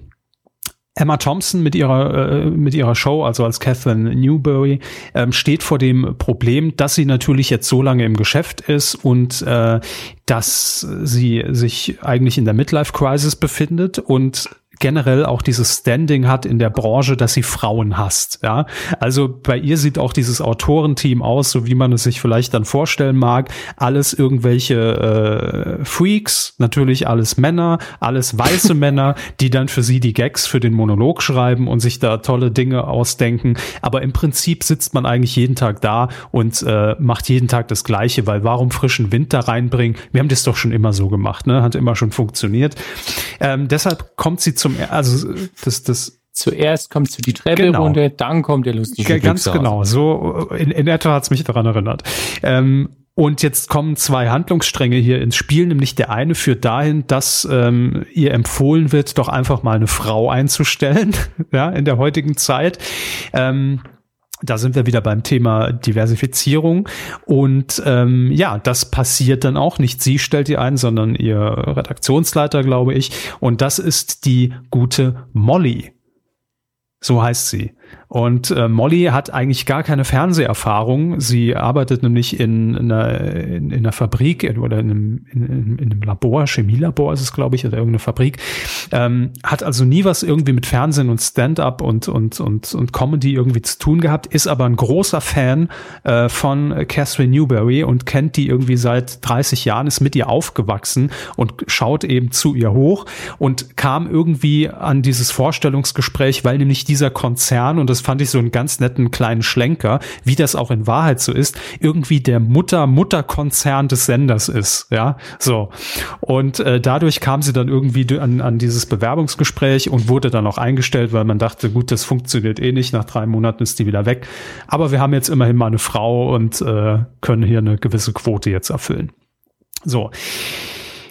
Emma Thompson mit ihrer äh, mit ihrer Show, also als Catherine Newberry, ähm, steht vor dem Problem, dass sie natürlich jetzt so lange im Geschäft ist und äh, dass sie sich eigentlich in der Midlife Crisis befindet und generell auch dieses Standing hat in der Branche, dass sie Frauen hasst. Ja, also bei ihr sieht auch dieses Autorenteam aus, so wie man es sich vielleicht dann vorstellen mag. Alles irgendwelche äh, Freaks, natürlich alles Männer, alles weiße Männer, die dann für sie die Gags für den Monolog schreiben und sich da tolle Dinge ausdenken. Aber im Prinzip sitzt man eigentlich jeden Tag da und äh, macht jeden Tag das Gleiche, weil warum frischen Wind da reinbringen? Wir haben das doch schon immer so gemacht, ne? Hat immer schon funktioniert. Ähm, deshalb kommt sie zum zum, also das, das Zuerst kommst du die Treppe genau. runter, dann kommt der lustige Ganz genau, so in, in etwa hat's mich daran erinnert. Ähm, und jetzt kommen zwei Handlungsstränge hier ins Spiel, nämlich der eine führt dahin, dass ähm, ihr empfohlen wird, doch einfach mal eine Frau einzustellen, ja, in der heutigen Zeit. Ähm, da sind wir wieder beim Thema Diversifizierung. Und ähm, ja, das passiert dann auch nicht. Sie stellt die ein, sondern ihr Redaktionsleiter, glaube ich. Und das ist die gute Molly. So heißt sie. Und äh, Molly hat eigentlich gar keine Fernseherfahrung. Sie arbeitet nämlich in, in, einer, in, in einer Fabrik oder in einem, in, in einem Labor, Chemielabor ist es, glaube ich, oder irgendeine Fabrik. Ähm, hat also nie was irgendwie mit Fernsehen und Stand-up und, und, und, und Comedy irgendwie zu tun gehabt, ist aber ein großer Fan äh, von Catherine Newberry und kennt die irgendwie seit 30 Jahren, ist mit ihr aufgewachsen und schaut eben zu ihr hoch und kam irgendwie an dieses Vorstellungsgespräch, weil nämlich dieser Konzern und das fand ich so einen ganz netten kleinen Schlenker, wie das auch in Wahrheit so ist, irgendwie der Mutter-Mutter-Konzern des Senders ist, ja, so. Und äh, dadurch kam sie dann irgendwie an, an dieses Bewerbungsgespräch und wurde dann auch eingestellt, weil man dachte, gut, das funktioniert eh nicht, nach drei Monaten ist die wieder weg. Aber wir haben jetzt immerhin mal eine Frau und äh, können hier eine gewisse Quote jetzt erfüllen. So.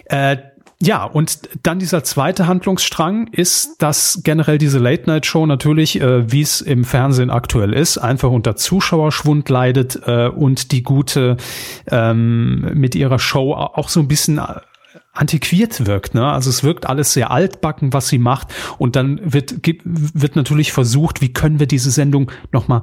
Äh, ja, und dann dieser zweite Handlungsstrang ist, dass generell diese Late-Night-Show natürlich, äh, wie es im Fernsehen aktuell ist, einfach unter Zuschauerschwund leidet äh, und die gute ähm, mit ihrer Show auch so ein bisschen äh, antiquiert wirkt. Ne? Also es wirkt alles sehr altbacken, was sie macht. Und dann wird, wird natürlich versucht, wie können wir diese Sendung nochmal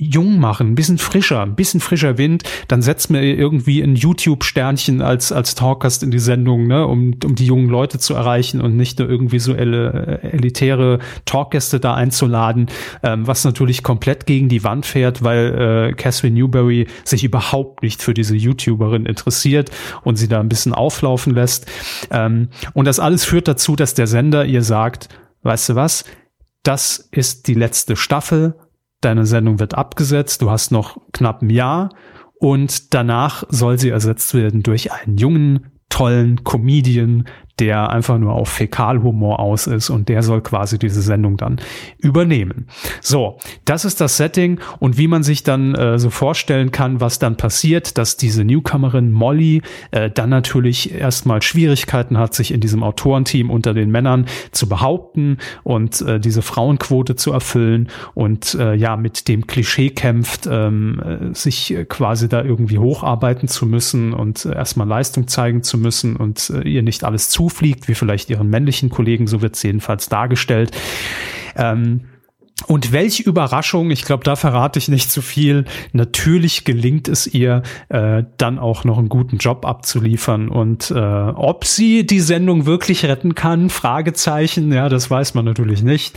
jung machen, ein bisschen frischer, ein bisschen frischer Wind, dann setzt mir irgendwie ein YouTube-Sternchen als, als Talkast in die Sendung, ne, um, um die jungen Leute zu erreichen und nicht nur irgendwie so elitäre Talkgäste da einzuladen, ähm, was natürlich komplett gegen die Wand fährt, weil äh, Catherine Newberry sich überhaupt nicht für diese YouTuberin interessiert und sie da ein bisschen auflaufen lässt. Ähm, und das alles führt dazu, dass der Sender ihr sagt, weißt du was, das ist die letzte Staffel, deine Sendung wird abgesetzt, du hast noch knapp ein Jahr und danach soll sie ersetzt werden durch einen jungen, tollen Comedian, der einfach nur auf Fäkalhumor aus ist und der soll quasi diese Sendung dann übernehmen. So, das ist das Setting und wie man sich dann äh, so vorstellen kann, was dann passiert, dass diese Newcomerin Molly äh, dann natürlich erstmal Schwierigkeiten hat, sich in diesem Autorenteam unter den Männern zu behaupten und äh, diese Frauenquote zu erfüllen und äh, ja mit dem Klischee kämpft, ähm, äh, sich quasi da irgendwie hocharbeiten zu müssen und äh, erstmal Leistung zeigen zu müssen und äh, ihr nicht alles zu zufliegt, wie vielleicht ihren männlichen Kollegen, so wird es jedenfalls dargestellt. Ähm, und welche Überraschung, ich glaube, da verrate ich nicht zu viel. Natürlich gelingt es ihr, äh, dann auch noch einen guten Job abzuliefern. Und äh, ob sie die Sendung wirklich retten kann, Fragezeichen, ja, das weiß man natürlich nicht.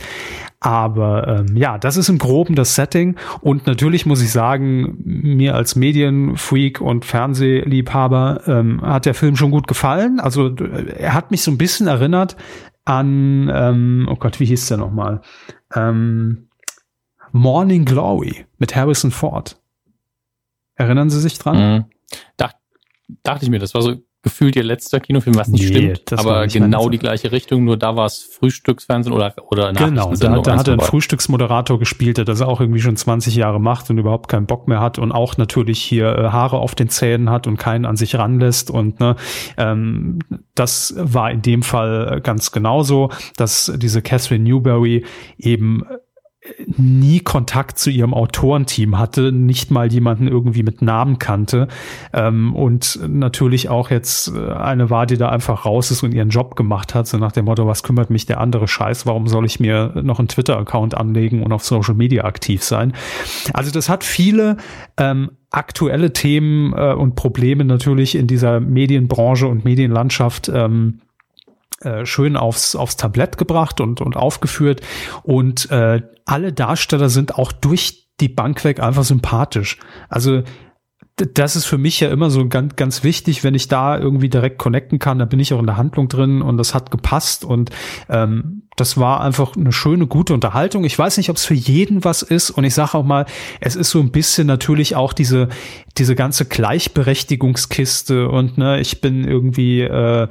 Aber ähm, ja, das ist im Groben das Setting. Und natürlich muss ich sagen, mir als Medienfreak und Fernsehliebhaber ähm, hat der Film schon gut gefallen. Also er hat mich so ein bisschen erinnert an, ähm, oh Gott, wie hieß der nochmal? Ähm, Morning Glory mit Harrison Ford. Erinnern Sie sich dran? Mhm. Dacht, dachte ich mir, das war so gefühlt ihr letzter Kinofilm, was nicht nee, stimmt, aber genau die gleiche Richtung, nur da war es Frühstücksfernsehen oder oder Genau, da, da hat er einen Frühstücksmoderator gespielt, der das auch irgendwie schon 20 Jahre macht und überhaupt keinen Bock mehr hat und auch natürlich hier äh, Haare auf den Zähnen hat und keinen an sich ranlässt und ne, ähm, das war in dem Fall ganz genauso, dass diese Catherine Newberry eben nie Kontakt zu ihrem Autorenteam hatte, nicht mal jemanden irgendwie mit Namen kannte ähm, und natürlich auch jetzt äh, eine war, die da einfach raus ist und ihren Job gemacht hat, so nach dem Motto, was kümmert mich der andere Scheiß, warum soll ich mir noch einen Twitter-Account anlegen und auf Social Media aktiv sein? Also das hat viele ähm, aktuelle Themen äh, und Probleme natürlich in dieser Medienbranche und Medienlandschaft ähm, äh, schön aufs, aufs Tablett gebracht und, und aufgeführt. Und äh, alle Darsteller sind auch durch die Bank weg einfach sympathisch. Also das ist für mich ja immer so ganz, ganz wichtig, wenn ich da irgendwie direkt connecten kann, da bin ich auch in der Handlung drin und das hat gepasst und ähm, das war einfach eine schöne, gute Unterhaltung. Ich weiß nicht, ob es für jeden was ist und ich sage auch mal, es ist so ein bisschen natürlich auch diese, diese ganze Gleichberechtigungskiste und ne, ich bin irgendwie, äh,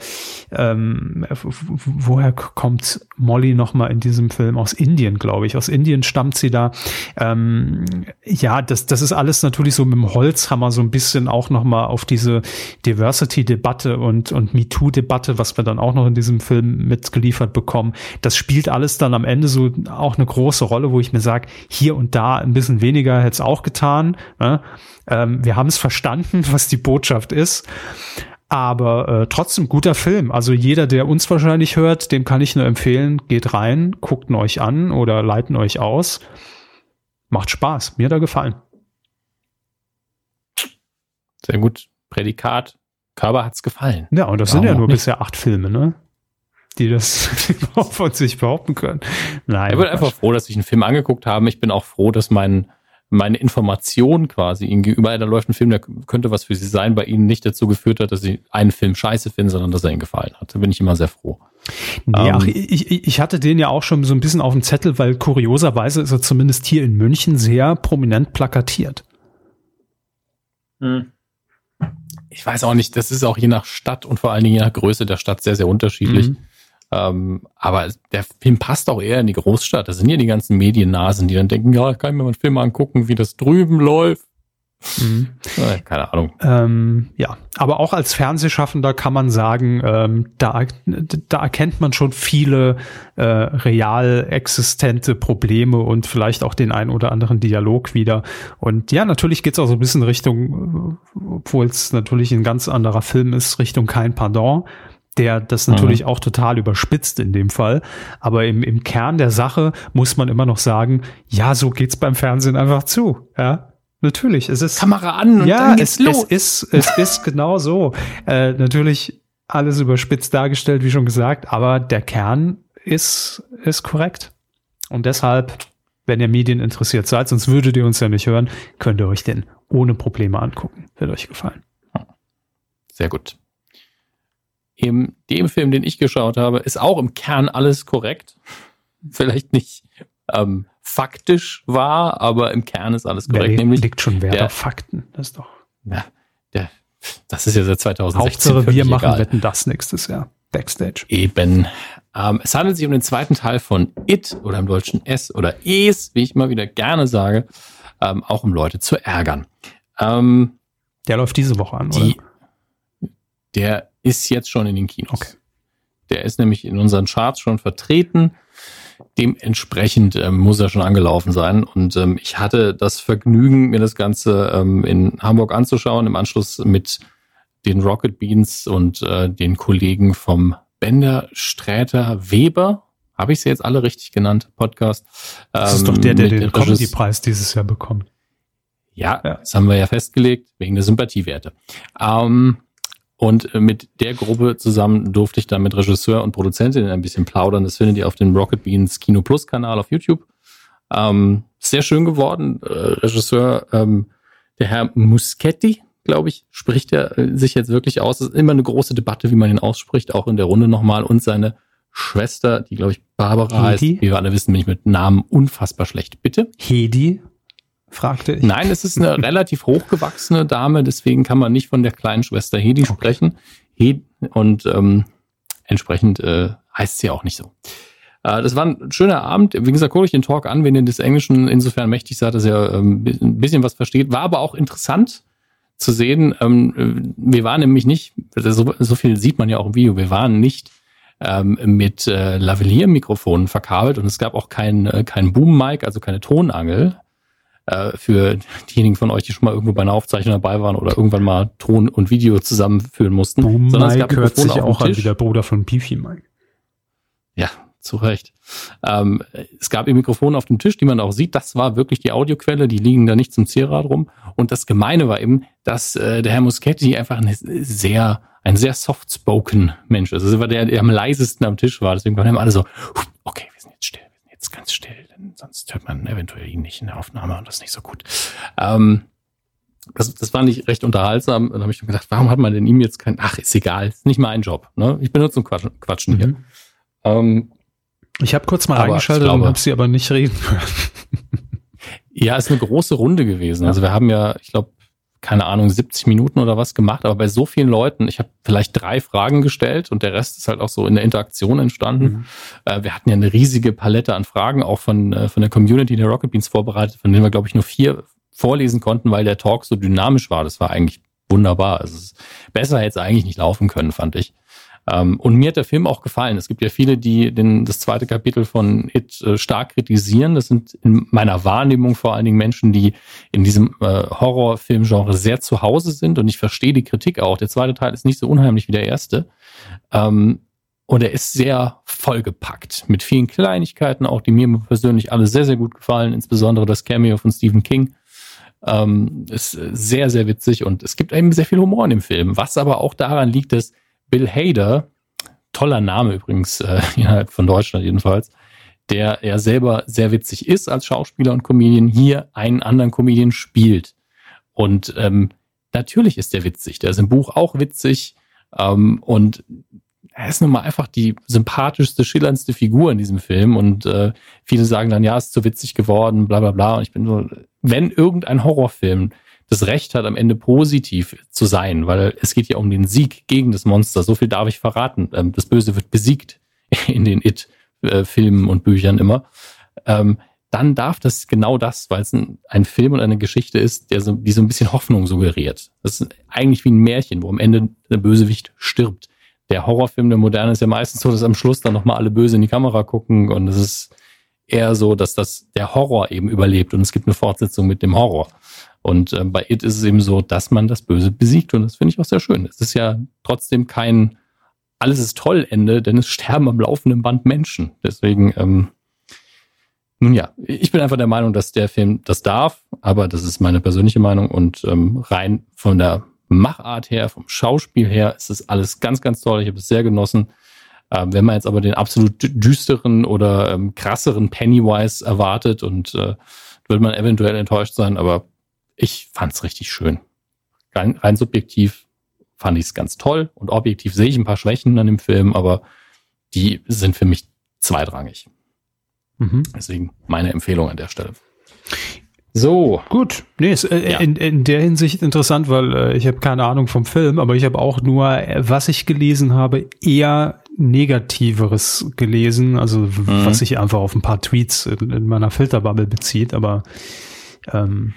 ähm, woher kommt Molly nochmal in diesem Film? Aus Indien, glaube ich. Aus Indien stammt sie da. Ähm, ja, das, das ist alles natürlich so mit dem Holzhammer so ein bisschen auch nochmal auf diese Diversity-Debatte und, und MeToo-Debatte, was wir dann auch noch in diesem Film mitgeliefert bekommen. Das spielt alles dann am Ende so auch eine große Rolle, wo ich mir sage, hier und da ein bisschen weniger hätte es auch getan. Ne? Ähm, wir haben es verstanden, was die Botschaft ist. Aber äh, trotzdem guter Film. Also jeder, der uns wahrscheinlich hört, dem kann ich nur empfehlen, geht rein, guckt ihn euch an oder leiten euch aus. Macht Spaß. Mir hat er gefallen. Sehr gut. Prädikat. Körper hat's gefallen. Ja, und das Warum sind ja nur bisher acht Filme, ne? Die das von sich behaupten können. Nein. Ich bin einfach froh, dass ich einen Film angeguckt habe. Ich bin auch froh, dass mein meine Information quasi ihnen gegenüber, da läuft ein Film, der könnte was für sie sein, bei ihnen nicht dazu geführt hat, dass sie einen Film scheiße finden, sondern dass er ihnen gefallen hat. Da bin ich immer sehr froh. Nee, ähm, ich, ich hatte den ja auch schon so ein bisschen auf dem Zettel, weil kurioserweise ist er zumindest hier in München sehr prominent plakatiert. Hm. Ich weiß auch nicht, das ist auch je nach Stadt und vor allen Dingen je nach Größe der Stadt sehr, sehr unterschiedlich. Mhm. Ähm, aber der Film passt auch eher in die Großstadt. Das sind ja die ganzen Mediennasen, die dann denken, ja, ich kann mir mal einen Film angucken, wie das drüben läuft. Mhm. Keine Ahnung. Ähm, ja, aber auch als Fernsehschaffender kann man sagen, ähm, da, da erkennt man schon viele äh, real existente Probleme und vielleicht auch den ein oder anderen Dialog wieder. Und ja, natürlich geht's auch so ein bisschen Richtung, obwohl es natürlich ein ganz anderer Film ist, Richtung kein Pardon der das natürlich mhm. auch total überspitzt in dem Fall. Aber im, im Kern der Sache muss man immer noch sagen, ja, so geht's beim Fernsehen einfach zu. Ja, Natürlich, es ist. Kamera an und ja, dann geht's es, los. es ist, es ist genau so. Äh, natürlich alles überspitzt dargestellt, wie schon gesagt, aber der Kern ist, ist korrekt. Und deshalb, wenn ihr Medien interessiert seid, sonst würdet ihr uns ja nicht hören, könnt ihr euch den ohne Probleme angucken. Wird euch gefallen. Sehr gut. In dem Film, den ich geschaut habe, ist auch im Kern alles korrekt. Vielleicht nicht ähm, faktisch war, aber im Kern ist alles korrekt. Der nämlich liegt schon Wert der, auf Fakten. Das ist doch. Ja, der, das ist ja seit 2016. Hauptsache wir machen egal. Wetten das nächstes Jahr. Backstage. Eben. Ähm, es handelt sich um den zweiten Teil von It oder im Deutschen S oder Es, wie ich immer wieder gerne sage, ähm, auch um Leute zu ärgern. Ähm, der läuft diese Woche an, die, oder? Der ist jetzt schon in den Kinos. Okay. Der ist nämlich in unseren Charts schon vertreten dementsprechend ähm, muss er schon angelaufen sein. Und ähm, ich hatte das Vergnügen, mir das Ganze ähm, in Hamburg anzuschauen, im Anschluss mit den Rocket Beans und äh, den Kollegen vom Bender Sträter Weber. Habe ich sie jetzt alle richtig genannt, Podcast? Das ist doch der, der ähm, den Comedy-Preis dieses Jahr bekommt. Ja, ja, das haben wir ja festgelegt, wegen der Sympathiewerte. Ähm, und äh, mit der Gruppe zusammen durfte ich dann mit Regisseur und Produzentin ein bisschen plaudern. Das findet ihr auf dem Rocket Beans Kino Plus Kanal auf YouTube. Ähm, sehr schön geworden. Äh, Regisseur, ähm, der Herr Muschetti, glaube ich, spricht er äh, sich jetzt wirklich aus. Es ist immer eine große Debatte, wie man ihn ausspricht, auch in der Runde nochmal. Und seine Schwester, die, glaube ich, Barbara Hedi? heißt. Wie wir alle wissen, bin ich mit Namen unfassbar schlecht. Bitte? Hedi? Fragte ich. Nein, es ist eine relativ hochgewachsene Dame, deswegen kann man nicht von der kleinen Schwester Hedi okay. sprechen. Hedi und ähm, entsprechend äh, heißt sie auch nicht so. Äh, das war ein schöner Abend. Wie gesagt, gucke ich den Talk an, wenn ihr des Englischen insofern mächtig seid, dass ihr ähm, ein bisschen was versteht. War aber auch interessant zu sehen. Ähm, wir waren nämlich nicht, so, so viel sieht man ja auch im Video, wir waren nicht ähm, mit äh, Lavalier-Mikrofonen verkabelt und es gab auch kein, äh, kein Boom-Mic, also keine Tonangel, äh, für diejenigen von euch, die schon mal irgendwo bei einer Aufzeichnung dabei waren oder irgendwann mal Ton und Video zusammenführen mussten. Boom Sondern Mike es gab hört sich auch an wie der Bruder von Beefy Mike. Ja, zu Recht. Ähm, es gab im Mikrofon auf dem Tisch, die man auch sieht, das war wirklich die Audioquelle, die liegen da nicht zum Zierrad rum. Und das Gemeine war eben, dass äh, der Herr Muschetti einfach ein sehr, ein sehr soft-spoken Mensch ist. Also war der, der am leisesten am Tisch war. Deswegen waren alle so, okay, wir sind jetzt still, wir sind jetzt ganz still sonst hört man eventuell ihn nicht in der Aufnahme und das ist nicht so gut. Ähm, das, das fand ich recht unterhaltsam. Dann habe ich mir gedacht, warum hat man denn ihm jetzt kein, ach, ist egal, ist nicht mein Job. Ne? Ich bin nur zum Quatschen, Quatschen mhm. hier. Ähm, ich habe kurz mal eingeschaltet und habe sie aber nicht reden können. ja, ist eine große Runde gewesen. Also wir haben ja, ich glaube, keine Ahnung, 70 Minuten oder was gemacht, aber bei so vielen Leuten, ich habe vielleicht drei Fragen gestellt und der Rest ist halt auch so in der Interaktion entstanden. Mhm. Äh, wir hatten ja eine riesige Palette an Fragen, auch von, äh, von der Community der Rocket Beans vorbereitet, von denen wir, glaube ich, nur vier vorlesen konnten, weil der Talk so dynamisch war. Das war eigentlich wunderbar. Also besser hätte es eigentlich nicht laufen können, fand ich. Ähm, und mir hat der Film auch gefallen. Es gibt ja viele, die den, das zweite Kapitel von It äh, stark kritisieren. Das sind in meiner Wahrnehmung vor allen Dingen Menschen, die in diesem äh, Horrorfilmgenre sehr zu Hause sind. Und ich verstehe die Kritik auch. Der zweite Teil ist nicht so unheimlich wie der erste. Ähm, und er ist sehr vollgepackt mit vielen Kleinigkeiten, auch die mir persönlich alle sehr, sehr gut gefallen. Insbesondere das Cameo von Stephen King. Ähm, ist sehr, sehr witzig und es gibt eben sehr viel Humor in dem Film, was aber auch daran liegt, dass Bill Hader, toller Name übrigens äh, innerhalb von Deutschland jedenfalls, der ja selber sehr witzig ist als Schauspieler und Comedian, hier einen anderen Comedian spielt. Und ähm, natürlich ist der witzig. Der ist im Buch auch witzig. Ähm, und er ist nun mal einfach die sympathischste, schillerndste Figur in diesem Film und äh, viele sagen dann, ja, ist zu witzig geworden, bla bla bla. Und ich bin so, wenn irgendein Horrorfilm das Recht hat, am Ende positiv zu sein, weil es geht ja um den Sieg gegen das Monster. So viel darf ich verraten. Ähm, das Böse wird besiegt in den It-Filmen und Büchern immer. Ähm, dann darf das genau das, weil es ein, Film und eine Geschichte ist, der so, die so ein bisschen Hoffnung suggeriert. Das ist eigentlich wie ein Märchen, wo am Ende der Bösewicht stirbt. Der Horrorfilm der Moderne ist ja meistens so, dass am Schluss dann nochmal alle böse in die Kamera gucken und es ist eher so, dass das der Horror eben überlebt und es gibt eine Fortsetzung mit dem Horror. Und äh, bei It ist es eben so, dass man das Böse besiegt und das finde ich auch sehr schön. Es ist ja trotzdem kein alles ist toll Ende, denn es sterben am laufenden Band Menschen. Deswegen ähm, nun ja, ich bin einfach der Meinung, dass der Film das darf, aber das ist meine persönliche Meinung und ähm, rein von der Machart her, vom Schauspiel her, ist es alles ganz, ganz toll. Ich habe es sehr genossen. Ähm, wenn man jetzt aber den absolut düsteren oder ähm, krasseren Pennywise erwartet und äh, wird man eventuell enttäuscht sein, aber ich fand es richtig schön. Rein, rein subjektiv fand ich es ganz toll und objektiv sehe ich ein paar Schwächen an dem Film, aber die sind für mich zweitrangig. Mhm. Deswegen meine Empfehlung an der Stelle. So. Gut. Nee, ist äh, ja. in, in der Hinsicht interessant, weil äh, ich habe keine Ahnung vom Film, aber ich habe auch nur, äh, was ich gelesen habe, eher Negativeres gelesen, also mhm. was sich einfach auf ein paar Tweets in, in meiner Filterbubble bezieht, aber ähm,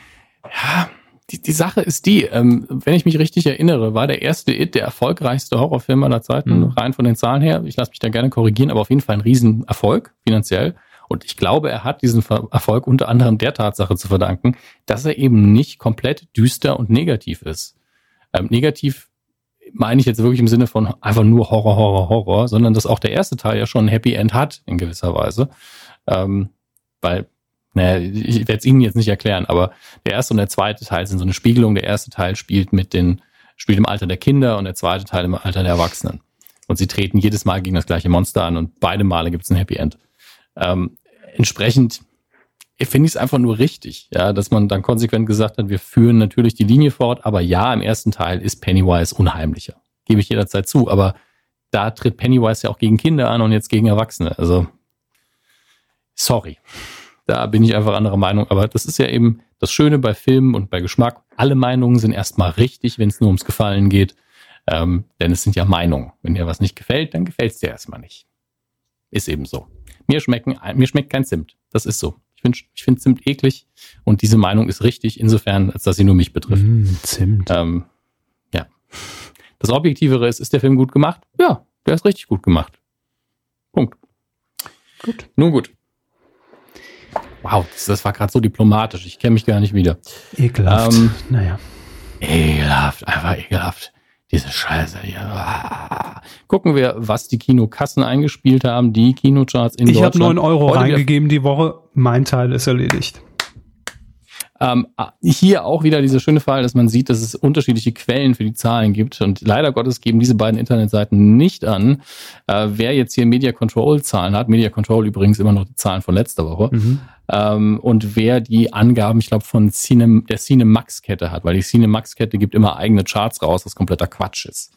ja, die, die Sache ist die, ähm, wenn ich mich richtig erinnere, war der erste It der erfolgreichste Horrorfilm aller Zeiten, mhm. rein von den Zahlen her. Ich lasse mich da gerne korrigieren, aber auf jeden Fall ein Riesenerfolg finanziell. Und ich glaube, er hat diesen Erfolg unter anderem der Tatsache zu verdanken, dass er eben nicht komplett düster und negativ ist. Ähm, negativ meine ich jetzt wirklich im Sinne von einfach nur Horror, Horror, Horror, sondern dass auch der erste Teil ja schon ein Happy End hat in gewisser Weise. Ähm, weil, naja, ich werde es Ihnen jetzt nicht erklären, aber der erste und der zweite Teil sind so eine Spiegelung. Der erste Teil spielt mit den, spielt im Alter der Kinder und der zweite Teil im Alter der Erwachsenen. Und sie treten jedes Mal gegen das gleiche Monster an und beide Male gibt es ein Happy End. Ähm, entsprechend finde ich es einfach nur richtig, ja, dass man dann konsequent gesagt hat, wir führen natürlich die Linie fort, aber ja, im ersten Teil ist Pennywise unheimlicher. Gebe ich jederzeit zu, aber da tritt Pennywise ja auch gegen Kinder an und jetzt gegen Erwachsene. Also, sorry. Da bin ich einfach anderer Meinung. Aber das ist ja eben das Schöne bei Filmen und bei Geschmack. Alle Meinungen sind erstmal richtig, wenn es nur ums Gefallen geht. Ähm, denn es sind ja Meinungen. Wenn dir was nicht gefällt, dann gefällt es dir erstmal nicht. Ist eben so. Mir schmecken, mir schmeckt kein Zimt. Das ist so. Ich finde ich find Zimt eklig und diese Meinung ist richtig, insofern, als dass sie nur mich betrifft. Mm, Zimt. Ähm, ja. Das Objektivere ist, ist der Film gut gemacht? Ja, der ist richtig gut gemacht. Punkt. Gut. Nun gut. Wow, das, war gerade so diplomatisch. Ich kenne mich gar nicht wieder. Ekelhaft. Ähm, naja. Ekelhaft, einfach ekelhaft. Diese Scheiße hier. Ah. Gucken wir, was die Kinokassen eingespielt haben, die Kinocharts in ich Deutschland. Ich habe 9 Euro Heute reingegeben die Woche. Mein Teil ist erledigt. Ähm, hier auch wieder dieser schöne Fall, dass man sieht, dass es unterschiedliche Quellen für die Zahlen gibt. Und leider Gottes geben diese beiden Internetseiten nicht an, äh, wer jetzt hier Media Control Zahlen hat. Media Control übrigens immer noch die Zahlen von letzter Woche. Mhm. Ähm, und wer die Angaben, ich glaube, von Cine, der Cinemax-Kette hat, weil die Cinemax-Kette gibt immer eigene Charts raus, was kompletter Quatsch ist.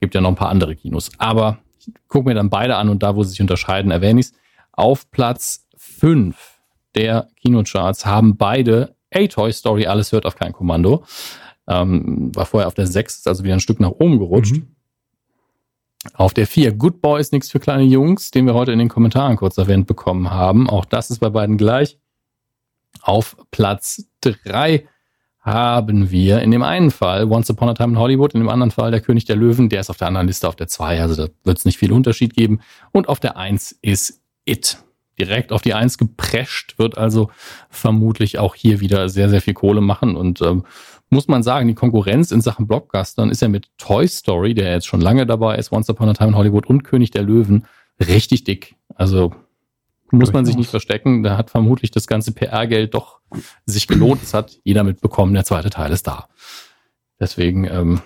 Gibt ja noch ein paar andere Kinos. Aber ich gucke mir dann beide an und da, wo sie sich unterscheiden, erwähne ich es. Auf Platz 5 der Kinocharts haben beide A Toy Story, alles hört auf kein Kommando. Ähm, war vorher auf der 6, also wieder ein Stück nach oben gerutscht. Mhm. Auf der 4, Good Boys, nichts für kleine Jungs, den wir heute in den Kommentaren kurz erwähnt bekommen haben. Auch das ist bei beiden gleich. Auf Platz 3 haben wir in dem einen Fall Once Upon a Time in Hollywood, in dem anderen Fall Der König der Löwen, der ist auf der anderen Liste auf der 2, also da wird es nicht viel Unterschied geben. Und auf der 1 ist It direkt auf die Eins geprescht, wird also vermutlich auch hier wieder sehr, sehr viel Kohle machen. Und ähm, muss man sagen, die Konkurrenz in Sachen Blockbustern ist ja mit Toy Story, der jetzt schon lange dabei ist, Once Upon a Time in Hollywood und König der Löwen, richtig dick. Also muss man sich nicht verstecken. Da hat vermutlich das ganze PR-Geld doch sich gelohnt. Es hat jeder mitbekommen, der zweite Teil ist da. Deswegen ähm,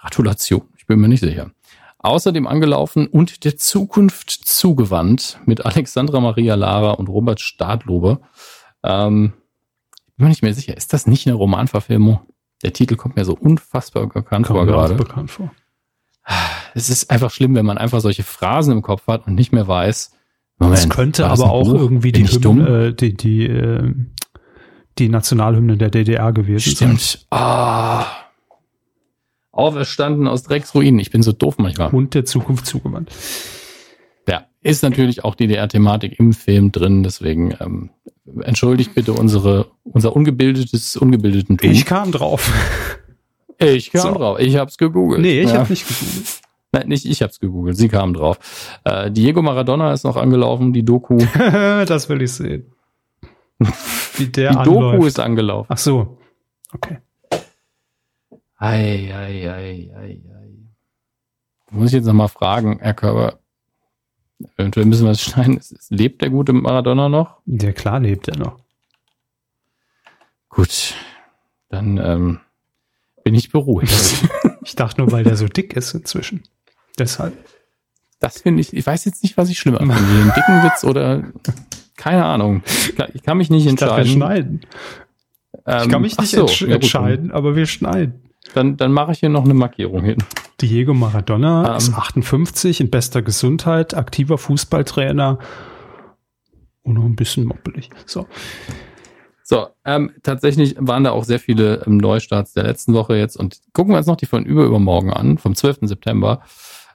Gratulation. Ich bin mir nicht sicher außerdem angelaufen und der Zukunft zugewandt mit Alexandra Maria Lara und Robert Stadlober. Ähm, ich bin mir nicht mehr sicher, ist das nicht eine Romanverfilmung? Der Titel kommt mir so unfassbar bekannt kommt vor gerade. bekannt vor. es ist einfach schlimm, wenn man einfach solche Phrasen im Kopf hat und nicht mehr weiß. Moment, es könnte aber auch Buch? irgendwie die, Hymne, äh, die, die, äh, die Nationalhymne der DDR gewesen Stimmt. sein. Ah. Auferstanden aus Drecksruinen. Ich bin so doof manchmal. Und der Zukunft zugewandt. Ja, ist natürlich auch DDR-Thematik im Film drin, deswegen ähm, entschuldigt bitte unsere, unser ungebildetes, ungebildeten Tum. Ich kam drauf. Ich kam so. drauf. Ich hab's gegoogelt. Nee, ich ja. hab nicht gegoogelt. Nein, nicht ich hab's gegoogelt. Sie kamen drauf. Äh, Diego Maradona ist noch angelaufen, die Doku. das will ich sehen. Wie der Die anläuft. Doku ist angelaufen. Ach so. Okay. Ei, ei, ei, ei, ei. Muss ich jetzt nochmal fragen, Herr Körber. Eventuell müssen wir es schneiden. Lebt der gute Maradona noch? Ja, klar lebt er noch. Gut. Dann ähm, bin ich beruhigt. ich dachte nur, weil der so dick ist inzwischen. Deshalb. Das finde ich, ich weiß jetzt nicht, was ich schlimmer finde. Den dicken Witz oder keine Ahnung. Ich kann mich nicht ich entscheiden. wir schneiden. Ähm, ich kann mich nicht so, entsch ja, entscheiden, aber wir schneiden. Dann, dann mache ich hier noch eine Markierung hin. Diego Maradona ähm, ist 58, in bester Gesundheit, aktiver Fußballtrainer und noch ein bisschen moppelig. So. So, ähm, tatsächlich waren da auch sehr viele ähm, Neustarts der letzten Woche jetzt und gucken wir uns noch die von über übermorgen an, vom 12. September,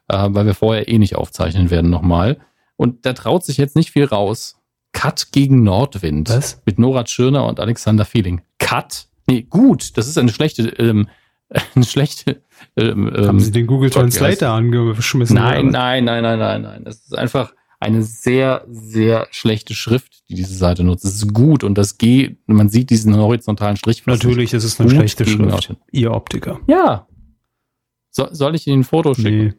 äh, weil wir vorher eh nicht aufzeichnen werden nochmal. Und da traut sich jetzt nicht viel raus. Cut gegen Nordwind. Was? Mit Nora Schirner und Alexander Feeling. Cut? Nee, gut. Das ist eine schlechte, ähm, eine schlechte. Ähm, Haben Sie den Google Translator angeschmissen? Nein, nein, nein, nein, nein, nein. Das ist einfach eine sehr, sehr schlechte Schrift, die diese Seite nutzt. Es ist gut und das G, man sieht diesen horizontalen Strich. Natürlich ist es eine schlechte Schrift. Ihr Optiker. Ja. So, soll ich Ihnen ein Foto schicken? Nee.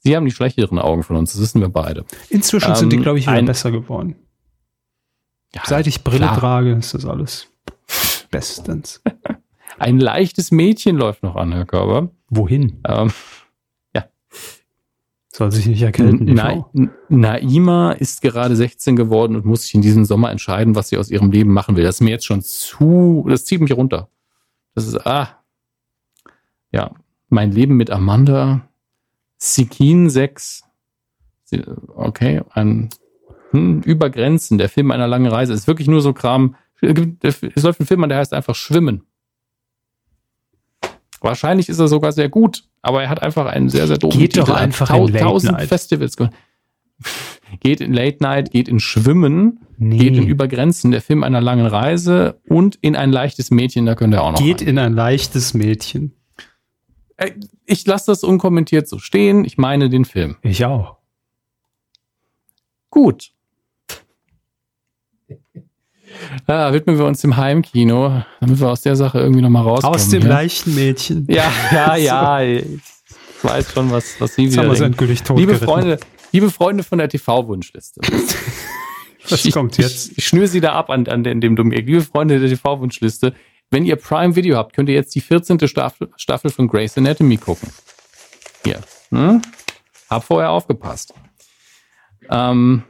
Sie haben die schlechteren Augen von uns, das wissen wir beide. Inzwischen ähm, sind die, ähm, glaube ich, wieder ein, besser geworden. Ja, Seit ich Brille klar. trage, ist das alles bestens. Ein leichtes Mädchen läuft noch an, Herr Körber. Wohin? Ähm, ja. Soll sich nicht die Na, Naima ist gerade 16 geworden und muss sich in diesem Sommer entscheiden, was sie aus ihrem Leben machen will. Das ist mir jetzt schon zu, das zieht mich runter. Das ist, ah. Ja. Mein Leben mit Amanda. Sikin 6. Okay, ein hm, über Grenzen, der Film einer langen Reise. ist wirklich nur so Kram. Es läuft ein Film an, der heißt einfach Schwimmen. Wahrscheinlich ist er sogar sehr gut, aber er hat einfach einen sehr, sehr doofen Geht Titel. doch einfach Tau in Late Tausend Night. Festivals. Geht in Late Night, geht in Schwimmen, nee. geht in Übergrenzen, der Film einer langen Reise und in ein leichtes Mädchen, da könnte er auch noch. Geht rein. in ein leichtes Mädchen. Äh, ich lasse das unkommentiert so stehen. Ich meine den Film. Ich auch. Gut. Ja, widmen wir uns dem Heimkino, damit wir aus der Sache irgendwie nochmal rauskommen. Aus dem ja? leichten Mädchen. Ja, ja, ja. Ich weiß schon, was, was Sie wieder haben wir endgültig tot liebe Freunde, liebe Freunde von der TV-Wunschliste. was ich, kommt jetzt? Ich, ich schnüre Sie da ab an, an dem dummen Liebe Freunde der TV-Wunschliste. Wenn ihr Prime Video habt, könnt ihr jetzt die 14. Staffel, Staffel von Grey's Anatomy gucken. Hier. Hm? Hab vorher aufgepasst. Ähm,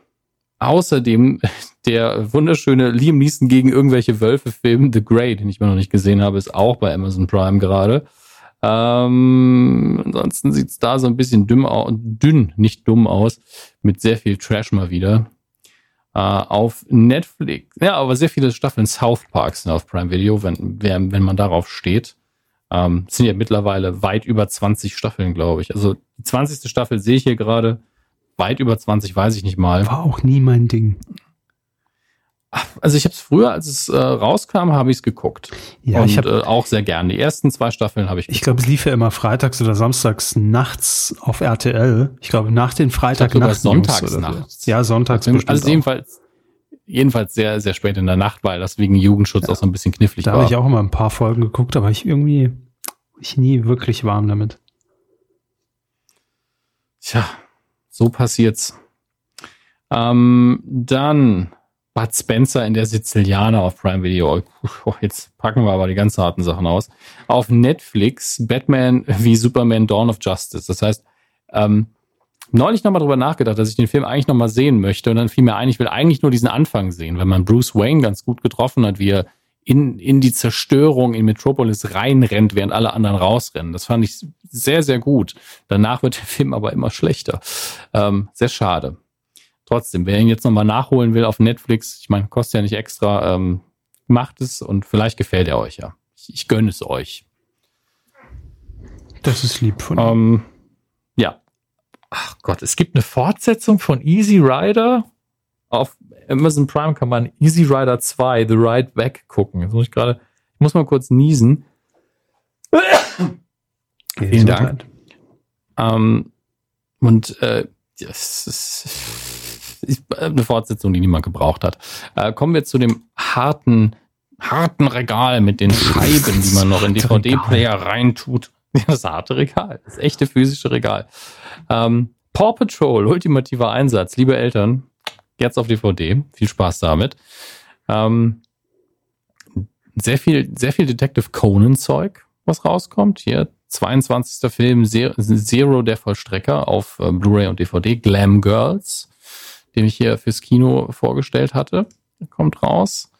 außerdem der wunderschöne Liam Neeson gegen irgendwelche Wölfe Film The Grey, den ich mir noch nicht gesehen habe, ist auch bei Amazon Prime gerade. Ähm, ansonsten sieht's da so ein bisschen dünn, dünn, nicht dumm aus, mit sehr viel Trash mal wieder. Äh, auf Netflix, ja, aber sehr viele Staffeln South Park sind auf Prime Video, wenn, wenn man darauf steht. Ähm, sind ja mittlerweile weit über 20 Staffeln, glaube ich. Also die 20. Staffel sehe ich hier gerade. Weit über 20 weiß ich nicht mal. War auch nie mein Ding. Also ich habe es früher, als es äh, rauskam, habe ich es geguckt. Ja, und ich habe äh, auch sehr gern. Die ersten zwei Staffeln habe ich. Geguckt. Ich glaube, es lief ja immer freitags oder samstags nachts auf RTL. Ich glaube, nach den Freitag nachts. Sonntags nachts. Ja, sonntags. Also, also jedenfalls, jedenfalls sehr, sehr spät in der Nacht, weil das wegen Jugendschutz ja. auch so ein bisschen knifflig da war. Da habe ich auch immer ein paar Folgen geguckt, aber ich irgendwie ich nie wirklich warm damit. Tja, so passiert's. Ähm, dann Bud Spencer in der Sizilianer auf Prime Video. Oh, jetzt packen wir aber die ganz harten Sachen aus. Auf Netflix Batman wie Superman Dawn of Justice. Das heißt, ähm, neulich nochmal drüber nachgedacht, dass ich den Film eigentlich nochmal sehen möchte. Und dann fiel mir ein, ich will eigentlich nur diesen Anfang sehen, wenn man Bruce Wayne ganz gut getroffen hat, wie er in, in die Zerstörung in Metropolis reinrennt, während alle anderen rausrennen. Das fand ich sehr, sehr gut. Danach wird der Film aber immer schlechter. Ähm, sehr schade. Trotzdem, wer ihn jetzt nochmal nachholen will auf Netflix, ich meine, kostet ja nicht extra, ähm, macht es und vielleicht gefällt er euch ja. Ich, ich gönne es euch. Das ist lieb von ähm, Ja. Ach Gott, es gibt eine Fortsetzung von Easy Rider. Auf Amazon Prime kann man Easy Rider 2, The Ride Back gucken. Jetzt muss ich gerade, ich muss mal kurz niesen. Vielen Dank. Ähm, und äh, das ist eine Fortsetzung, die niemand gebraucht hat. Äh, kommen wir zu dem harten, harten Regal mit den Scheiben, die man noch in DVD-Player reintut. Das harte Regal, das echte physische Regal. Ähm, Paw Patrol, ultimativer Einsatz. Liebe Eltern, jetzt auf DVD. Viel Spaß damit. Ähm, sehr viel, sehr viel Detective Conan Zeug, was rauskommt. Hier 22. Film Zero der Vollstrecker auf äh, Blu-ray und DVD. Glam Girls, den ich hier fürs Kino vorgestellt hatte, kommt raus.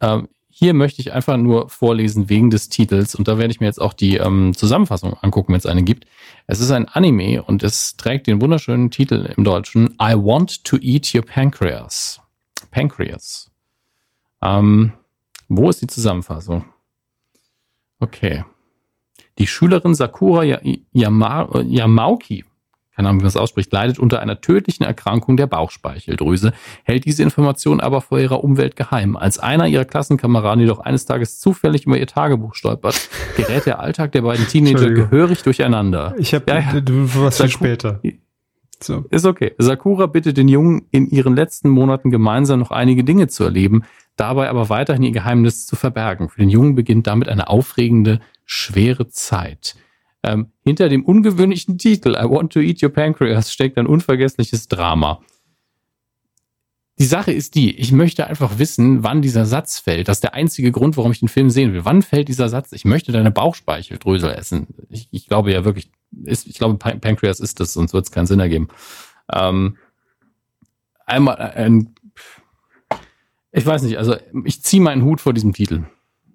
Ähm, hier möchte ich einfach nur vorlesen wegen des Titels und da werde ich mir jetzt auch die ähm, Zusammenfassung angucken, wenn es eine gibt. Es ist ein Anime und es trägt den wunderschönen Titel im Deutschen I Want to Eat Your Pancreas. Pancreas. Ähm, wo ist die Zusammenfassung? Okay. Die Schülerin Sakura Yamauki keine Ahnung, wie man das ausspricht, leidet unter einer tödlichen Erkrankung der Bauchspeicheldrüse, hält diese Information aber vor ihrer Umwelt geheim. Als einer ihrer Klassenkameraden jedoch eines Tages zufällig über ihr Tagebuch stolpert, gerät der Alltag der beiden Teenager gehörig durcheinander. Ich habe ja, ja. was für später. So. Ist okay. Sakura bittet den Jungen, in ihren letzten Monaten gemeinsam noch einige Dinge zu erleben, dabei aber weiterhin ihr Geheimnis zu verbergen. Für den Jungen beginnt damit eine aufregende, schwere Zeit. Ähm, hinter dem ungewöhnlichen Titel I Want to Eat Your Pancreas steckt ein unvergessliches Drama. Die Sache ist die, ich möchte einfach wissen, wann dieser Satz fällt. Das ist der einzige Grund, warum ich den Film sehen will. Wann fällt dieser Satz, ich möchte deine Bauchspeicheldrüse essen? Ich, ich glaube ja wirklich, ist, ich glaube, Pancreas ist das, sonst wird es keinen Sinn ergeben. Ähm, einmal ein, ich weiß nicht, also ich ziehe meinen Hut vor diesem Titel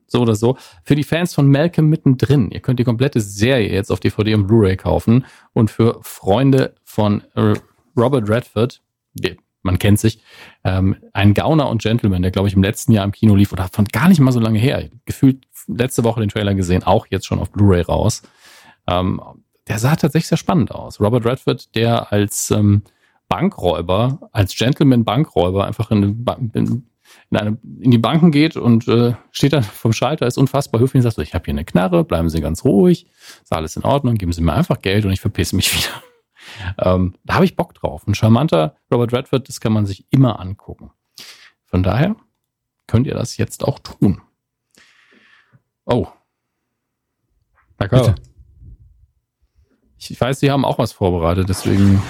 so oder so. Für die Fans von Malcolm mittendrin, ihr könnt die komplette Serie jetzt auf DVD und Blu-ray kaufen. Und für Freunde von äh, Robert Redford, man kennt sich, ähm, ein Gauner und Gentleman, der glaube ich im letzten Jahr im Kino lief oder von gar nicht mal so lange her, gefühlt letzte Woche den Trailer gesehen, auch jetzt schon auf Blu-ray raus. Ähm, der sah tatsächlich sehr spannend aus. Robert Redford, der als ähm, Bankräuber, als Gentleman-Bankräuber einfach in, in in, eine, in die Banken geht und äh, steht dann vom Schalter, ist unfassbar höflich und sagt so, ich habe hier eine Knarre, bleiben Sie ganz ruhig, ist alles in Ordnung, geben Sie mir einfach Geld und ich verpisse mich wieder. Ähm, da habe ich Bock drauf. Ein charmanter Robert Redford, das kann man sich immer angucken. Von daher könnt ihr das jetzt auch tun. Oh. Danke. Ich weiß, Sie haben auch was vorbereitet, deswegen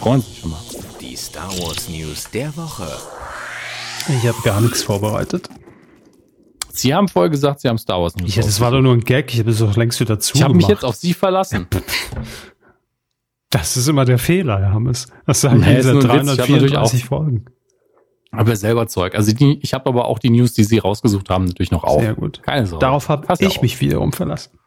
freuen Sie sich schon mal. Die Star Wars News der Woche. Ich habe gar nichts vorbereitet. Sie haben vorher gesagt, Sie haben Star Wars. Ja, das war doch nur ein Gag. Ich habe es doch längst wieder zu. Ich habe mich jetzt auf Sie verlassen. Das ist immer der Fehler, Herr Hammes. Das sagen nee, diese 334 Folgen. Aber selber Zeug. Also die, ich habe aber auch die News, die Sie rausgesucht haben, natürlich noch auf. Sehr gut. Keine Sorge. Darauf habe ich auf. mich wiederum verlassen.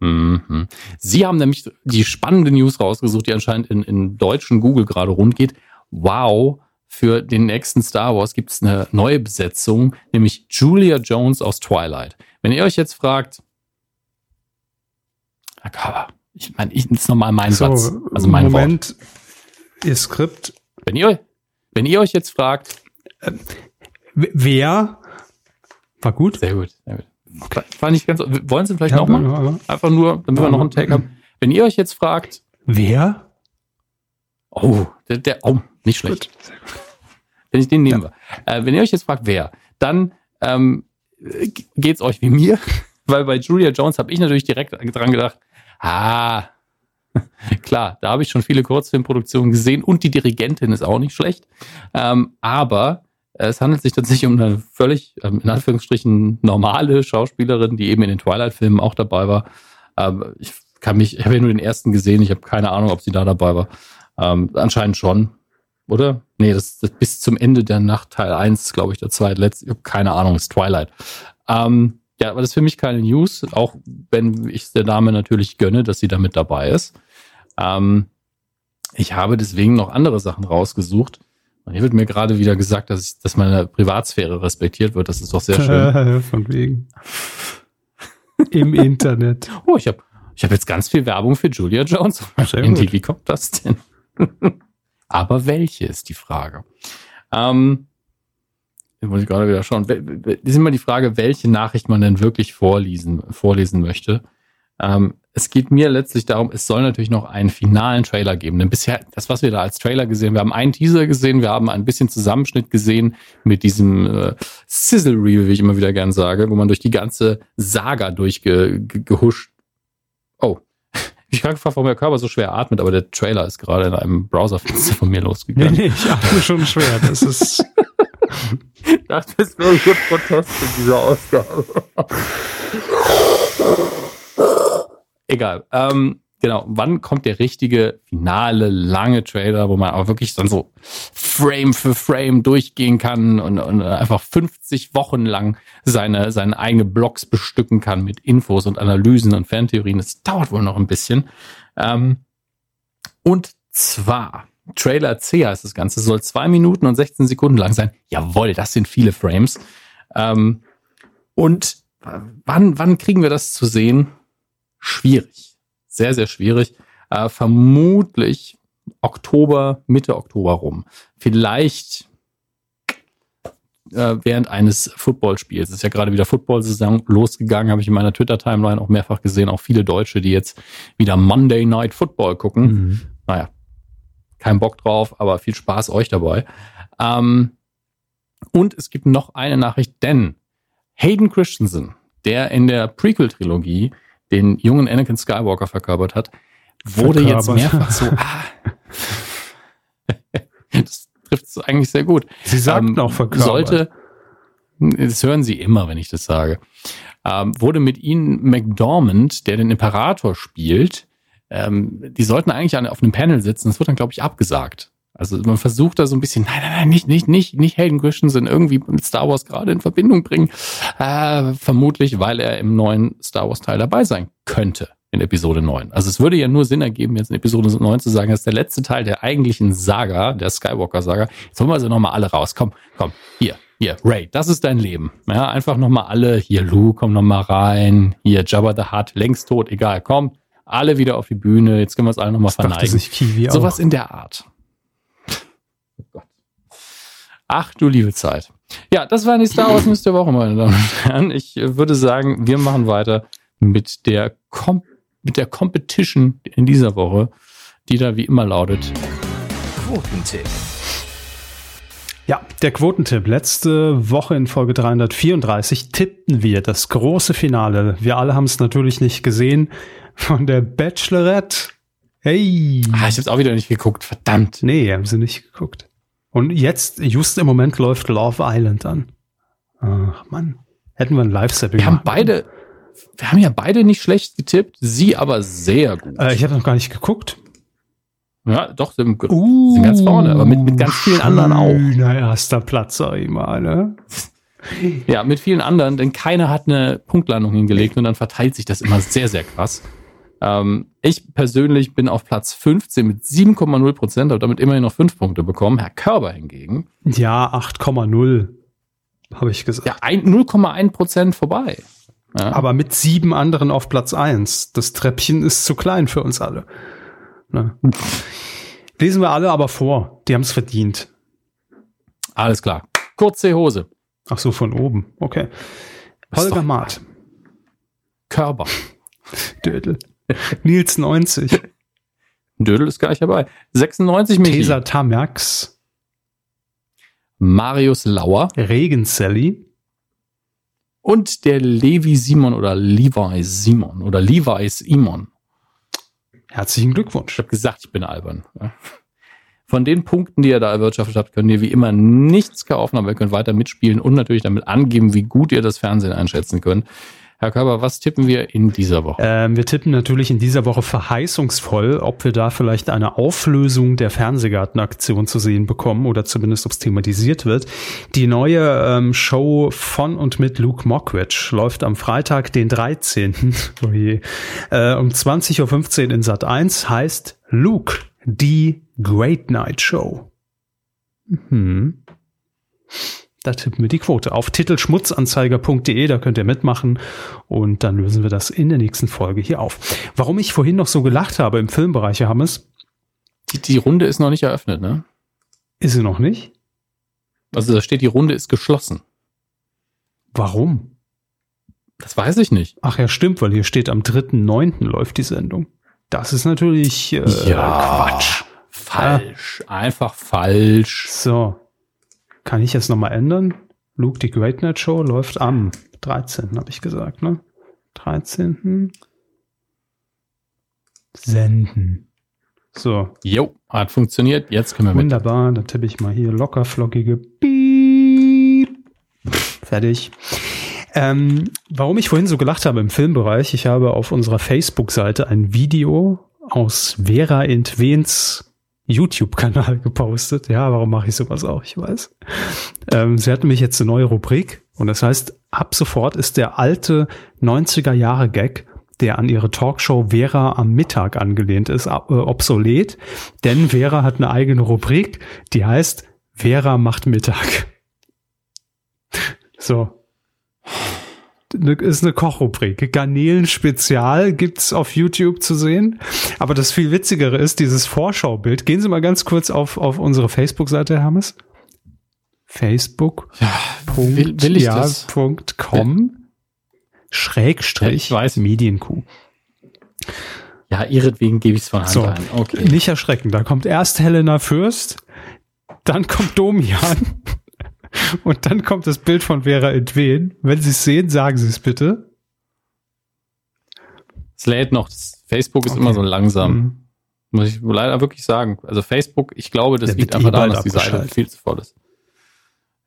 Mhm. Sie haben nämlich die spannende News rausgesucht, die anscheinend in, in deutschen Google gerade rund geht. Wow, für den nächsten Star Wars gibt es eine neue Besetzung, nämlich Julia Jones aus Twilight. Wenn ihr euch jetzt fragt, aber ich meine, ich, das ist nochmal mein so, Satz, also mein Moment, Wort. Ihr Skript. Wenn ihr, wenn ihr euch jetzt fragt, äh, wer war gut? Sehr gut, sehr gut. Okay. War nicht ganz, wollen Sie vielleicht ja, nochmal? Einfach nur, damit wir noch einen Tag haben. Wenn ihr euch jetzt fragt, wer? Oh, der, der oh, nicht schlecht. Wenn ich den nehmen ja. Äh, wenn ihr euch jetzt fragt, wer, dann ähm, geht's euch wie mir, weil bei Julia Jones habe ich natürlich direkt dran gedacht, ah, klar, da habe ich schon viele Kurzfilmproduktionen gesehen und die Dirigentin ist auch nicht schlecht. Ähm, aber es handelt sich tatsächlich um eine völlig, ähm, in Anführungsstrichen, normale Schauspielerin, die eben in den Twilight-Filmen auch dabei war. Ähm, ich kann mich, ich habe ja nur den ersten gesehen, ich habe keine Ahnung, ob sie da dabei war. Ähm, anscheinend schon, oder? Nee, das, das bis zum Ende der Nacht Teil 1, glaube ich, der zweitletzte. Ich habe keine Ahnung, ist Twilight. Ähm, ja, aber das ist für mich keine News, auch wenn ich der Dame natürlich gönne, dass sie damit dabei ist. Ähm, ich habe deswegen noch andere Sachen rausgesucht. Und hier wird mir gerade wieder gesagt, dass, ich, dass meine Privatsphäre respektiert wird. Das ist doch sehr schön. Von wegen. Im Internet. Oh, ich habe ich hab jetzt ganz viel Werbung für Julia Jones. Wie kommt das denn? Aber welche ist die Frage? Ähm, muss ich gerade wieder schauen. Das ist immer die Frage, welche Nachricht man denn wirklich vorlesen, vorlesen möchte. Ähm, es geht mir letztlich darum, es soll natürlich noch einen finalen Trailer geben. Denn bisher, das, was wir da als Trailer gesehen, wir haben einen Teaser gesehen, wir haben ein bisschen Zusammenschnitt gesehen mit diesem äh, Sizzle Reel, wie ich immer wieder gern sage, wo man durch die ganze Saga durchgehuscht. Ich frage gefragt, warum der Körper so schwer atmet, aber der Trailer ist gerade in einem Browserfenster von mir losgegangen. Nee, nee, ich atme schon schwer. Das ist. das ist wirklich ein Protest in dieser Ausgabe. Egal. Ähm, genau. Wann kommt der richtige, finale, lange Trailer, wo man auch wirklich dann so Frame für Frame durchgehen kann und, und einfach 50 Wochen lang seine, seine eigenen Blogs bestücken kann mit Infos und Analysen und Fantheorien. Das dauert wohl noch ein bisschen. Ähm, und zwar, Trailer C heißt das Ganze, soll zwei Minuten und 16 Sekunden lang sein. Jawohl, das sind viele Frames. Ähm, und wann, wann kriegen wir das zu sehen? schwierig. Sehr, sehr schwierig. Äh, vermutlich Oktober, Mitte Oktober rum. Vielleicht äh, während eines Footballspiels. Es ist ja gerade wieder Football-Saison losgegangen, habe ich in meiner Twitter-Timeline auch mehrfach gesehen. Auch viele Deutsche, die jetzt wieder Monday Night Football gucken. Mhm. Naja, kein Bock drauf, aber viel Spaß euch dabei. Ähm, und es gibt noch eine Nachricht, denn Hayden Christensen, der in der Prequel-Trilogie den jungen Anakin Skywalker verkörpert hat, wurde verkörpert. jetzt mehrfach so. Ah, das trifft es eigentlich sehr gut. Sie sagt ähm, noch verkörpert. Sollte, das hören Sie immer, wenn ich das sage. Ähm, wurde mit Ihnen McDormand, der den Imperator spielt, ähm, die sollten eigentlich auf einem Panel sitzen. Das wird dann, glaube ich, abgesagt. Also man versucht da so ein bisschen, nein, nein, nein, nicht, nicht, nicht, nicht Hayden Christensen irgendwie mit Star Wars gerade in Verbindung bringen. Äh, vermutlich, weil er im neuen Star Wars Teil dabei sein könnte in Episode 9. Also es würde ja nur Sinn ergeben, jetzt in Episode 9 zu sagen, das ist der letzte Teil der eigentlichen Saga, der Skywalker-Saga. Jetzt holen wir sie nochmal alle raus. Komm, komm, hier, hier, Ray, das ist dein Leben. Ja, einfach nochmal alle, hier, Luke, komm nochmal rein, hier, Jabba the Hutt, längst tot, egal, komm, alle wieder auf die Bühne, jetzt können wir es alle nochmal verneigen. Sowas in der Art. Ach du liebe Zeit. Ja, das war die Star Wars News der Woche, meine Damen und Herren. Ich würde sagen, wir machen weiter mit der, Com mit der Competition in dieser Woche, die da wie immer lautet. Quotentipp. Ja, der Quotentipp. Letzte Woche in Folge 334 tippten wir das große Finale. Wir alle haben es natürlich nicht gesehen. Von der Bachelorette. Hey. Ah, ich hab's auch wieder nicht geguckt. Verdammt. Nee, haben sie nicht geguckt. Und jetzt, just im Moment läuft Love Island an. Ach Mann, hätten wir ein Live-Setting Wir haben beide, wir haben ja beide nicht schlecht getippt, sie aber sehr gut. Äh, ich habe noch gar nicht geguckt. Ja, doch, sind, uh, sind ganz vorne, aber mit, mit ganz vielen anderen auch. Na, erster Platz, sag ich mal, ne? Ja, mit vielen anderen, denn keiner hat eine Punktlandung hingelegt und dann verteilt sich das immer sehr, sehr krass. Ähm, ich persönlich bin auf Platz 15 mit 7,0 Prozent, habe damit immerhin noch 5 Punkte bekommen. Herr Körber hingegen. Ja, 8,0 habe ich gesagt. Ja, 0,1 Prozent vorbei. Ja. Aber mit sieben anderen auf Platz 1. Das Treppchen ist zu klein für uns alle. Ne? Lesen wir alle aber vor. Die haben es verdient. Alles klar. Kurze Hose. Ach so, von oben. Okay. Holger Maat. Körber. Dödel. Nils 90. Dödel ist gar nicht dabei. 96 Michi. Tesa Tamax. Marius Lauer. Regen Sally. Und der Levi Simon oder Levi Simon oder Levi Simon. Herzlichen Glückwunsch. Ich habe gesagt, ich bin albern. Von den Punkten, die ihr da erwirtschaftet habt, könnt ihr wie immer nichts kaufen, aber ihr könnt weiter mitspielen und natürlich damit angeben, wie gut ihr das Fernsehen einschätzen könnt. Herr Körber, was tippen wir in dieser Woche? Ähm, wir tippen natürlich in dieser Woche verheißungsvoll, ob wir da vielleicht eine Auflösung der Fernsehgartenaktion zu sehen bekommen oder zumindest ob es thematisiert wird. Die neue ähm, Show von und mit Luke Mockridge läuft am Freitag, den 13. oh je, äh, um 20.15 Uhr in Sat 1, heißt Luke, die Great Night Show. Mhm. Da tippen wir die Quote auf titelschmutzanzeiger.de, da könnt ihr mitmachen und dann lösen wir das in der nächsten Folge hier auf. Warum ich vorhin noch so gelacht habe im Filmbereich, Herr Hammes? Die, die Runde ist noch nicht eröffnet, ne? Ist sie noch nicht? Also da steht, die Runde ist geschlossen. Warum? Das weiß ich nicht. Ach ja, stimmt, weil hier steht, am 3.9. läuft die Sendung. Das ist natürlich äh, Ja. Quatsch. Falsch. Einfach falsch. So. Kann ich jetzt nochmal ändern? Luke, die Great Night Show läuft am 13. habe ich gesagt, ne? 13. Senden. So, Jo, hat funktioniert. Jetzt können wir mit. wunderbar. Dann tippe ich mal hier locker flockige Piep. Fertig. Ähm, warum ich vorhin so gelacht habe im Filmbereich, ich habe auf unserer Facebook-Seite ein Video aus Vera Entwens YouTube-Kanal gepostet. Ja, warum mache ich sowas auch? Ich weiß. Ähm, sie hat nämlich jetzt eine neue Rubrik und das heißt, ab sofort ist der alte 90er-Jahre-Gag, der an ihre Talkshow Vera am Mittag angelehnt ist, äh, obsolet. Denn Vera hat eine eigene Rubrik, die heißt Vera macht Mittag. So. Ne- Ist eine Kochrubrik. Garnelen-Spezial gibt's auf YouTube zu sehen. Aber das viel witzigere ist dieses Vorschaubild. Gehen Sie mal ganz kurz auf, auf unsere Facebook-Seite, Herr Hermes. Facebook. will- will ich ja, das? Punkt com. Schrägstrich. Ja. Medienkuh. Ja, ihretwegen gebe ich es von Hand So, ein. Okay. nicht erschrecken. Da kommt erst Helena Fürst, dann kommt Domian und dann kommt das Bild von Vera Entwen. Wenn Sie es sehen, sagen Sie es bitte. Es lädt noch. Facebook ist Okay. immer so langsam. Mhm. Muss ich leider wirklich sagen. Also Facebook, ich glaube, das Der liegt einfach eh daran, dass die Seite viel zu voll ist.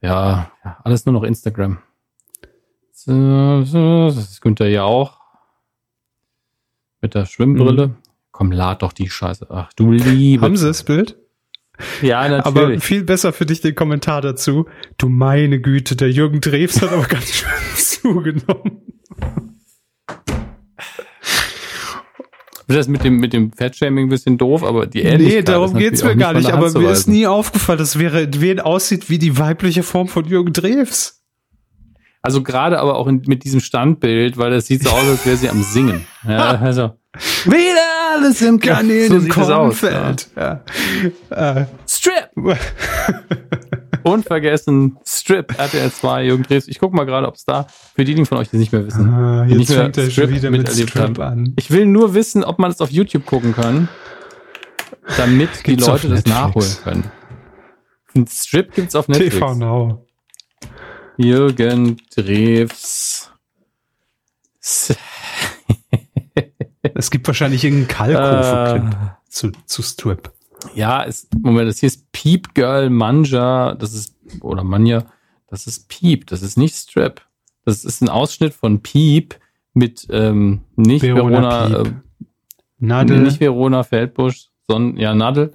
Ja, alles nur noch Instagram. So, so, Das ist Günther ja auch. Mit der Schwimmbrille. Komm, lad doch die Scheiße. Ach, du liebe. Mhm. Haben Sie das Bild? Ja, Aber natürlich. viel besser für dich den Kommentar dazu. Du meine Güte, der Jürgen Drews hat aber ganz schön zugenommen. das mit dem, mit dem Fettshaming ein bisschen doof, aber die Ähnlichkeit Nee, darum geht's mir gar nicht. Aber mir ist nie aufgefallen, dass Vera Entwen aussieht wie die weibliche Form von Jürgen Drews. Also gerade aber auch in, mit diesem Standbild, weil das sieht so aus, als wäre sie am Singen. Ja, also. Wieder alles im Garnelen so im es Kornfeld. Ja. Äh, Strip! Unvergessen, Strip, RTL 2, Jürgen Drews. Ich guck mal gerade, ob es da, für diejenigen von euch, die nicht mehr wissen. ah, die nicht jetzt mehr fängt er schon wieder mit Strip haben. an. Ich will nur wissen, ob man es auf YouTube gucken kann, damit die Gibt's auf Leute das nachholen können. Ein Strip gibt's auf Netflix. TV Now. Jürgen Drews. Es gibt wahrscheinlich irgendeinen Kalkofe-Clip Äh, zu, zu Strip. Ja, ist, Moment, das hier ist Peep Girl Manja, das ist, oder Manja, das ist Peep, das ist nicht Strip. Das ist ein Ausschnitt von Peep mit, ähm, nicht Verona Verona, äh, Nadel. nicht Verona Feldbusch, sondern, ja, Nadel.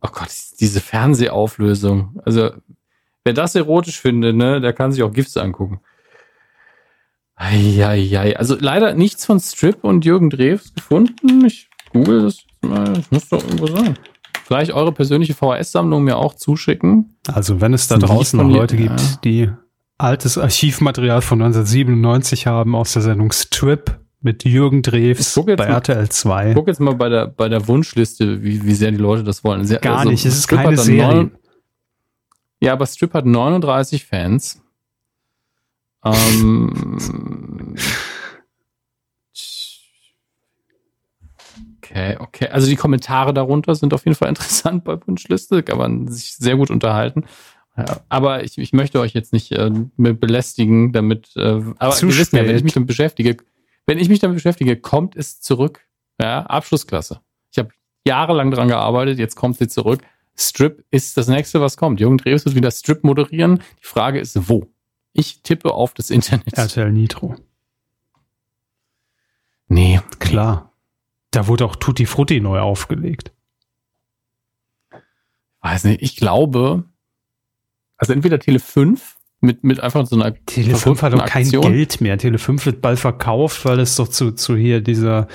Oh Gott, diese Fernsehauflösung. Also, wer das erotisch findet, ne, der kann sich auch Gifts angucken. Eieiei. Also leider nichts von Strip und Jürgen Drews gefunden. Ich google das mal. Das muss doch irgendwo sein. Vielleicht eure persönliche VHS-Sammlung mir auch zuschicken. Also wenn es da draußen noch Leute gibt, ja. die altes Archivmaterial von 1997 haben aus der Sendung Strip mit Jürgen Drews bei mal- RTL 2. Ich guck jetzt mal bei der, bei der Wunschliste, wie, wie sehr die Leute das wollen. Sehr, Gar also nicht, es ist Strip keine Serie. neun- ja, aber Strip hat 39 Fans. Ähm, okay, okay. Also die Kommentare darunter sind auf jeden Fall interessant bei Wunschliste, kann man sich sehr gut unterhalten. Ja, aber ich, ich möchte euch jetzt nicht äh, belästigen, damit. Äh, aber Zu wir wissen ja, wenn ich mich damit beschäftige, wenn ich mich damit beschäftige, kommt es zurück. Ja, Abschlussklasse. Ich habe jahrelang dran gearbeitet, jetzt kommt sie zurück. Strip ist das nächste, was kommt. Jürgen Drews wird wieder Strip moderieren. Die Frage ist, wo? Ich tippe auf das Internet. RTL Nitro. klar. Da wurde auch Tutti Frutti neu aufgelegt. Weiß nicht, ich glaube, also entweder Tele 5 mit, mit einfach so einer Tele 5 hat doch kein Aktion. Geld mehr. Tele 5 wird bald verkauft, weil es doch zu, zu hier dieser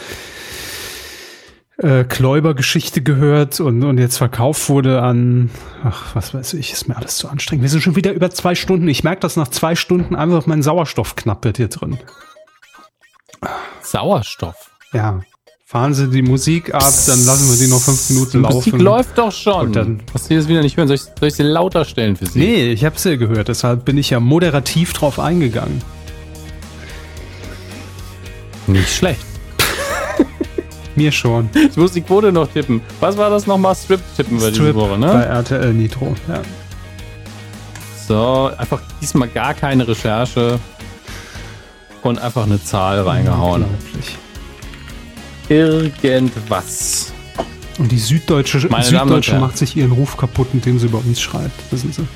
äh, Kläuber-Geschichte gehört und, und jetzt verkauft wurde an, ach, was weiß ich, ist mir alles zu anstrengend. Wir sind schon wieder über zwei Stunden. Ich merke, dass nach zwei Stunden einfach mein Sauerstoff knapp wird hier drin. Sauerstoff. Ja. Fahren Sie die Musik ab, dann lassen wir sie noch fünf Minuten Die laufen. Musik läuft doch schon. Und dann- Was Sie das wieder nicht hören? Soll ich, soll ich sie lauter stellen für Sie? Nee, ich habe sie gehört, deshalb bin ich ja moderativ drauf eingegangen. Nicht schlecht. Mir schon. Ich muss die Quote noch tippen. Was war das nochmal? Strip tippen wir diese Strip Woche, bei ne? RTL Nitro. Ja. So, einfach diesmal gar keine Recherche und einfach eine Zahl reingehauen. Unglaublich. Irgendwas. Und die Süddeutsche, Meine Süddeutsche macht sich ihren Ruf kaputt, indem sie über uns schreibt. Wissen Sie?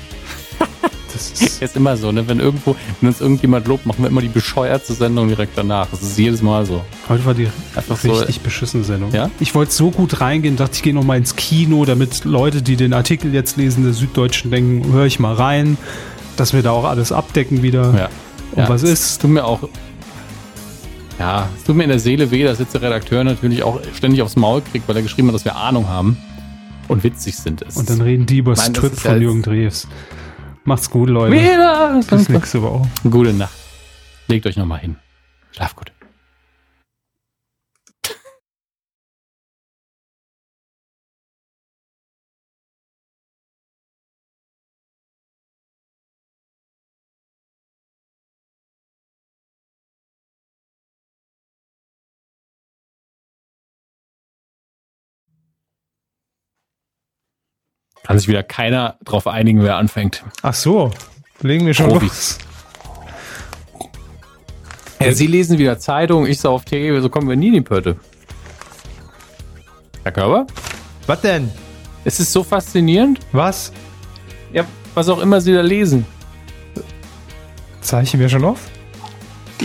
Das ist, Ist immer so, ne? Wenn irgendwo, wenn uns irgendjemand lobt, machen wir immer die bescheuerte Sendung direkt danach. Das ist jedes Mal so. heute war die Einfach so. richtig beschissene Sendung. Ja? Ich wollte so gut reingehen, dachte ich gehe noch mal ins Kino, damit Leute, die den Artikel jetzt lesen, der Süddeutschen denken, höre ich mal rein, dass wir da auch alles abdecken wieder. Ja. Und ja, was es ist? tut mir auch. Ja, es tut mir in der Seele weh, dass jetzt der Redakteur natürlich auch ständig aufs Maul kriegt, weil er geschrieben hat, dass wir Ahnung haben und witzig sind. Es Und dann reden die über Strip von Jürgen Drews. Macht's gut, Leute. wieder. Bis nächste Woche. Gute Nacht. Legt euch nochmal hin. Schlaf gut. Kann sich wieder keiner drauf einigen, wer anfängt. Ach so, legen wir schon Profis. los. Ja, Sie lesen wieder Zeitung, ich sah auf TV, so kommen wir nie in die Pötte. Herr Körber? Was denn? Es ist so faszinierend. Was? Ja, was auch immer Sie da lesen. Zeichen wir schon auf?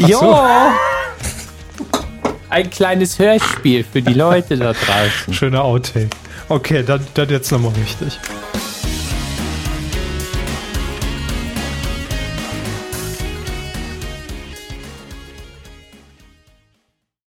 Ach Ja! Ein kleines Hörspiel für die Leute da draußen. Schöner Outtake. Okay, dann, dann jetzt nochmal richtig.